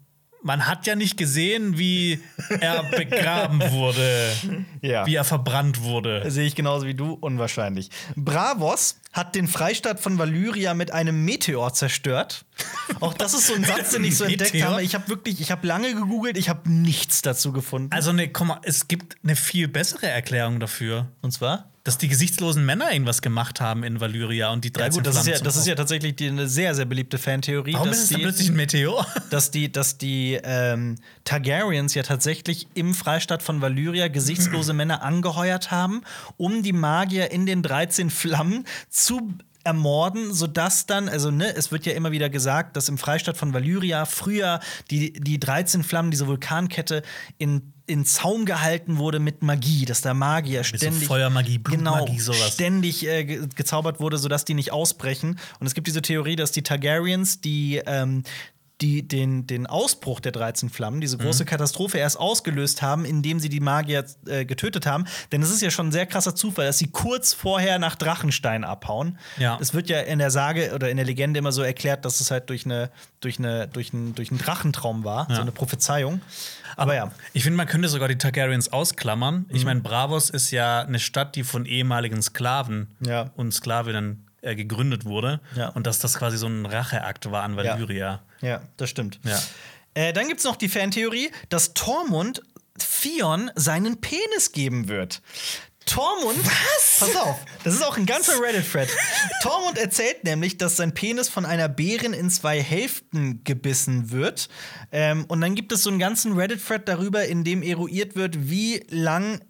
man hat ja nicht gesehen, wie er [laughs] begraben wurde, Ja. wie er verbrannt wurde. Sehe ich genauso wie du, unwahrscheinlich. Bravos hat den Freistaat von Valyria mit einem Meteor zerstört. Auch das ist so ein Satz, den ich so entdeckt Meteor? habe. Ich habe wirklich, ich habe lange gegoogelt, ich habe nichts dazu gefunden. Also, ne, komm mal, es gibt eine viel bessere Erklärung dafür. Und zwar? Dass die gesichtslosen Männer irgendwas gemacht haben in Valyria und die 13 Ja gut, das ist Flammen ja, das ist ja tatsächlich die, eine sehr, sehr beliebte Fantheorie. Warum ist es die- plötzlich ein Meteor? [laughs] dass die, dass die ähm, Targaryens ja tatsächlich im Freistaat von Valyria gesichtslose Männer angeheuert haben, um die Magier in den 13 Flammen zu ermorden, sodass dann, also ne, es wird ja immer wieder gesagt, dass im Freistaat von Valyria früher die, die 13 Flammen, diese Vulkankette, in, in Zaum gehalten wurde mit Magie, dass der Magier so ständig Feuermagie, Blutmagie, genau, sowas. ständig äh, ge gezaubert wurde, sodass die nicht ausbrechen. Und es gibt diese Theorie, dass die Targaryens die ähm, die den, den Ausbruch der 13 Flammen, diese Mhm. große Katastrophe, erst ausgelöst haben, indem sie die Magier äh, getötet haben. Denn es ist ja schon ein sehr krasser Zufall, dass sie kurz vorher nach Drachenstein abhauen. Ja. Es wird ja in der Sage oder in der Legende immer so erklärt, dass es halt durch, eine, durch, eine, durch, einen, durch einen Drachentraum war, Ja. so eine Prophezeiung. Aber ja. Ich finde, man könnte sogar die Targaryens ausklammern. Mhm. Ich meine, Bravos ist ja eine Stadt, die von ehemaligen Sklaven Ja. und Sklavinnen äh, gegründet wurde. Ja. Und dass das quasi so ein Racheakt war an Valyria. Ja, das stimmt. Ja. Äh, dann gibt es noch die Fantheorie, dass Tormund Theon seinen Penis geben wird. Tormund. Was? Pass auf, das ist auch ein ganzer Reddit-Thread. [laughs] Tormund erzählt nämlich, dass sein Penis von einer Bärin in zwei Hälften gebissen wird. Ähm, und dann gibt es so einen ganzen Reddit-Thread darüber, in dem eruiert wird, wie lang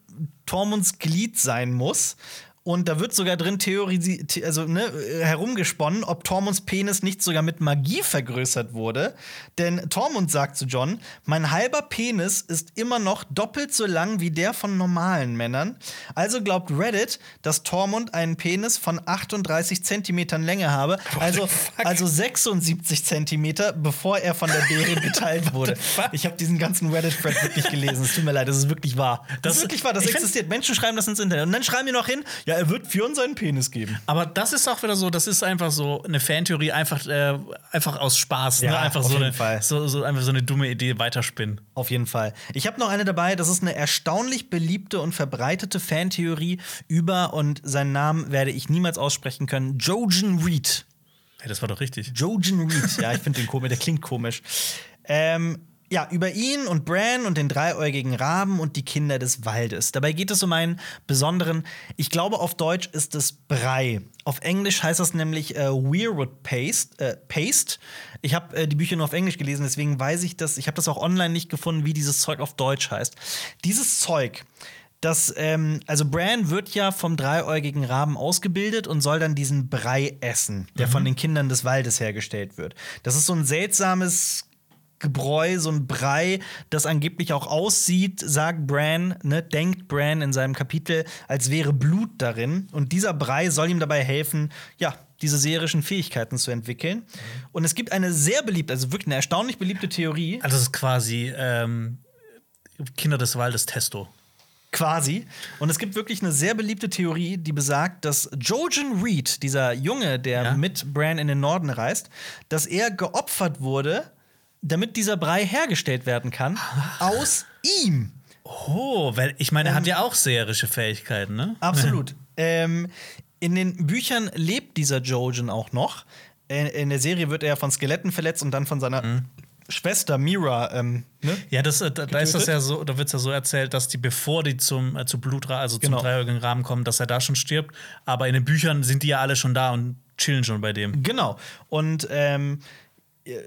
Tormunds Glied sein muss. Und da wird sogar drin theorisi the- also, ne, herumgesponnen, ob Tormunds Penis nicht sogar mit Magie vergrößert wurde. Denn Tormund sagt zu John: Mein halber Penis ist immer noch doppelt so lang wie der von normalen Männern. Also glaubt Reddit, dass Tormund einen Penis von 38 Zentimetern Länge habe. Also, also 76 Zentimeter, bevor er von der Bärin geteilt wurde. Ich habe diesen ganzen Reddit-Thread wirklich gelesen. Es tut mir leid, das ist wirklich wahr. Das, Das- ist wirklich wahr, das existiert. Menschen schreiben das ins Internet. Und dann schreiben die noch hin, ja, er wird Fionn seinen Penis geben. Aber das ist auch wieder so, das ist einfach so eine Fantheorie, einfach, äh, einfach aus Spaß. Ja, ne? Einfach auf so, jeden eine, Fall. So, so, einfach so eine dumme Idee weiterspinnen. Auf jeden Fall. Ich habe noch eine dabei, das ist eine erstaunlich beliebte und verbreitete Fantheorie über, und seinen Namen werde ich niemals aussprechen können, Jojen Reed. Hey, das war doch richtig. Jojen Reed. Ja, ich finde den komisch, der klingt komisch. Ähm, ja, über ihn und Bran und den dreiäugigen Raben und die Kinder des Waldes. Dabei geht es um einen besonderen, ich glaube auf Deutsch ist es Brei. Auf Englisch heißt das nämlich äh, Weirwood Paste. Äh, Paste. Ich habe äh, die Bücher nur auf Englisch gelesen, deswegen weiß ich das. Ich habe das auch online nicht gefunden, wie dieses Zeug auf Deutsch heißt. Dieses Zeug das, ähm, also Bran wird ja vom dreiäugigen Raben ausgebildet und soll dann diesen Brei essen, der von den Kindern des Waldes hergestellt wird. Das ist so ein seltsames Gebräu, so ein Brei, das angeblich auch aussieht, sagt Bran, ne, denkt Bran in seinem Kapitel, als wäre Blut darin. Und dieser Brei soll ihm dabei helfen, ja, diese serischen Fähigkeiten zu entwickeln. Und es gibt eine sehr beliebte, also wirklich eine erstaunlich beliebte Theorie, Also, das ist quasi ähm, Kinder des Waldes Testo. Quasi. Und es gibt wirklich eine sehr beliebte Theorie, die besagt, dass Jojen Reed, dieser Junge, der Ja. mit Bran in den Norden reist, dass er geopfert wurde, damit dieser Brei hergestellt werden kann, [laughs] aus ihm. Oh, weil ich meine, er hat ja auch seherische Fähigkeiten, ne? Absolut. [laughs] ähm, in den Büchern lebt dieser Jojen auch noch. Äh, In der Serie wird er von Skeletten verletzt und dann von seiner Schwester Mira, ähm, ne? Ja, das, äh, da, ist das ja so, da wird es ja so erzählt, dass die, bevor die zum äh, zu Blutra, also zum Genau. dreieugrigen Rahmen kommen, dass er da schon stirbt. Aber in den Büchern sind die ja alle schon da und chillen schon bei dem. Genau. Und ähm, äh,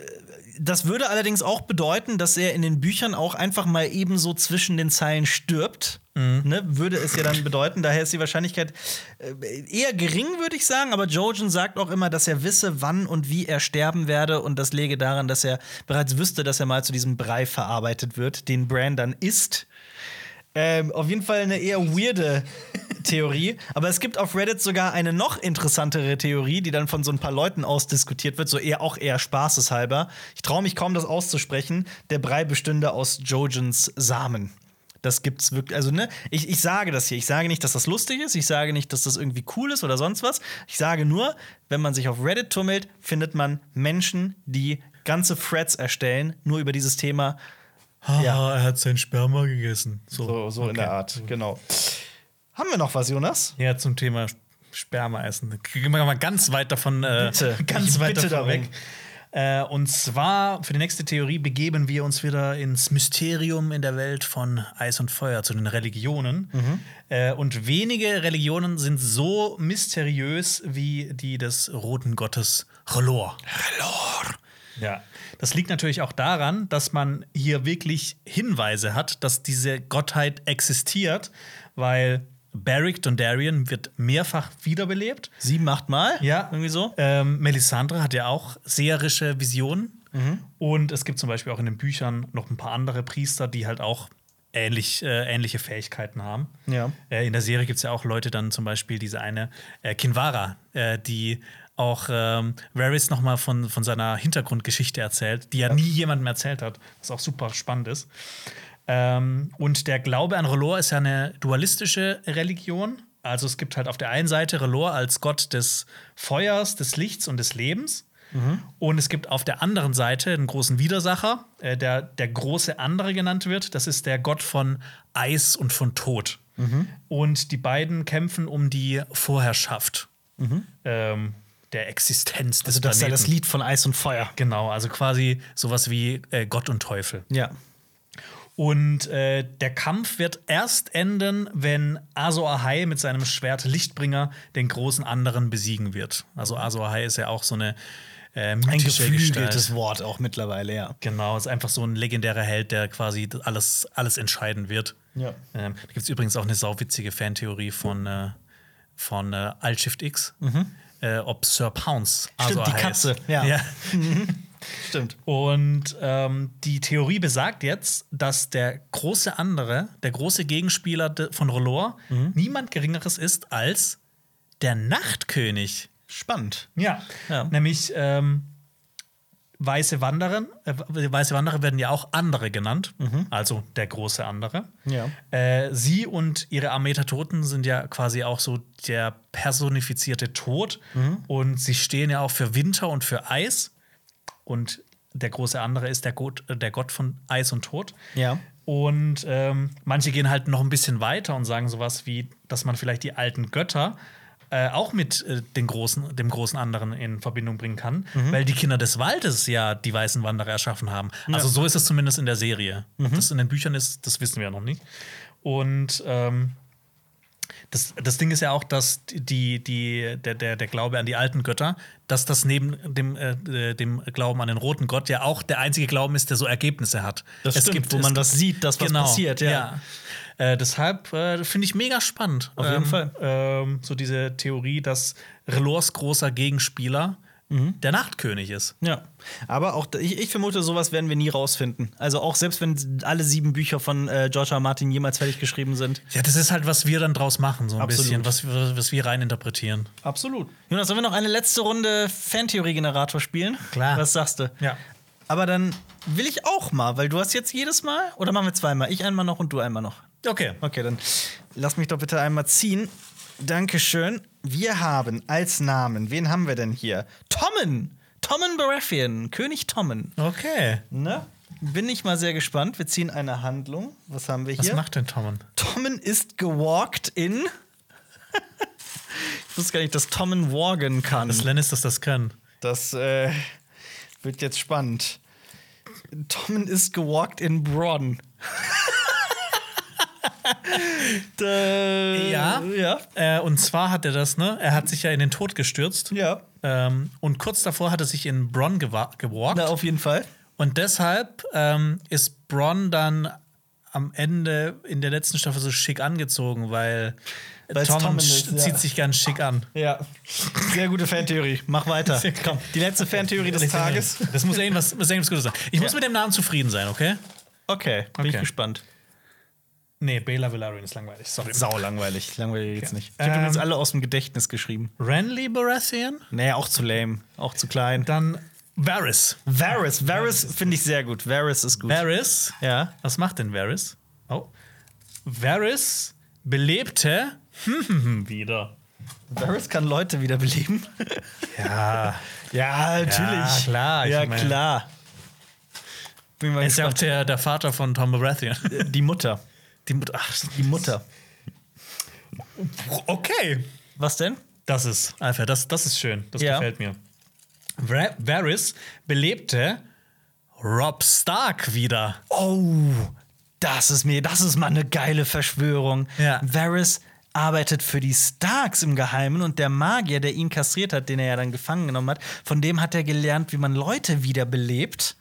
das würde allerdings auch bedeuten, dass er in den Büchern auch einfach mal ebenso zwischen den Zeilen stirbt. Ne, würde es ja dann bedeuten, daher ist die Wahrscheinlichkeit äh, eher gering, würde ich sagen. Aber Jojen sagt auch immer, dass er wisse, wann und wie er sterben werde. Und das läge daran, dass er bereits wüsste, dass er mal zu diesem Brei verarbeitet wird, den Bran dann isst. Ähm, auf jeden Fall eine eher weirde Theorie. Aber es gibt auf Reddit sogar eine noch interessantere Theorie, die dann von so ein paar Leuten ausdiskutiert wird, so eher auch eher spaßeshalber. Ich traue mich kaum, das auszusprechen. Der Brei bestünde aus Jojens Samen. Das gibt's wirklich. Also, ne, ich, ich sage das hier. Ich sage nicht, dass das lustig ist. Ich sage nicht, dass das irgendwie cool ist oder sonst was. Ich sage nur, wenn man sich auf Reddit tummelt, findet man Menschen, die ganze Threads erstellen, nur über dieses Thema. Ja, er hat sein Sperma gegessen. So, So, so in der Art, genau. Haben wir noch was, Jonas? Ja, zum Thema Sperma essen. Gehen wir mal ganz weit davon, äh, Bitte. [laughs] ganz weit bitte davon darum. weg. Äh, und zwar für die nächste Theorie begeben wir uns wieder ins Mysterium in der Welt von Eis und Feuer, zu den Religionen. Mhm. Äh, und wenige Religionen sind so mysteriös wie die des roten Gottes Relor. Relor. Ja, das liegt natürlich auch daran, dass man hier wirklich Hinweise hat, dass diese Gottheit existiert, weil Beric Dondarrion wird mehrfach wiederbelebt. Sieben, acht Mal? Ja, Irgendwie so? Ähm, Melisandre hat ja auch seherische Visionen. Und es gibt zum Beispiel auch in den Büchern noch ein paar andere Priester, die halt auch ähnlich, äh, ähnliche Fähigkeiten haben. Ja. Äh, in der Serie gibt es ja auch Leute, dann zum Beispiel diese eine äh, Kinvara, äh, die auch ähm, Varys noch mal von, von seiner Hintergrundgeschichte erzählt, die ja, nie jemandem erzählt hat, was auch super spannend ist. Ähm, und der Glaube an Relor ist ja eine dualistische Religion. Also es gibt halt auf der einen Seite Relor als Gott des Feuers, des Lichts und des Lebens. Und es gibt auf der anderen Seite einen großen Widersacher, äh, der der große andere genannt wird. Das ist der Gott von Eis und von Tod. Und die beiden kämpfen um die Vorherrschaft ähm, der Existenz des Also, das ist ja Planeten. das Lied von Eis und Feuer. Genau, also quasi sowas wie äh, Gott und Teufel. Ja. Und äh, der Kampf wird erst enden, wenn Azor Ahai mit seinem Schwert Lichtbringer den großen anderen besiegen wird. Also Azor Ahai ist ja auch so eine äh, Ein geflügeltes. Wort auch mittlerweile, ja. Genau, ist einfach so ein legendärer Held, der quasi alles, alles entscheiden wird. Ja. Ähm, da gibt es übrigens auch eine sauwitzige Fantheorie von, äh, von äh, Alt-Shift X, äh, ob Sir Pounce Mhm. Stimmt, die Ahai Katze, ja. ja. Stimmt. Und ähm, die Theorie besagt jetzt, dass der große andere, der große Gegenspieler von Rolor, Mhm. niemand Geringeres ist als der Nachtkönig. Spannend. Ja. Ja. Nämlich ähm, weiße Wanderer, äh, weiße Wanderer werden ja auch andere genannt, also der große andere. Mhm. Ja. Äh, sie und ihre Armee der Toten sind ja quasi auch so der personifizierte Tod Mhm. und sie stehen ja auch für Winter und für Eis und der große andere ist der Gott, äh, der Gott von Eis und Tod. Ja. Und ähm, manche gehen halt noch ein bisschen weiter und sagen sowas wie, dass man vielleicht die alten Götter äh, auch mit äh, den großen, dem großen anderen in Verbindung bringen kann, weil die Kinder des Waldes ja die weißen Wanderer erschaffen haben. Also so ist es zumindest in der Serie. Ob das in den Büchern ist, das wissen wir ja noch nicht. Und ähm, das, das Ding ist ja auch, dass die, die, der, der, der Glaube an die alten Götter, dass das neben dem, äh, dem Glauben an den roten Gott ja auch der einzige Glauben ist, der so Ergebnisse hat. Das stimmt, wo man das sieht, dass was passiert, ja. Äh, deshalb äh, finde ich mega spannend. Auf jeden ähm, Fall. Ähm, so diese Theorie, dass Relors großer Gegenspieler Mhm. der Nachtkönig ist. Ja, aber auch ich, ich vermute, sowas werden wir nie rausfinden. Also auch selbst wenn alle sieben Bücher von äh, George R. R. Martin jemals fertig geschrieben sind. Ja, das ist halt, was wir dann draus machen, so ein Absolut. bisschen, was, wir- was wir reininterpretieren. Absolut. Jonas, sollen wir noch eine letzte Runde Fantheorie-Generator spielen? Klar. Was sagst du? Ja. Aber dann will ich auch mal, weil du hast jetzt jedes Mal oder machen wir zweimal? Ich einmal noch und du einmal noch. Okay. Okay, dann lass mich doch bitte einmal ziehen. Dankeschön. Wir haben als Namen, wen haben wir denn hier? Tommen! Tommen Baratheon, König Tommen. Okay. Ne? Bin ich mal sehr gespannt. Wir ziehen eine Handlung. Was haben wir Was hier? macht denn Tommen? Tommen ist gewalkt in. [laughs] ich wusste gar nicht, dass Tommen walken kann. Dass Lannisters das können. Das äh, wird jetzt spannend. Tommen ist gewalkt in Bron. [laughs] da, Ja. Ja. Äh, und zwar hat er das, ne? Er hat sich ja in den Tod gestürzt. Ja. Ähm, und kurz davor hat er sich in Bronn gewa- gewalkt. Na, auf jeden Fall. Und deshalb ähm, ist Bronn dann am Ende in der letzten Staffel so schick angezogen, weil Weil's Tom sch- ist, ja. zieht sich ganz schick an. Ja. Sehr gute Fantheorie. Mach weiter. Komm, die letzte Fantheorie des Tages. Das muss irgendwas, muss irgendwas Gutes sein. Ich muss Ja. mit dem Namen zufrieden sein, okay? Okay, bin ich Okay. gespannt. Nee, Bela Velaryon ist langweilig. Sorry. Sau langweilig. Langweilig jetzt nicht. Ich habe Ähm, jetzt alle aus dem Gedächtnis geschrieben. Renly Baratheon? Nee, auch zu lame. Auch zu klein. Dann Varys. Varys. Varys finde ich sehr gut. Varys ist gut. Varys? ja. Was macht denn Varys? Oh. Varys belebte [laughs] wieder. Varys kann Leute wiederbeleben. [laughs] Ja. ja, Ja, klar, Ja, klar. Bin mal ist ja auch der, der Vater von Tom Baratheon. Die Mutter. Die Mutter. Ach, Die Mutter. okay. Was denn? Das ist, Alfred, das, das ist schön. Das Ja. gefällt mir. Var Varys belebte Rob Stark wieder. Oh, das ist mir, das ist mal eine geile Verschwörung. Ja. Varys arbeitet für die Starks im Geheimen und der Magier, der ihn kastriert hat, den er ja dann gefangen genommen hat, von dem hat er gelernt, wie man Leute wiederbelebt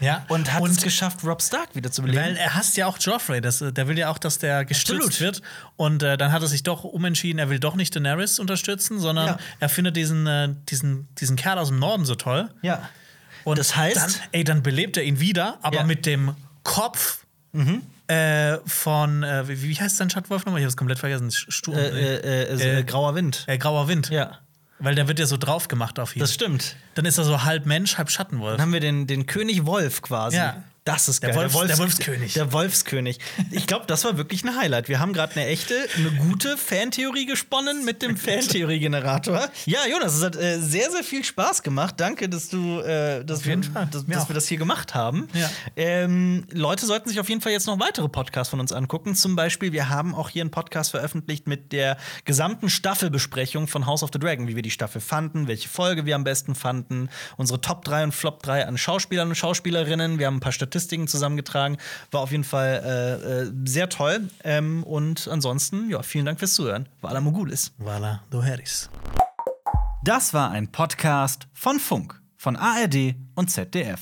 Ja. und hat es geschafft, Rob Stark wiederzubeleben. Weil er hasst ja auch Joffrey. Das, der will ja auch, dass der gestützt Absolut. wird. Und äh, dann hat er sich doch umentschieden, er will doch nicht Daenerys unterstützen, sondern Ja. er findet diesen, äh, diesen, diesen Kerl aus dem Norden so toll. ja. Und Das heißt- dann, ey, dann belebt er ihn wieder, aber Ja. Mhm. mit dem Kopf äh, von, äh, wie, wie heißt sein Schattwolf nochmal? Ich habe es komplett vergessen. Sturm, Äh, äh, äh, Äh, grauer Wind. äh, grauer Wind. Ja, Weil der wird ja so drauf gemacht auf ihn. das stimmt. Dann ist er so halb Mensch, halb Schattenwolf. Dann haben wir den, den König Wolf quasi. Ja. Das ist Der geil. Wolfs- der Wolfskönig. Der Wolfskönig. Ich glaube, das war wirklich ein Highlight. Wir haben gerade eine echte, eine gute Fantheorie gesponnen mit dem [laughs] Fantheorie-Generator. Ja, Jonas, es hat äh, sehr, sehr viel Spaß gemacht. Danke, dass du, äh, dass, wir, dass, dass wir das hier gemacht haben. Ja. Ähm, Leute sollten sich auf jeden Fall jetzt noch weitere Podcasts von uns angucken. Zum Beispiel, wir haben auch hier einen Podcast veröffentlicht mit der gesamten Staffelbesprechung von House of the Dragon, wie wir die Staffel fanden, welche Folge wir am besten fanden, unsere Top 3 und Flop 3 an Schauspielern und Schauspielerinnen. Wir haben ein paar Statistiken zusammengetragen. War auf jeden Fall äh, äh, sehr toll. Ähm, und ansonsten, ja, vielen Dank fürs Zuhören. Vala Mogulis. Du Harris. Das war ein Podcast von Funk, von ARD und ZDF.